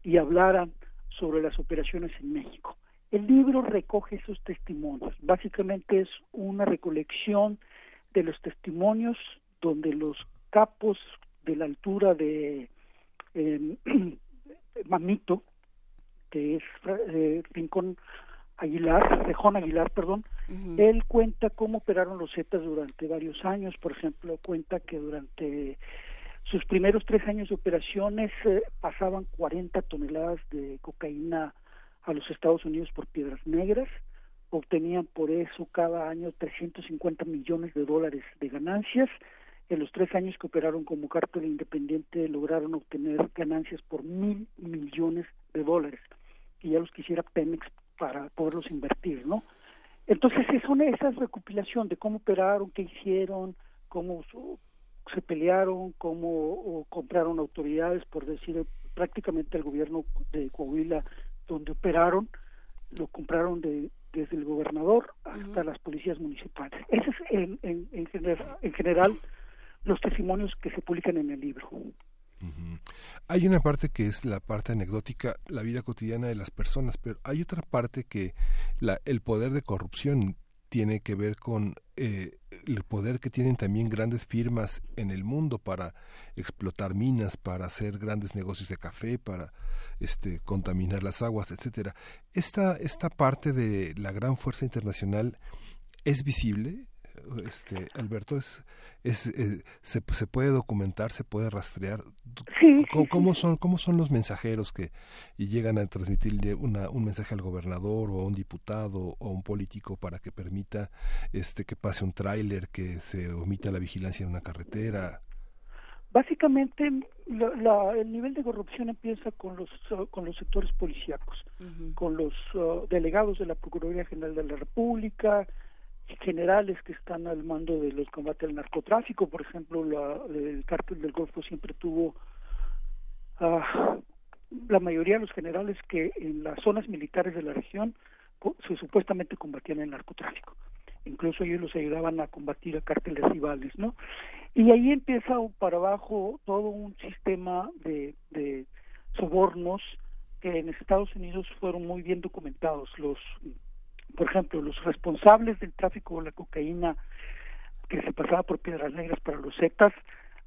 y hablaran sobre las operaciones en México. El libro recoge esos testimonios. Básicamente es una recolección de los testimonios donde los capos de la altura de eh, (clears throat) Mamito, que es eh, Rincón Aguilar, Rejón Aguilar, perdón, él cuenta cómo operaron los Zetas durante varios años, por ejemplo, cuenta que durante sus primeros tres años de operaciones eh, pasaban 40 toneladas de cocaína a los Estados Unidos por piedras negras, obtenían por eso cada año 350 millones de dólares de ganancias. En los tres años que operaron como cártel independiente lograron obtener ganancias por mil millones de dólares, y ya los quisiera Pemex para poderlos invertir, ¿no? Entonces son esas recopilación de cómo operaron, qué hicieron, cómo se pelearon, cómo compraron autoridades, por decir prácticamente el gobierno de Coahuila donde operaron, lo compraron de, desde el gobernador hasta las policías municipales. Ese es en, en, en, general, en general los testimonios que se publican en el libro. Hay una parte que es la parte anecdótica, la vida cotidiana de las personas, pero hay otra parte que la, el poder de corrupción tiene que ver con eh, el poder que tienen también grandes firmas en el mundo para explotar minas, para hacer grandes negocios de café, para este contaminar las aguas, etcétera. Esta esta parte de la gran fuerza internacional es visible, este Alberto es es eh, se, se puede documentar se puede rastrear sí, ¿Cómo, sí, cómo sí. son cómo son los mensajeros que y llegan a transmitirle una, un mensaje al gobernador o a un diputado o a un político para que permita este que pase un tráiler que se omita la vigilancia en una carretera Básicamente, la- la- el nivel de corrupción empieza con los uh, con los sectores policíacos, con los uh, delegados de la Procuraduría General de la República, generales que están al mando de los combates al narcotráfico, por ejemplo, la- el cártel del Golfo siempre tuvo ah, la mayoría de los generales que en las zonas militares de la región se supuestamente combatían el narcotráfico. Incluso ellos los ayudaban a combatir a cárteles rivales, ¿no? Y ahí empieza para abajo todo un sistema de, de sobornos que en Estados Unidos fueron muy bien documentados. Los, por ejemplo, los responsables del tráfico de la cocaína que se pasaba por Piedras Negras para los Zetas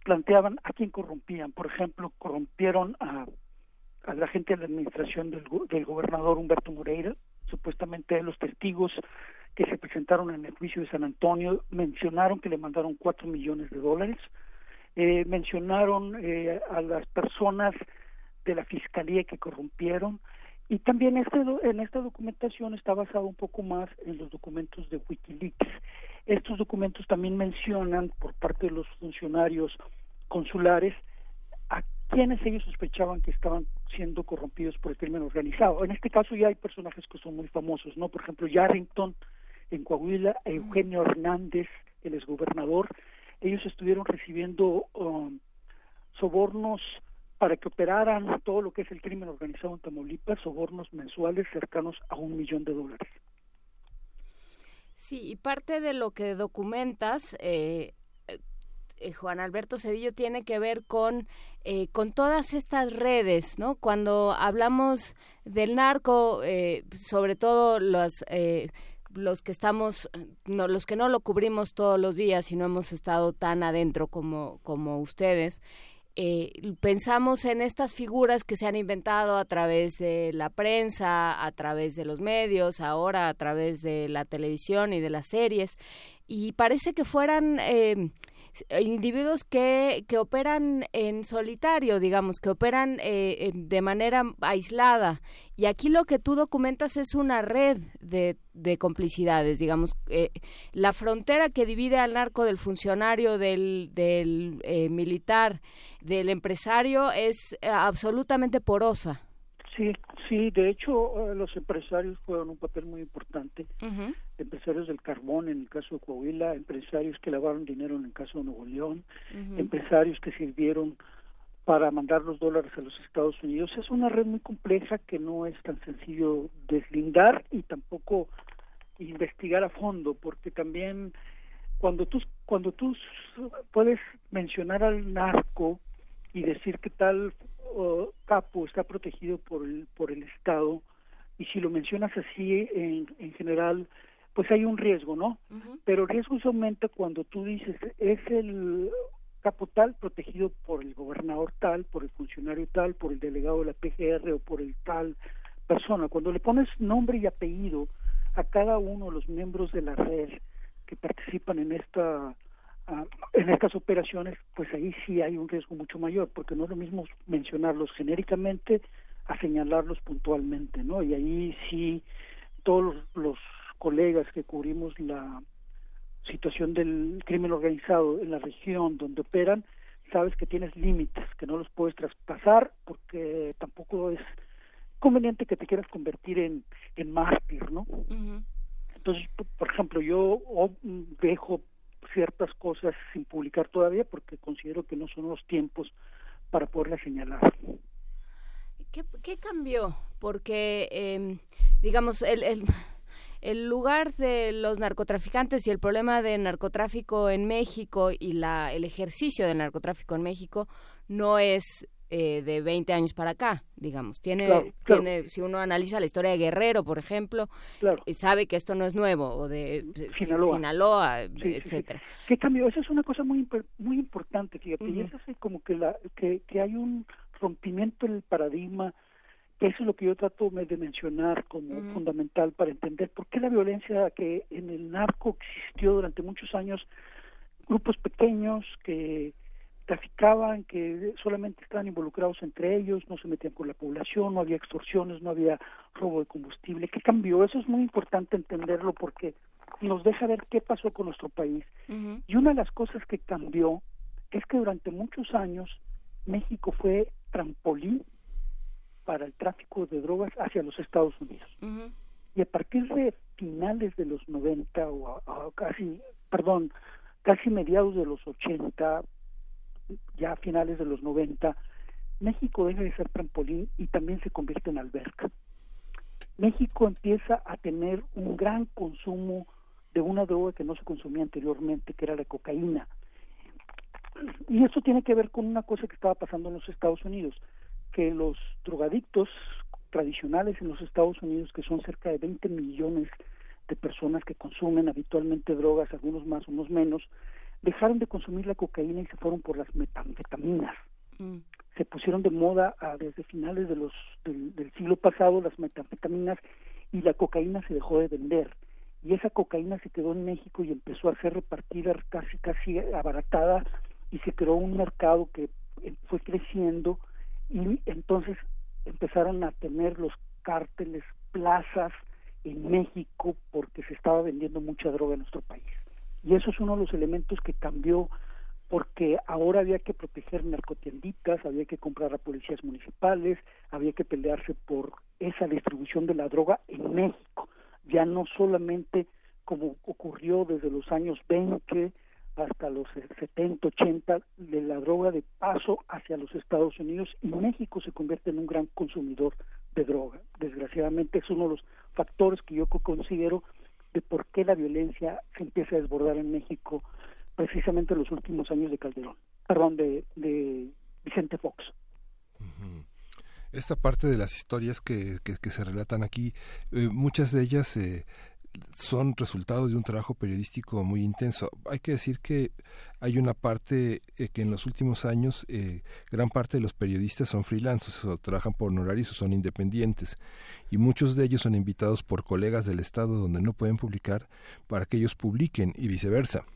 planteaban a quién corrompían. Por ejemplo, corrompieron a, a la gente de la administración del, del gobernador Humberto Moreira. Supuestamente los testigos que se presentaron en el juicio de San Antonio mencionaron que le mandaron cuatro millones de dólares. Eh, mencionaron eh, a las personas de la fiscalía que corrompieron y también este en esta documentación está basado un poco más en los documentos de WikiLeaks. Estos documentos también mencionan por parte de los funcionarios consulares a quienes ellos sospechaban que estaban siendo corrompidos por el crimen organizado. En este caso ya hay personajes que son muy famosos, ¿no? Por ejemplo, Yarrington en Coahuila, Eugenio Hernández, el exgobernador, ellos estuvieron recibiendo um, sobornos para que operaran todo lo que es el crimen organizado en Tamaulipas, sobornos mensuales cercanos a un millón de dólares. Sí, y parte de lo que documentas, eh, eh, Juan Alberto Cedillo, tiene que ver con, eh, con todas estas redes, ¿no? Cuando hablamos del narco, eh, sobre todo los... Eh, los que estamos, no, los que no lo cubrimos todos los días y no hemos estado tan adentro como, como ustedes, eh, pensamos en estas figuras que se han inventado a través de la prensa, a través de los medios, ahora a través de la televisión y de las series, y parece que fueran eh, individuos que, que operan en solitario, digamos, que operan eh, de manera aislada. Y aquí lo que tú documentas es una red de, de complicidades, digamos. Eh, la frontera que divide al narco del funcionario, del, del eh, militar, del empresario es eh, absolutamente porosa. Sí, sí, de hecho eh, los empresarios juegan un papel muy importante. Empresarios del carbón en el caso de Coahuila, empresarios que lavaron dinero en el caso de Nuevo León, empresarios que sirvieron para mandar los dólares a los Estados Unidos. Es una red muy compleja que no es tan sencillo deslindar y tampoco investigar a fondo, porque también cuando tú cuando tú puedes mencionar al narco y decir que tal uh, capo está protegido por el por el Estado y si lo mencionas así en, en general pues hay un riesgo, ¿no? Pero el riesgo se aumenta cuando tú dices es el capo tal protegido por el gobernador tal, por el funcionario tal, por el delegado de la PGR o por el tal persona. Cuando le pones nombre y apellido a cada uno de los miembros de la red que participan en esta uh, en estas operaciones, pues ahí sí hay un riesgo mucho mayor, porque no es lo mismo mencionarlos genéricamente a señalarlos puntualmente, ¿no? Y ahí sí todos los, colegas que cubrimos la situación del crimen organizado en la región donde operan, sabes que tienes límites, que no los puedes traspasar porque tampoco es conveniente que te quieras convertir en, en mártir, ¿no? Entonces, por ejemplo, yo dejo ciertas cosas sin publicar todavía porque considero que no son los tiempos para poderlas señalar. ¿Qué, qué cambió? Porque, eh, digamos, el, el, el, lugar de los narcotraficantes y el problema de narcotráfico en México y la, el ejercicio del narcotráfico en México no es eh, de 20 años para acá, digamos. Tiene, claro, claro. tiene, si uno analiza la historia de Guerrero, por ejemplo, claro. sabe que esto no es nuevo, o de Sinaloa, Sinaloa sí, etcétera. Sí, sí. ¿Qué cambió? Esa es una cosa muy muy importante, fíjate, uh -huh. y es así como que, la, que, que hay un rompimiento en el paradigma Eso es lo que yo trato de mencionar como fundamental para entender por qué la violencia que en el narco existió durante muchos años, grupos pequeños que traficaban, que solamente estaban involucrados entre ellos, no se metían con la población, no había extorsiones, no había robo de combustible. ¿Qué cambió? Eso es muy importante entenderlo porque nos deja ver qué pasó con nuestro país. Y una de las cosas que cambió es que durante muchos años México fue trampolín para el tráfico de drogas hacia los Estados Unidos. Y a partir de finales de los 90 o casi, perdón, casi mediados de los 80, ya a finales de los 90, México deja de ser trampolín y también se convierte en alberca. México empieza a tener un gran consumo de una droga que no se consumía anteriormente, que era la cocaína. Y esto tiene que ver con una cosa que estaba pasando en los Estados Unidos que los drogadictos tradicionales en los Estados Unidos, que son cerca de 20 millones de personas que consumen habitualmente drogas, algunos más, unos menos, dejaron de consumir la cocaína y se fueron por las metanfetaminas. Mm. Se pusieron de moda ah, desde finales de los, del, del, siglo pasado las metanfetaminas y la cocaína se dejó de vender. Y esa cocaína se quedó en México y empezó a ser repartida casi, casi abaratada y se creó un mercado que eh, fue creciendo y entonces empezaron a tener los cárteles plazas en México porque se estaba vendiendo mucha droga en nuestro país. Y eso es uno de los elementos que cambió porque ahora había que proteger narcotienditas, había que comprar a policías municipales, había que pelearse por esa distribución de la droga en México, ya no solamente como ocurrió desde los años 20 hasta los 70, 80 de la droga de paso hacia los Estados Unidos y México se convierte en un gran consumidor de droga. Desgraciadamente es uno de los factores que yo considero de por qué la violencia se empieza a desbordar en México precisamente en los últimos años de Calderón, perdón, de, Vicente Fox. Esta parte de las historias que, que, se relatan aquí, eh, muchas de ellas eh, son resultado de un trabajo periodístico muy intenso. Hay que decir que hay una parte eh, que en los últimos años eh, gran parte de los periodistas son freelancers o trabajan por honorarios o son independientes y muchos de ellos son invitados por colegas del Estado donde no pueden publicar para que ellos publiquen y viceversa.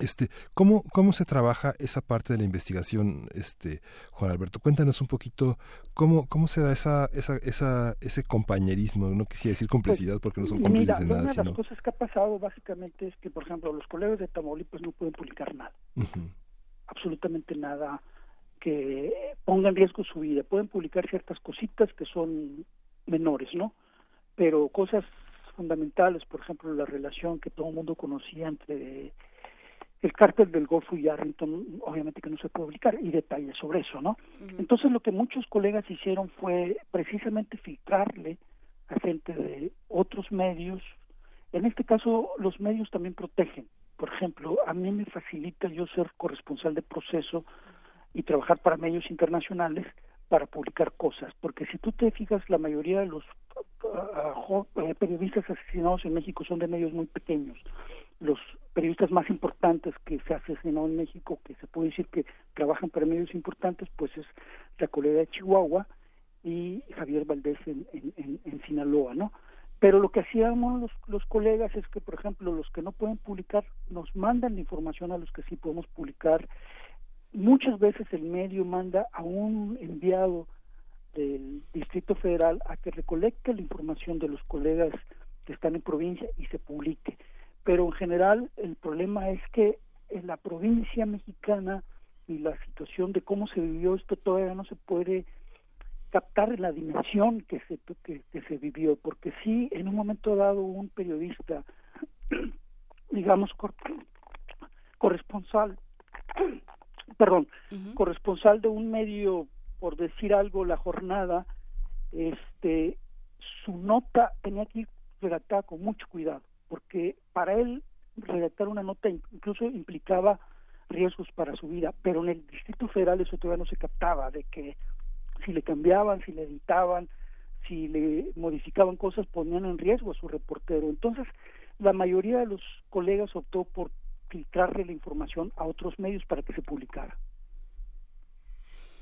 Este, ¿cómo, ¿Cómo se trabaja esa parte de la investigación, este, Juan Alberto? Cuéntanos un poquito cómo, cómo se da esa, esa, esa, ese compañerismo, no quisiera decir complicidad porque no son cómplices de nada. Una de las cosas que ha pasado básicamente es que, por ejemplo, los colegas de Tamaulipas no pueden publicar nada, absolutamente nada que ponga en riesgo su vida. Pueden publicar ciertas cositas que son menores, ¿no? Pero cosas fundamentales, por ejemplo, la relación que todo el mundo conocía entre el cártel del Golfo y Arlington, obviamente que no se puede publicar, y detalles sobre eso, ¿no? Entonces lo que muchos colegas hicieron fue precisamente filtrarle a gente de otros medios. En este caso, los medios también protegen. Por ejemplo, a mí me facilita yo ser corresponsal de proceso y trabajar para medios internacionales para publicar cosas, porque si tú te fijas, la mayoría de los uh, periodistas asesinados en México son de medios muy pequeños los periodistas más importantes que se asesinado en México, que se puede decir que trabajan para medios importantes, pues es la colega de Chihuahua y Javier Valdés en, en, en, Sinaloa, ¿no? Pero lo que hacíamos los, los colegas es que, por ejemplo, los que no pueden publicar nos mandan la información a los que sí podemos publicar. Muchas veces el medio manda a un enviado del Distrito Federal a que recolecte la información de los colegas que están en provincia y se publique pero en general el problema es que en la provincia mexicana y la situación de cómo se vivió esto todavía no se puede captar la dimensión que se que, se vivió porque sí en un momento dado un periodista (clears throat) digamos corresponsal (clears throat) perdón corresponsal de un medio por decir algo la jornada este su nota tenía que ir redactada con mucho cuidado porque para él redactar una nota incluso implicaba riesgos para su vida, pero en el Distrito Federal eso todavía no se captaba, de que si le cambiaban, si le editaban, si le modificaban cosas, ponían en riesgo a su reportero. Entonces, la mayoría de los colegas optó por filtrarle la información a otros medios para que se publicara.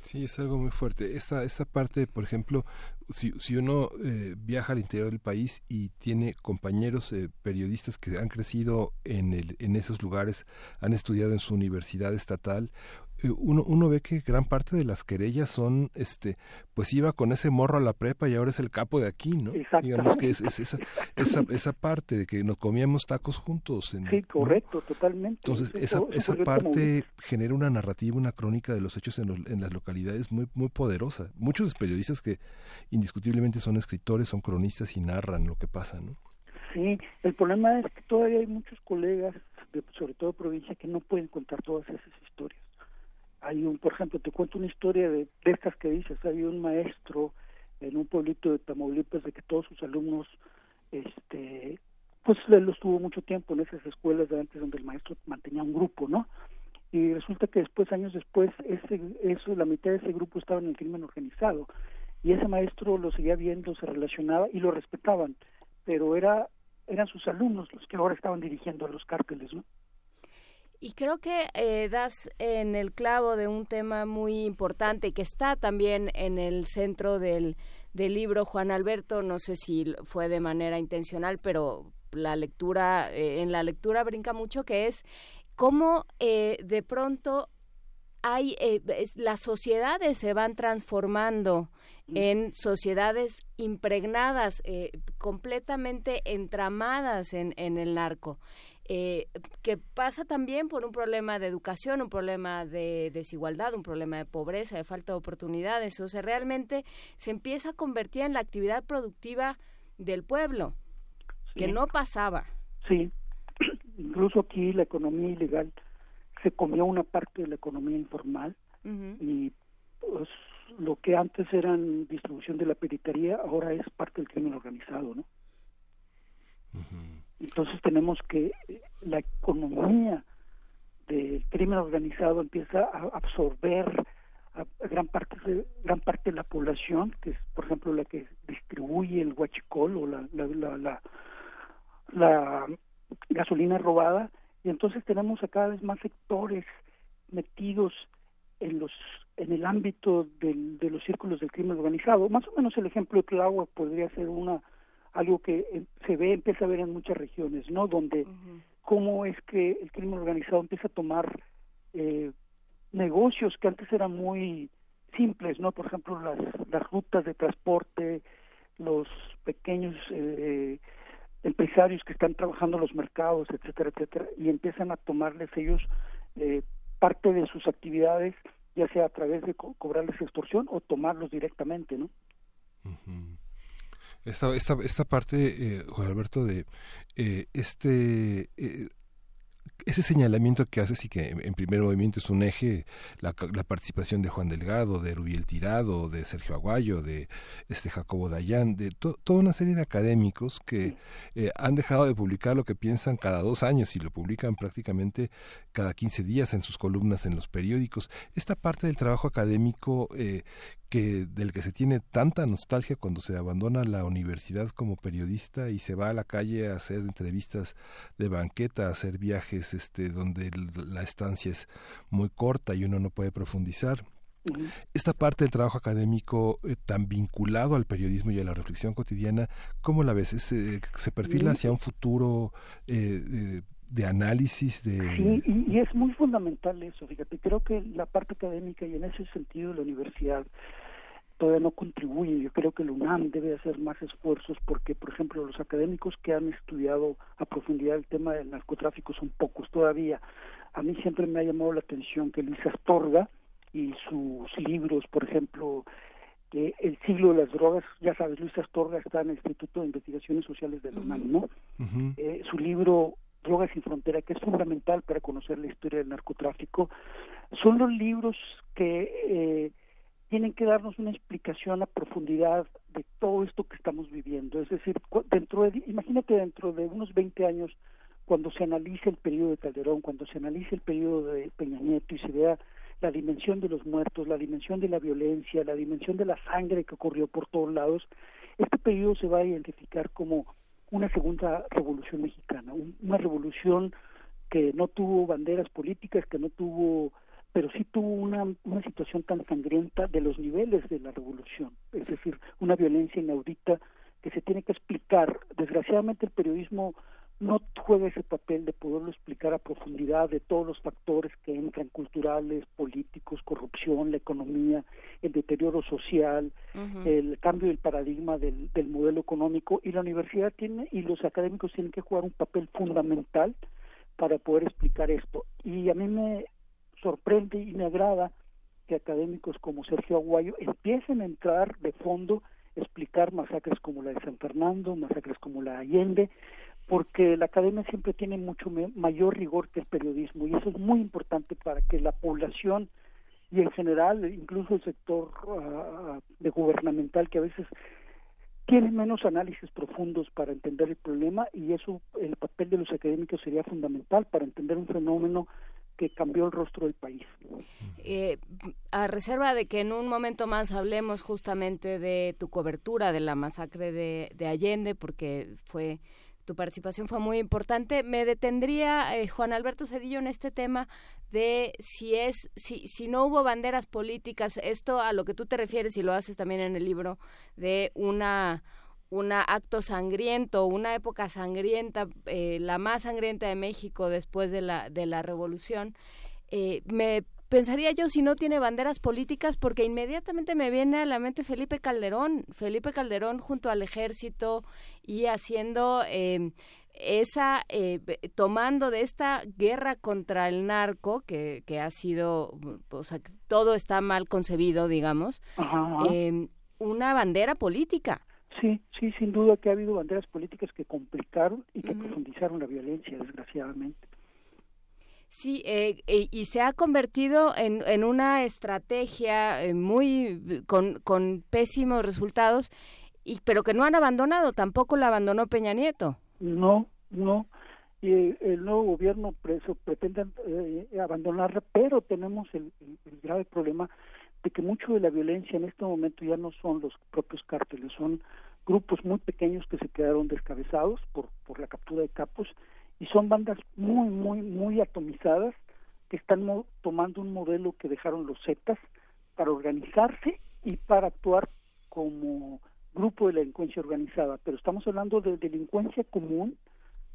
Sí, es algo muy fuerte. Esta, esta parte, por ejemplo, si, si uno eh, viaja al interior del país y tiene compañeros eh, periodistas que han crecido en, el, en esos lugares, han estudiado en su universidad estatal uno, uno ve que gran parte de las querellas son, este, pues iba con ese morro a la prepa y ahora es el capo de aquí, ¿no? Digamos que es, esa, (laughs) esa, esa, parte de que nos comíamos tacos juntos. sí, correcto, totalmente. Entonces, esa, esa parte genera una narrativa, una crónica de los hechos en, en las localidades muy, muy poderosa. Muchos periodistas que indiscutiblemente son escritores, son cronistas y narran lo que pasa, ¿no? Sí, el problema es que todavía hay muchos colegas, de, sobre todo de provincia, que no pueden contar todas esas historias hay un, por ejemplo, te cuento una historia de, de estas que dices, hay un maestro en un pueblito de Tamaulipas de que todos sus alumnos, este, pues él estuvo mucho tiempo en esas escuelas de antes donde el maestro mantenía un grupo, ¿no? Y resulta que después, años después, ese, eso, la mitad de ese grupo estaba en el crimen organizado y ese maestro lo seguía viendo, se relacionaba y lo respetaban, pero era eran sus alumnos los que ahora estaban dirigiendo a los cárteles, ¿no? Y creo que eh, das en el clavo de un tema muy importante que está también en el centro del, del libro Juan Alberto, no sé si fue de manera intencional, pero la lectura, eh, en la lectura brinca mucho, que es cómo eh, de pronto hay, las sociedades se van transformando mm. en sociedades impregnadas, completamente entramadas en, en el narco eh, que pasa también por un problema de educación, un problema de desigualdad, un problema de pobreza, de falta de oportunidades. O sea, realmente se empieza a convertir en la actividad productiva del pueblo, que no pasaba. Sí, (clears throat) incluso aquí la economía ilegal se comió una parte de la economía informal y pues lo que antes eran distribución de la peritaría ahora es parte del crimen organizado, ¿no? Entonces tenemos que eh, la economía del crimen organizado empieza a absorber a gran parte de, gran parte de la población, que es por ejemplo la que distribuye el huachicol o la, la, la, gasolina robada, y entonces tenemos a cada vez más sectores metidos en los en el ámbito del, de los círculos del crimen organizado. Más o menos el ejemplo de Tláhuac podría ser una algo que eh, se ve, empieza a ver en muchas regiones, ¿no? Donde cómo es que el crimen organizado empieza a tomar eh, negocios que antes eran muy simples, ¿no? Por ejemplo, las, las rutas de transporte, los pequeños eh, empresarios que están trabajando en los mercados, etcétera, etcétera, y empiezan a tomarles ellos eh, parte de sus actividades, ya sea a través de cobrarles extorsión o tomarlos directamente, ¿no? Esta, esta, esta parte, eh, Juan Alberto, de eh, este... Eh, ese señalamiento que haces y que en primer movimiento es un eje, la, la participación de Juan Delgado, de Rubiel Tirado, de Sergio Aguayo, de este Jacobo Dayan, de toda una serie de académicos que eh, han dejado de publicar lo que piensan cada dos años y lo publican prácticamente cada 15 días en sus columnas en los periódicos. Esta parte del trabajo académico eh, que del que se tiene tanta nostalgia cuando se abandona la universidad como periodista y se va a la calle a hacer entrevistas de banqueta, a hacer viajes este donde la estancia es muy corta y uno no puede profundizar. Esta parte del trabajo académico eh, tan vinculado al periodismo y a la reflexión cotidiana, ¿cómo la ves? ¿Se, se perfila hacia un futuro eh, de análisis de sí y, es muy fundamental eso fíjate. Creo que la parte académica y en ese sentido la universidad todavía no contribuye. Yo creo que el UNAM debe hacer más esfuerzos porque por ejemplo los académicos que han estudiado a profundidad el tema del narcotráfico son pocos todavía. A mí siempre me ha llamado la atención que Luis Astorga y sus libros por ejemplo el siglo de las drogas, ya sabes, Luis Astorga está en el Instituto de Investigaciones Sociales de UNAM, ¿no? eh, su libro Drogas sin Frontera, que es fundamental para conocer la historia del narcotráfico, son los libros que eh, tienen que darnos una explicación a profundidad de todo esto que estamos viviendo. Es decir, dentro de, imagínate dentro de unos 20 años, cuando se analice el periodo de Calderón, cuando se analice el periodo de Peña Nieto y se vea la dimensión de los muertos, la dimensión de la violencia, la dimensión de la sangre que ocurrió por todos lados, este periodo se va a identificar como una segunda revolución mexicana, una revolución que no tuvo banderas políticas, que no tuvo pero sí tuvo una, una situación tan sangrienta de los niveles de la revolución, es decir, una violencia inaudita que se tiene que explicar. Desgraciadamente el periodismo no juega ese papel de poderlo explicar a profundidad de todos los factores que entran, culturales, políticos, corrupción, la economía, el deterioro social, el cambio del paradigma del, del modelo económico, y la universidad tiene, y los académicos tienen que jugar un papel fundamental para poder explicar esto. Y a mí me sorprende y me agrada que académicos como Sergio Aguayo empiecen a entrar de fondo, explicar masacres como la de San Fernando, masacres como la de Allende, porque la academia siempre tiene mucho mayor rigor que el periodismo y eso es muy importante para que la población y en general incluso el sector uh, de gubernamental que a veces tiene menos análisis profundos para entender el problema y eso el papel de los académicos sería fundamental para entender un fenómeno que cambió el rostro del país. Eh, a reserva de que en un momento más hablemos justamente de tu cobertura de la masacre de, de Allende, porque fue tu participación fue muy importante. Me detendría, eh, Juan Alberto Cedillo, en este tema de si es, si, si no hubo banderas políticas, esto a lo que tú te refieres y lo haces también en el libro, de una un acto sangriento, una época sangrienta, eh, la más sangrienta de México después de la, de la revolución, eh, me pensaría yo si no tiene banderas políticas porque inmediatamente me viene a la mente Felipe Calderón, Felipe Calderón junto al ejército y haciendo eh, esa, eh, tomando de esta guerra contra el narco que, que ha sido, o sea, todo está mal concebido, digamos, eh, una bandera política. Sí, sí, sin duda que ha habido banderas políticas que complicaron y que profundizaron la violencia, desgraciadamente. Sí, eh, eh, y se ha convertido en, en una estrategia eh, muy con, con pésimos resultados, y pero que no han abandonado, tampoco la abandonó Peña Nieto. No, no. Y el nuevo gobierno preso pretende abandonarla, pero tenemos el, el, grave problema de que mucho de la violencia en este momento ya no son los propios cárteles, son grupos muy pequeños que se quedaron descabezados por, por la captura de capos y son bandas muy, muy, muy atomizadas que están tomando un modelo que dejaron los Zetas para organizarse y para actuar como grupo de delincuencia organizada, pero estamos hablando de delincuencia común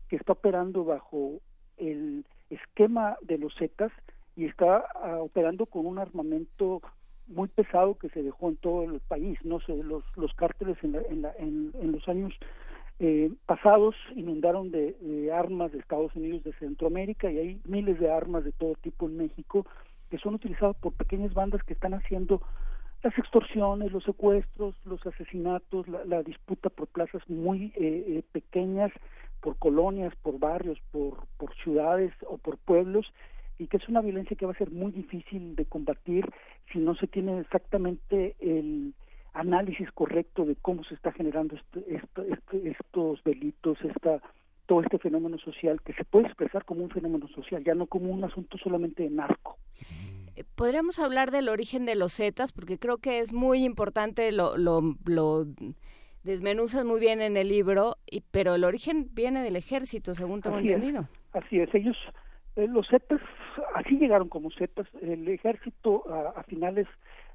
que está operando bajo el esquema de los Zetas y está uh, operando con un armamento muy pesado que se dejó en todo el país, no sé, los, los cárteles en, la, en, la, en, en los años eh, pasados inundaron de, de, armas de Estados Unidos, de Centroamérica, y hay miles de armas de todo tipo en México que son utilizadas por pequeñas bandas que están haciendo las extorsiones, los secuestros, los asesinatos, la, la disputa por plazas muy eh, eh, pequeñas, por colonias, por barrios, por, por ciudades o por pueblos, y que es una violencia que va a ser muy difícil de combatir si no se tiene exactamente el análisis correcto de cómo se está generando este, este, este, estos delitos, esta, todo este fenómeno social que se puede expresar como un fenómeno social, ya no como un asunto solamente de narco. Eh, podríamos hablar del origen de los Zetas, porque creo que es muy importante, lo, lo, lo desmenuzas muy bien en el libro, y, pero el origen viene del ejército, según tengo así entendido. Es, así es, ellos, eh, los Zetas, así llegaron como Zetas, el ejército a, a finales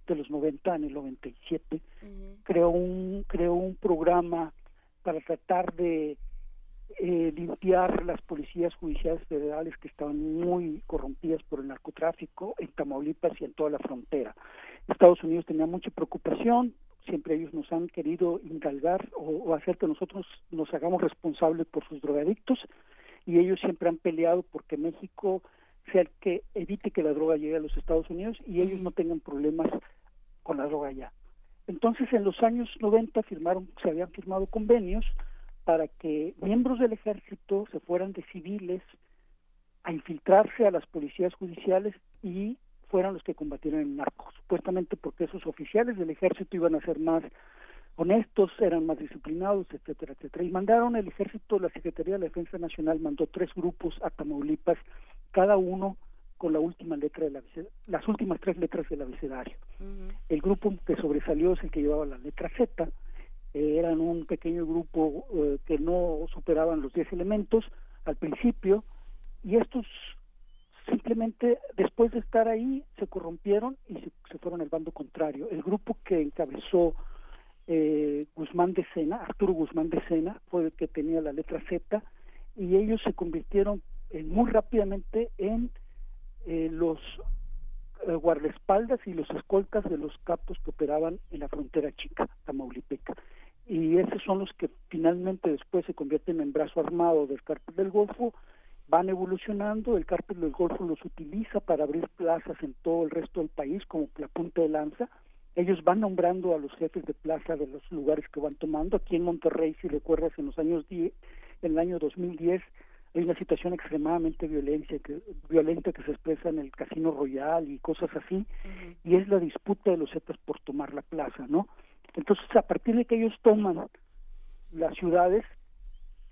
de los 90 en el 97 uh -huh. creó un creó un programa para tratar de eh, limpiar las policías judiciales federales que estaban muy corrompidas por el narcotráfico en Tamaulipas y en toda la frontera. Estados Unidos tenía mucha preocupación, siempre ellos nos han querido ingalgar o, o hacer que nosotros nos hagamos responsables por sus drogadictos y ellos siempre han peleado porque México sea el que evite que la droga llegue a los Estados Unidos y ellos no tengan problemas con la droga allá. Entonces, en los años 90 firmaron, se habían firmado convenios para que miembros del ejército se fueran de civiles a infiltrarse a las policías judiciales y fueran los que combatieran el narco, supuestamente porque esos oficiales del ejército iban a ser más honestos, eran más disciplinados, etcétera, etcétera. Y mandaron el ejército, la Secretaría de la Defensa Nacional mandó tres grupos a Tamaulipas, cada uno con la última letra de la las últimas tres letras del abecedario. Uh -huh. El grupo que sobresalió es el que llevaba la letra Z, eh, eran un pequeño grupo eh, que no superaban los 10 elementos al principio, y estos simplemente después de estar ahí se corrompieron y se, se fueron al bando contrario. El grupo que encabezó eh, Guzmán de Sena, Arturo Guzmán de Sena, fue el que tenía la letra Z, y ellos se convirtieron muy rápidamente en eh, los eh, guardaespaldas y los escoltas de los capos que operaban en la frontera chica, Tamaulipeca. Y esos son los que finalmente después se convierten en brazo armado del cártel del Golfo, van evolucionando, el cártel del Golfo los utiliza para abrir plazas en todo el resto del país como la punta de lanza, ellos van nombrando a los jefes de plaza de los lugares que van tomando. Aquí en Monterrey, si recuerdas, en los años 10, en el año 2010 hay una situación extremadamente violencia que, violenta que se expresa en el Casino Royal y cosas así, y es la disputa de los Zetas por tomar la plaza, ¿no? Entonces, a partir de que ellos toman las ciudades,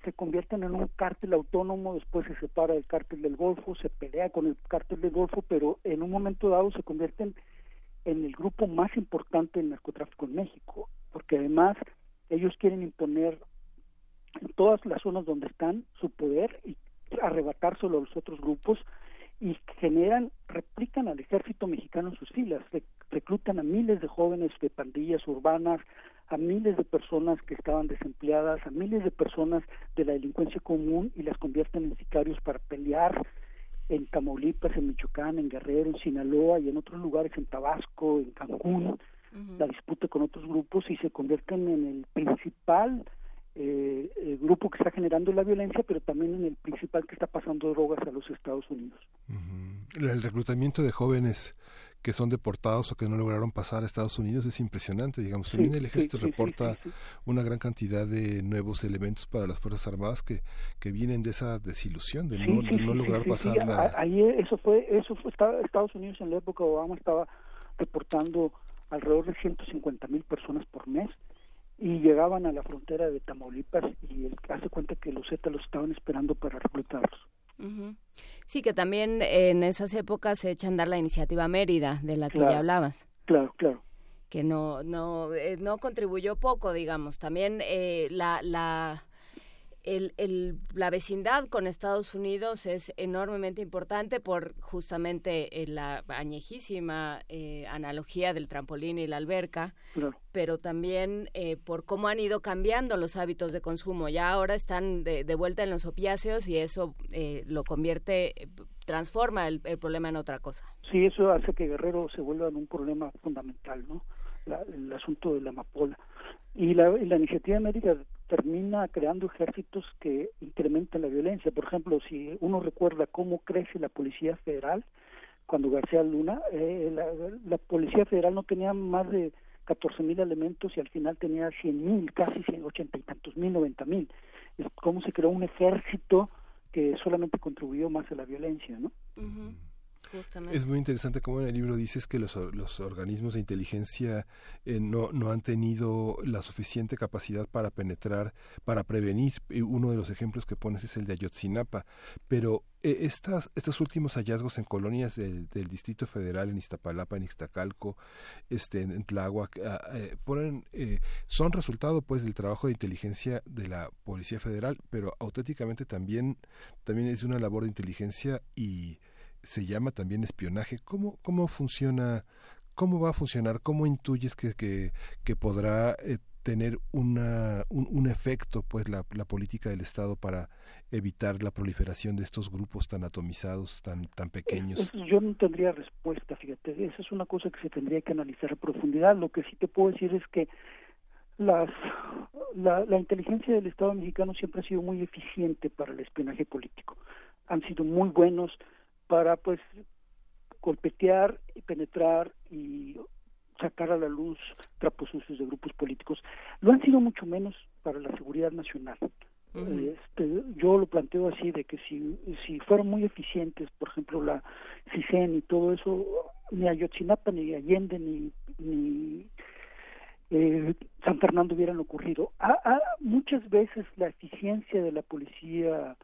se convierten en un cártel autónomo, después se separa del cártel del Golfo, se pelea con el cártel del Golfo, pero en un momento dado se convierten en el grupo más importante del narcotráfico en México, porque además ellos quieren imponer en todas las zonas donde están su poder y arrebatárselo a los otros grupos y generan, replican al ejército mexicano en sus filas, reclutan a miles de jóvenes de pandillas urbanas, a miles de personas que estaban desempleadas, a miles de personas de la delincuencia común y las convierten en sicarios para pelear en Tamaulipas, en Michoacán, en Guerrero, en Sinaloa y en otros lugares, en Tabasco, en Cancún, la disputa con otros grupos y se convierten en el principal eh, el grupo que está generando la violencia, pero también en el principal que está pasando drogas a los Estados Unidos. El reclutamiento de jóvenes que son deportados o que no lograron pasar a Estados Unidos es impresionante, digamos. También el ejército reporta una gran cantidad de nuevos elementos para las Fuerzas Armadas que, que vienen de esa desilusión de no, no lograr pasar la... Ahí eso fue, eso fue, Estados Unidos en la época de Obama estaba reportando alrededor de 150 mil personas por mes y llegaban a la frontera de Tamaulipas y él hace cuenta que los Zetas los estaban esperando para reclutarlos. Sí, que también en esas épocas se echa a andar la iniciativa Mérida, de la que ya hablabas. Claro, claro. Que no, no, eh, no contribuyó poco, digamos. También eh, la, la el, el, la vecindad con Estados Unidos es enormemente importante por justamente eh, la añejísima eh, analogía del trampolín y la alberca, pero también eh, por cómo han ido cambiando los hábitos de consumo. Ya ahora están de, vuelta en los opiáceos y eso lo convierte, transforma el, problema en otra cosa. Sí, eso hace que Guerrero se vuelva en un problema fundamental, ¿no? el asunto de la amapola. Y la, la iniciativa médica termina creando ejércitos que incrementan la violencia. Por ejemplo, si uno recuerda cómo crece la Policía Federal, cuando García Luna, eh, la, Policía Federal no tenía más de 14 mil elementos y al final tenía 100 mil, casi 80 y tantos mil, 90 mil. Cómo se creó un ejército que solamente contribuyó más a la violencia, ¿no? Es muy interesante como en el libro dices que los, los organismos de inteligencia eh, no, no han tenido la suficiente capacidad para penetrar, para prevenir. Uno de los ejemplos que pones es el de Ayotzinapa, pero eh, estas, estos últimos hallazgos en colonias del, del, Distrito Federal, en Iztapalapa, en Iztacalco, este, en, Tláhuac, ah, eh, ponen, son resultado pues del trabajo de inteligencia de la Policía Federal, pero auténticamente también, también es una labor de inteligencia y se llama también espionaje. ¿Cómo, cómo funciona, cómo va a funcionar? ¿Cómo intuyes que, que, podrá eh, tener una, un, efecto pues la, la, política del Estado para evitar la proliferación de estos grupos tan atomizados, tan, tan pequeños? yo no tendría respuesta, fíjate, esa es una cosa que se tendría que analizar a profundidad. Lo que sí te puedo decir es que las, la, la inteligencia del Estado mexicano siempre ha sido muy eficiente para el espionaje político. Han sido muy buenos para pues golpetear y penetrar y sacar a la luz trapos sucios de grupos políticos. Lo han sido mucho menos para la seguridad nacional. este, yo lo planteo así de que si, si fueron muy eficientes, por ejemplo la CISEN y todo eso, ni Ayotzinapa, ni Allende, ni, ni eh, San Fernando hubieran ocurrido. muchas veces la eficiencia de la policía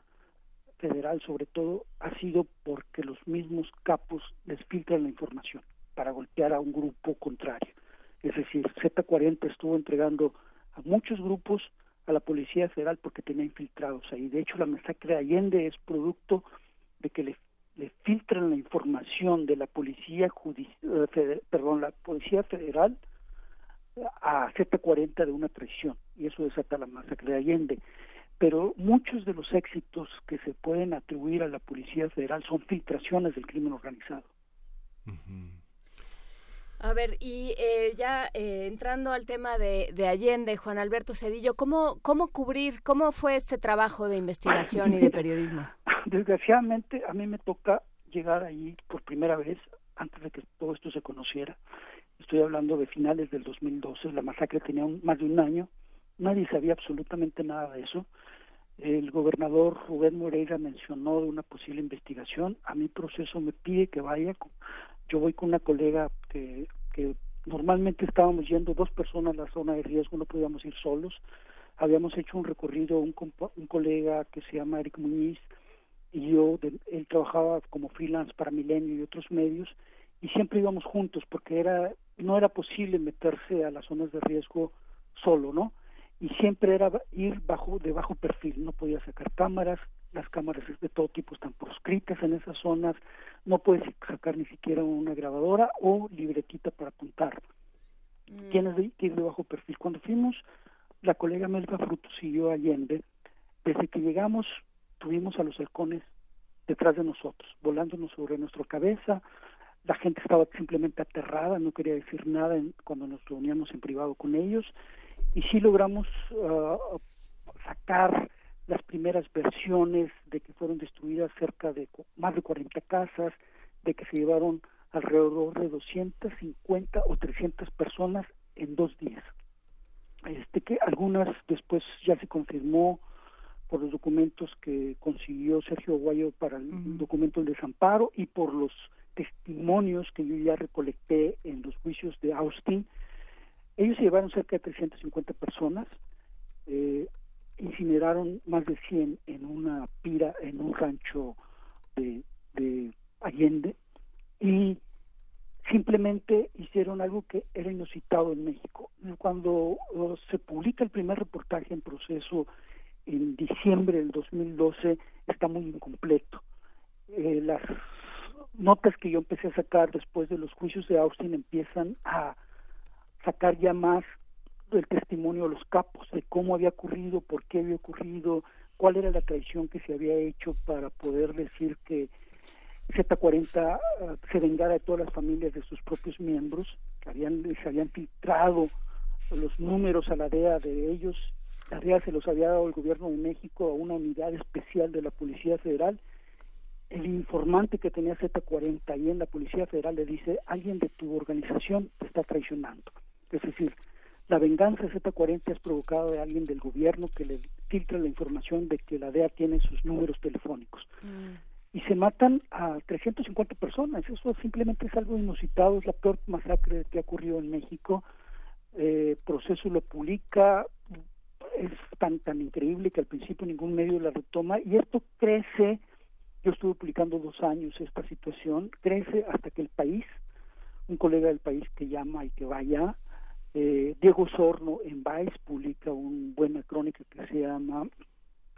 federal sobre todo ha sido porque los mismos capos les filtran la información para golpear a un grupo contrario. Es decir, Z40 estuvo entregando a muchos grupos a la Policía Federal porque tenía infiltrados ahí. De hecho, la masacre de Allende es producto de que le, le filtran la información de la policía eh, perdón, la policía federal a Z40 de una traición y eso desata la masacre de Allende. Pero muchos de los éxitos que se pueden atribuir a la Policía Federal son filtraciones del crimen organizado. A ver, y eh, ya eh, entrando al tema de, de, Allende, Juan Alberto Cedillo, ¿cómo, ¿cómo cubrir, cómo fue este trabajo de investigación y de periodismo? (laughs) Desgraciadamente, a mí me toca llegar ahí por primera vez, antes de que todo esto se conociera. Estoy hablando de finales del 2012, la masacre tenía más de un año, nadie sabía absolutamente nada de eso. El gobernador Rubén Moreira mencionó de una posible investigación. A mi proceso me pide que vaya yo voy con una colega que, que normalmente estábamos yendo dos personas a la zona de riesgo, no podíamos ir solos. Habíamos hecho un recorrido, un, un colega que se llama Eric Muñiz y yo, él trabajaba como freelance para Milenio y otros medios y siempre íbamos juntos porque era no era posible meterse a las zonas de riesgo solo, ¿no? Y siempre era ir bajo de bajo perfil, no podía sacar cámaras, las cámaras de todo tipo están proscritas en esas zonas, no puedes sacar ni siquiera una grabadora o libretita para apuntar. Mm. Tienes que ir de bajo perfil. Cuando fuimos, la colega Melba Frutos y yo Allende, desde que llegamos tuvimos a los halcones detrás de nosotros, volándonos sobre nuestra cabeza. La gente estaba simplemente aterrada, no quería decir nada cuando nos reuníamos en privado con ellos. Y sí logramos ah, sacar las primeras versiones de que fueron destruidas cerca de más de 40 casas, de que se llevaron alrededor de 250 o 300 personas en dos días. Este que algunas después ya se confirmó por los documentos que consiguió Sergio Guayo para el documento del desamparo y por los testimonios que yo ya recolecté en los juicios de Austin. Ellos se llevaron cerca de 350 personas. Eh, incineraron más de 100 en una pira en un rancho de, de Allende y simplemente hicieron algo que era inusitado en México. Cuando se publica el primer reportaje en proceso en diciembre del 2012 está muy incompleto. Eh, las notas que yo empecé a sacar después de los juicios de Austin empiezan a sacar ya más el testimonio de los capos, de cómo había ocurrido, por qué había ocurrido, cuál era la traición que se había hecho para poder decir que Z40 uh, se vengara de todas las familias de sus propios miembros, que habían, se habían filtrado los números a la DEA de ellos, la DEA se los había dado el gobierno de México a una unidad especial de la Policía Federal, el informante que tenía Z40 ahí en la Policía Federal le dice, alguien de tu organización te está traicionando. Es decir, la venganza Z40 es provocada de alguien del gobierno que le filtra la información de que la DEA tiene sus números telefónicos. Mm. Y se matan a 350 personas. Eso simplemente es algo inusitado. Es la peor masacre que ha ocurrido en México. Eh, proceso lo publica. Es tan, tan increíble que al principio ningún medio la retoma. Y esto crece. Yo estuve publicando dos años esta situación. Crece hasta que el país, un colega del país que llama y que vaya, eh, Diego Sorno en Vice publica una buena crónica que se llama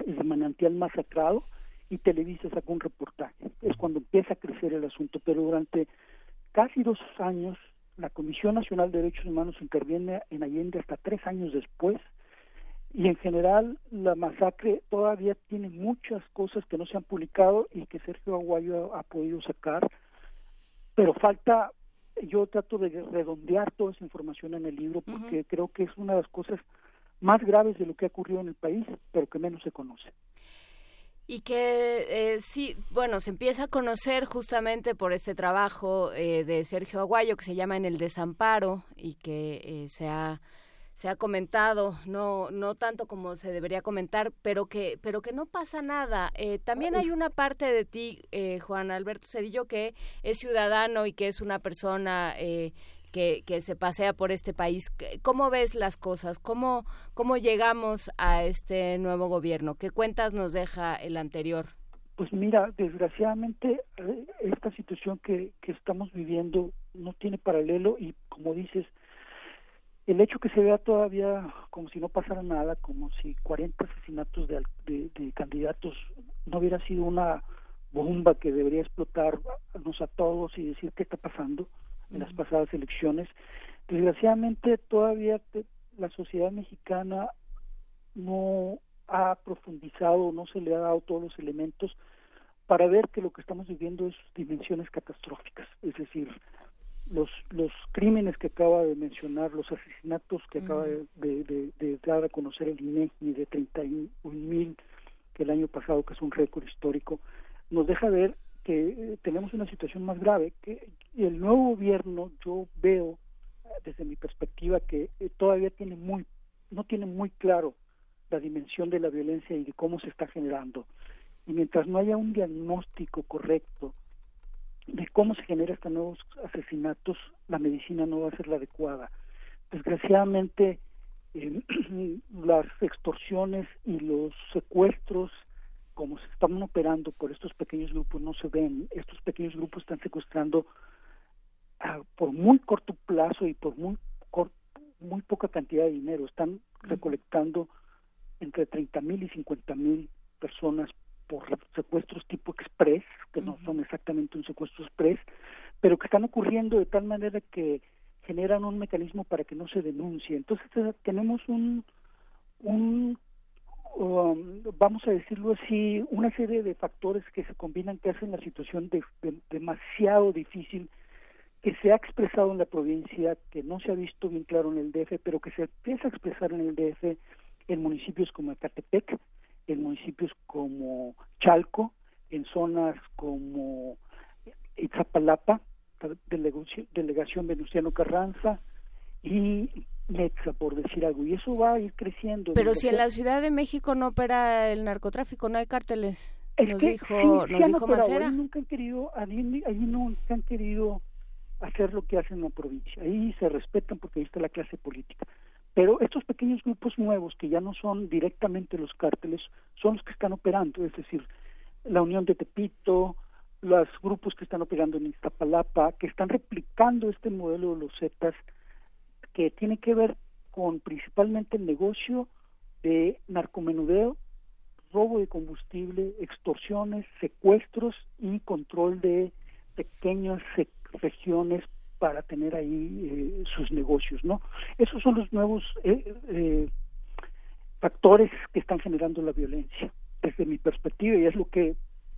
El manantial masacrado y Televisa saca un reportaje. Es cuando empieza a crecer el asunto, pero durante casi dos años la Comisión Nacional de Derechos Humanos interviene en Allende hasta tres años después y en general la masacre todavía tiene muchas cosas que no se han publicado y que Sergio Aguayo ha podido sacar, pero falta yo trato de redondear toda esa información en el libro porque creo que es una de las cosas más graves de lo que ha ocurrido en el país, pero que menos se conoce. Y que eh, sí, bueno, se empieza a conocer justamente por este trabajo eh, de Sergio Aguayo que se llama En el Desamparo y que eh, se ha se ha comentado, no, no tanto como se debería comentar, pero que, pero que no pasa nada. Eh, también hay una parte de ti, eh, Juan Alberto Cedillo, que es ciudadano y que es una persona eh, que, que se pasea por este país. ¿Cómo ves las cosas? ¿Cómo, ¿Cómo llegamos a este nuevo gobierno? ¿Qué cuentas nos deja el anterior? Pues mira, desgraciadamente esta situación que, que estamos viviendo no tiene paralelo y como dices, el hecho que se vea todavía como si no pasara nada, como si 40 asesinatos de, de, candidatos no hubiera sido una bomba que debería explotarnos a todos y decir qué está pasando en las pasadas elecciones. Desgraciadamente todavía la sociedad mexicana no ha profundizado, no se le ha dado todos los elementos para ver que lo que estamos viviendo es dimensiones catastróficas, es decir, los los crímenes que acaba de mencionar, los asesinatos que acaba de, de, dar a conocer el INEGI de 31 mil que el año pasado, que es un récord histórico, nos deja ver que eh, tenemos una situación más grave, que el nuevo gobierno yo veo desde mi perspectiva que eh, todavía tiene muy no tiene muy claro la dimensión de la violencia y de cómo se está generando. Y mientras no haya un diagnóstico correcto de cómo se generan estos nuevos asesinatos, la medicina no va a ser la adecuada. Desgraciadamente, eh, (clears throat) las extorsiones y los secuestros, como se están operando por estos pequeños grupos, no se ven. Estos pequeños grupos están secuestrando por muy corto plazo y por muy muy poca cantidad de dinero. Están recolectando entre 30 mil y 50 mil personas por secuestros tipo express, que no son exactamente un secuestro express, pero que están ocurriendo de tal manera que generan un mecanismo para que no se denuncie. Entonces eh, tenemos un, un um, vamos a decirlo así, una serie de factores que se combinan que hacen la situación de, demasiado difícil que se ha expresado en la provincia, que no se ha visto bien claro en el DF, pero que se empieza a expresar en el DF en municipios como Ecatepec, en municipios como Chalco, en zonas como Izapalapa, delegación, delegación Venustiano Carranza y Mexa, por decir algo. Y eso va a ir creciendo. Pero si en la Ciudad de México no opera el narcotráfico, no hay cárteles. nos dijo, nos dijo Mancera. nunca han querido, allí nunca han querido hacer lo que hacen en la provincia. Ahí se respetan porque ahí está la clase política. Pero estos pequeños grupos nuevos, que ya no son directamente los cárteles, son los que están operando, es decir, la Unión de Tepito, los grupos que están operando en Iztapalapa, que están replicando este modelo de los Zetas, que tiene que ver con principalmente el negocio de narcomenudeo, robo de combustible, extorsiones, secuestros y control de pequeñas regiones para tener ahí eh, sus negocios, ¿no? Esos son los nuevos eh, eh, factores que están generando la violencia, desde mi perspectiva, y es lo que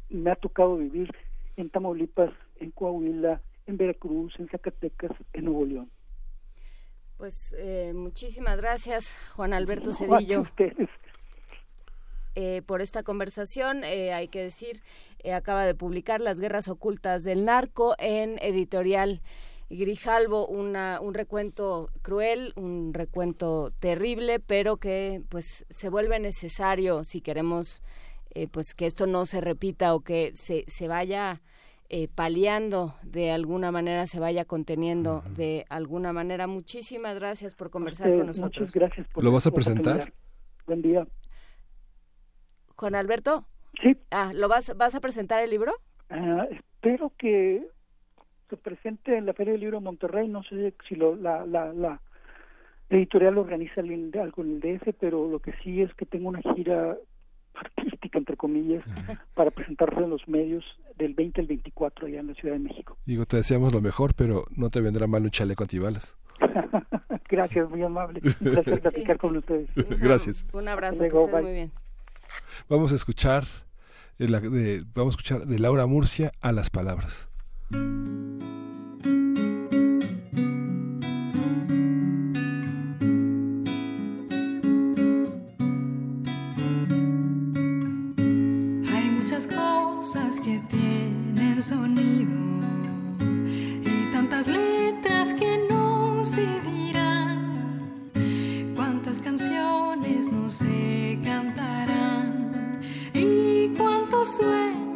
me ha tocado vivir en Tamaulipas, en Coahuila, en Veracruz, en Zacatecas, en Nuevo León. Pues muchísimas gracias, Juan Alberto Cedillo. por esta conversación. hay que decir, acaba de publicar Las Guerras Ocultas del Narco en editorial Grijalvo una, un recuento cruel, un recuento terrible, pero que pues se vuelve necesario si queremos eh, pues que esto no se repita o que se, se vaya eh, paliando de alguna manera, se vaya conteniendo de alguna manera. Muchísimas gracias por conversar con nosotros. Muchas gracias. Por ¿Lo vas a presentar? Buen día. Juan Alberto. Sí. Ah, ¿lo vas, vas a presentar el libro? Ah, espero que presente en la Feria del Libro de Monterrey, no sé si lo, la, la, la editorial organiza algo en el DF, pero lo que sí es que tengo una gira artística, entre comillas, para presentarse en los medios del 20 al 24 allá en la Ciudad de México. Digo, te deseamos lo mejor, pero no te vendrá mal un chaleco antibalas. (laughs) Gracias, muy amable. Gracias (laughs) platicar con ustedes. Gracias. Un abrazo, muy bien. Vamos a escuchar eh, de, vamos a escuchar de Laura Murcia a las palabras. Sonido y tantas letras que no se dirán. Cuántas canciones no se cantarán y cuántos sueños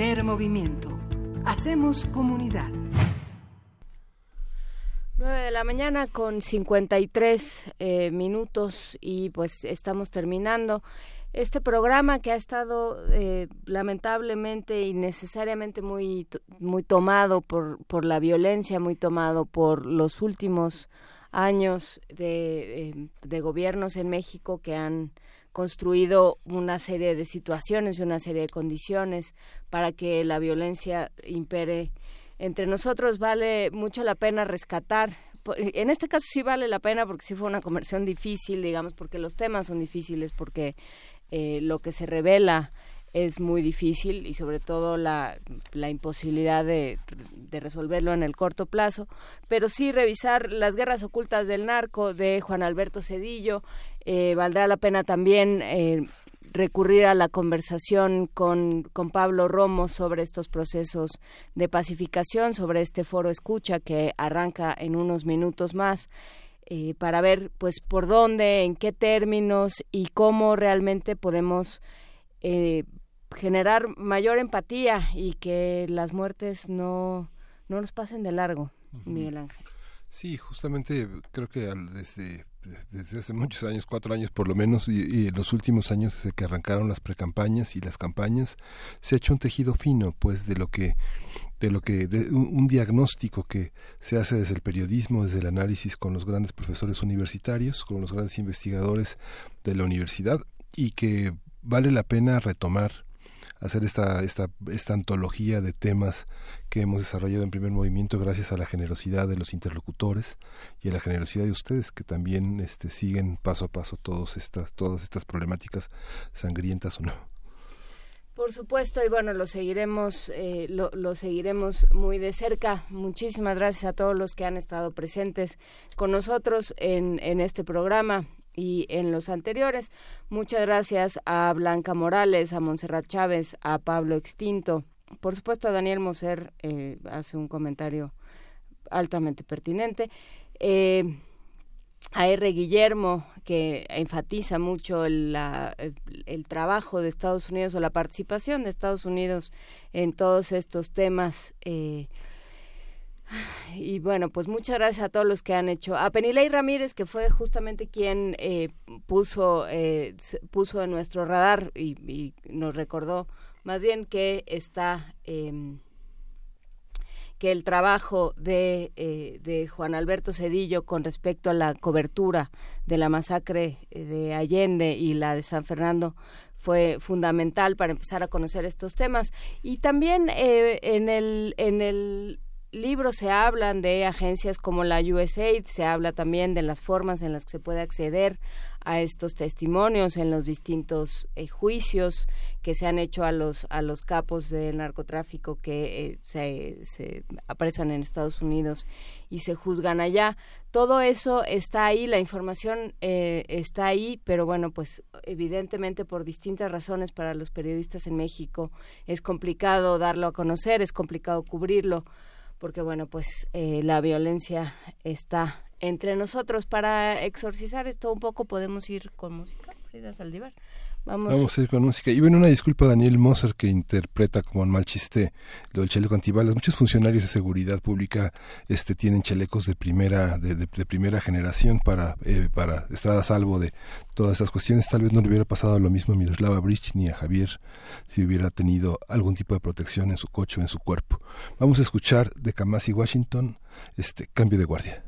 Primer movimiento. Hacemos comunidad. 9 de la mañana con 53 eh, minutos y pues estamos terminando este programa que ha estado eh, lamentablemente y necesariamente muy muy tomado por por la violencia, muy tomado por los últimos años de, eh, de gobiernos en México que han construido una serie de situaciones y una serie de condiciones para que la violencia impere entre nosotros vale mucho la pena rescatar. En este caso sí vale la pena porque sí fue una conversión difícil, digamos, porque los temas son difíciles, porque eh, lo que se revela es muy difícil y sobre todo la, la imposibilidad de, de resolverlo en el corto plazo, pero sí revisar las guerras ocultas del narco de Juan Alberto Cedillo, eh, valdrá la pena también eh, recurrir a la conversación con, con Pablo Romo sobre estos procesos de pacificación, sobre este foro escucha que arranca en unos minutos más. eh, para ver pues por dónde, en qué términos y cómo realmente podemos eh, generar mayor empatía y que las muertes no, no nos pasen de largo, Miguel Ángel. Sí, justamente creo que al- desde, desde hace muchos años, cuatro años por lo menos, y, los últimos años desde que arrancaron las precampañas y las campañas, se ha hecho un tejido fino, pues, de lo que, de lo que, de un, un diagnóstico que se hace desde el periodismo, desde el análisis con los grandes profesores universitarios, con los grandes investigadores de la universidad, y que vale la pena retomar hacer esta, esta, esta antología de temas que hemos desarrollado en primer movimiento gracias a la generosidad de los interlocutores y a la generosidad de ustedes que también este, siguen paso a paso todos estas, todas estas problemáticas sangrientas o no. Por supuesto, y bueno, lo seguiremos, eh, lo, seguiremos muy de cerca. Muchísimas gracias a todos los que han estado presentes con nosotros en, en este programa y en los anteriores. Muchas gracias a Blanca Morales, a Montserrat Chávez, a Pablo Extinto. Por supuesto, a Daniel Moser eh, hace un comentario altamente pertinente. Eh, a R. Guillermo, que enfatiza mucho el, trabajo de Estados Unidos o la participación de Estados Unidos en todos estos temas. Eh, y bueno, pues muchas gracias a todos los que han hecho. A Penilei Ramírez, que fue justamente quien eh, puso, eh, puso en nuestro radar y, nos recordó más bien que está. Eh, que el trabajo de, eh, de, Juan Alberto Cedillo con respecto a la cobertura de la masacre de Allende y la de San Fernando fue fundamental para empezar a conocer estos temas. Y también eh, en, el, en el libro se hablan de agencias como la USAID, se habla también de las formas en las que se puede acceder a estos testimonios en los distintos eh, juicios que se han hecho a los a los capos del narcotráfico que eh, se, se aparecen en Estados Unidos y se juzgan allá. Todo eso está ahí, la información eh, está ahí, pero bueno, pues evidentemente por distintas razones para los periodistas en México es complicado darlo a conocer, es complicado cubrirlo porque bueno, pues eh, la violencia está entre nosotros. Para exorcizar esto un poco podemos ir con música, Frida Saldívar. Vamos. A ir con música. Y bueno, una disculpa a Daniel Moser que interpreta como un mal chiste lo del chaleco antibalas. Muchos funcionarios de seguridad pública este, tienen chalecos de primera, de, de, de primera generación para, eh, para estar a salvo de todas esas cuestiones. Tal vez no le hubiera pasado lo mismo a Miroslava Bridge ni a Javier si hubiera tenido algún tipo de protección en su coche o en su cuerpo. Vamos a escuchar de Kamasi Washington este cambio de guardia.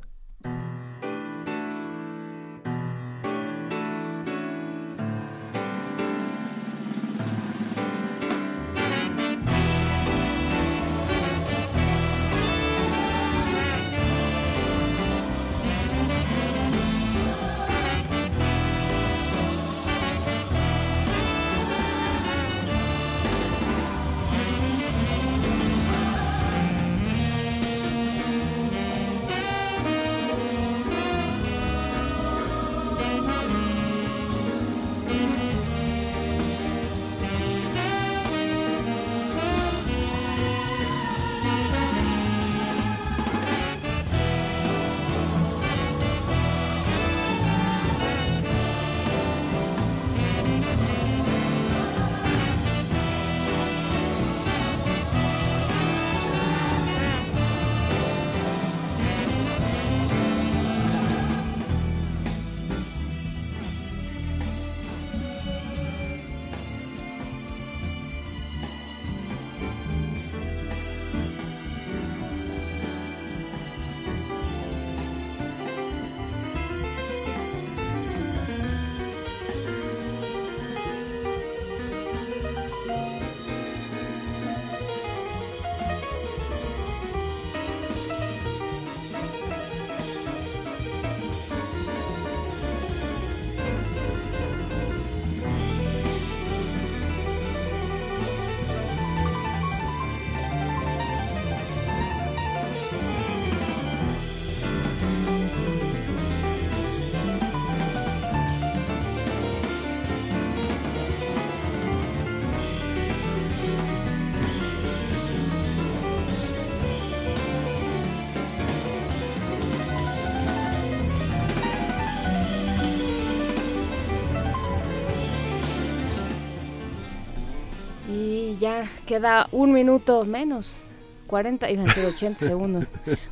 Queda un minuto menos. 40, iban a ser 80 (laughs) segundos,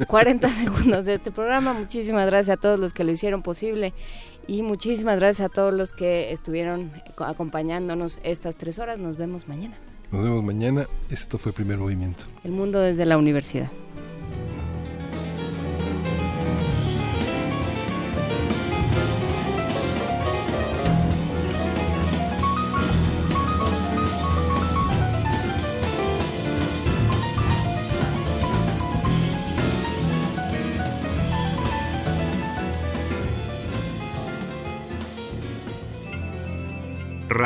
40 segundos de este programa. Muchísimas gracias a todos los que lo hicieron posible y muchísimas gracias a todos los que estuvieron acompañándonos estas tres horas. Nos vemos mañana. Nos vemos mañana. Esto fue Primer Movimiento. El mundo desde la universidad.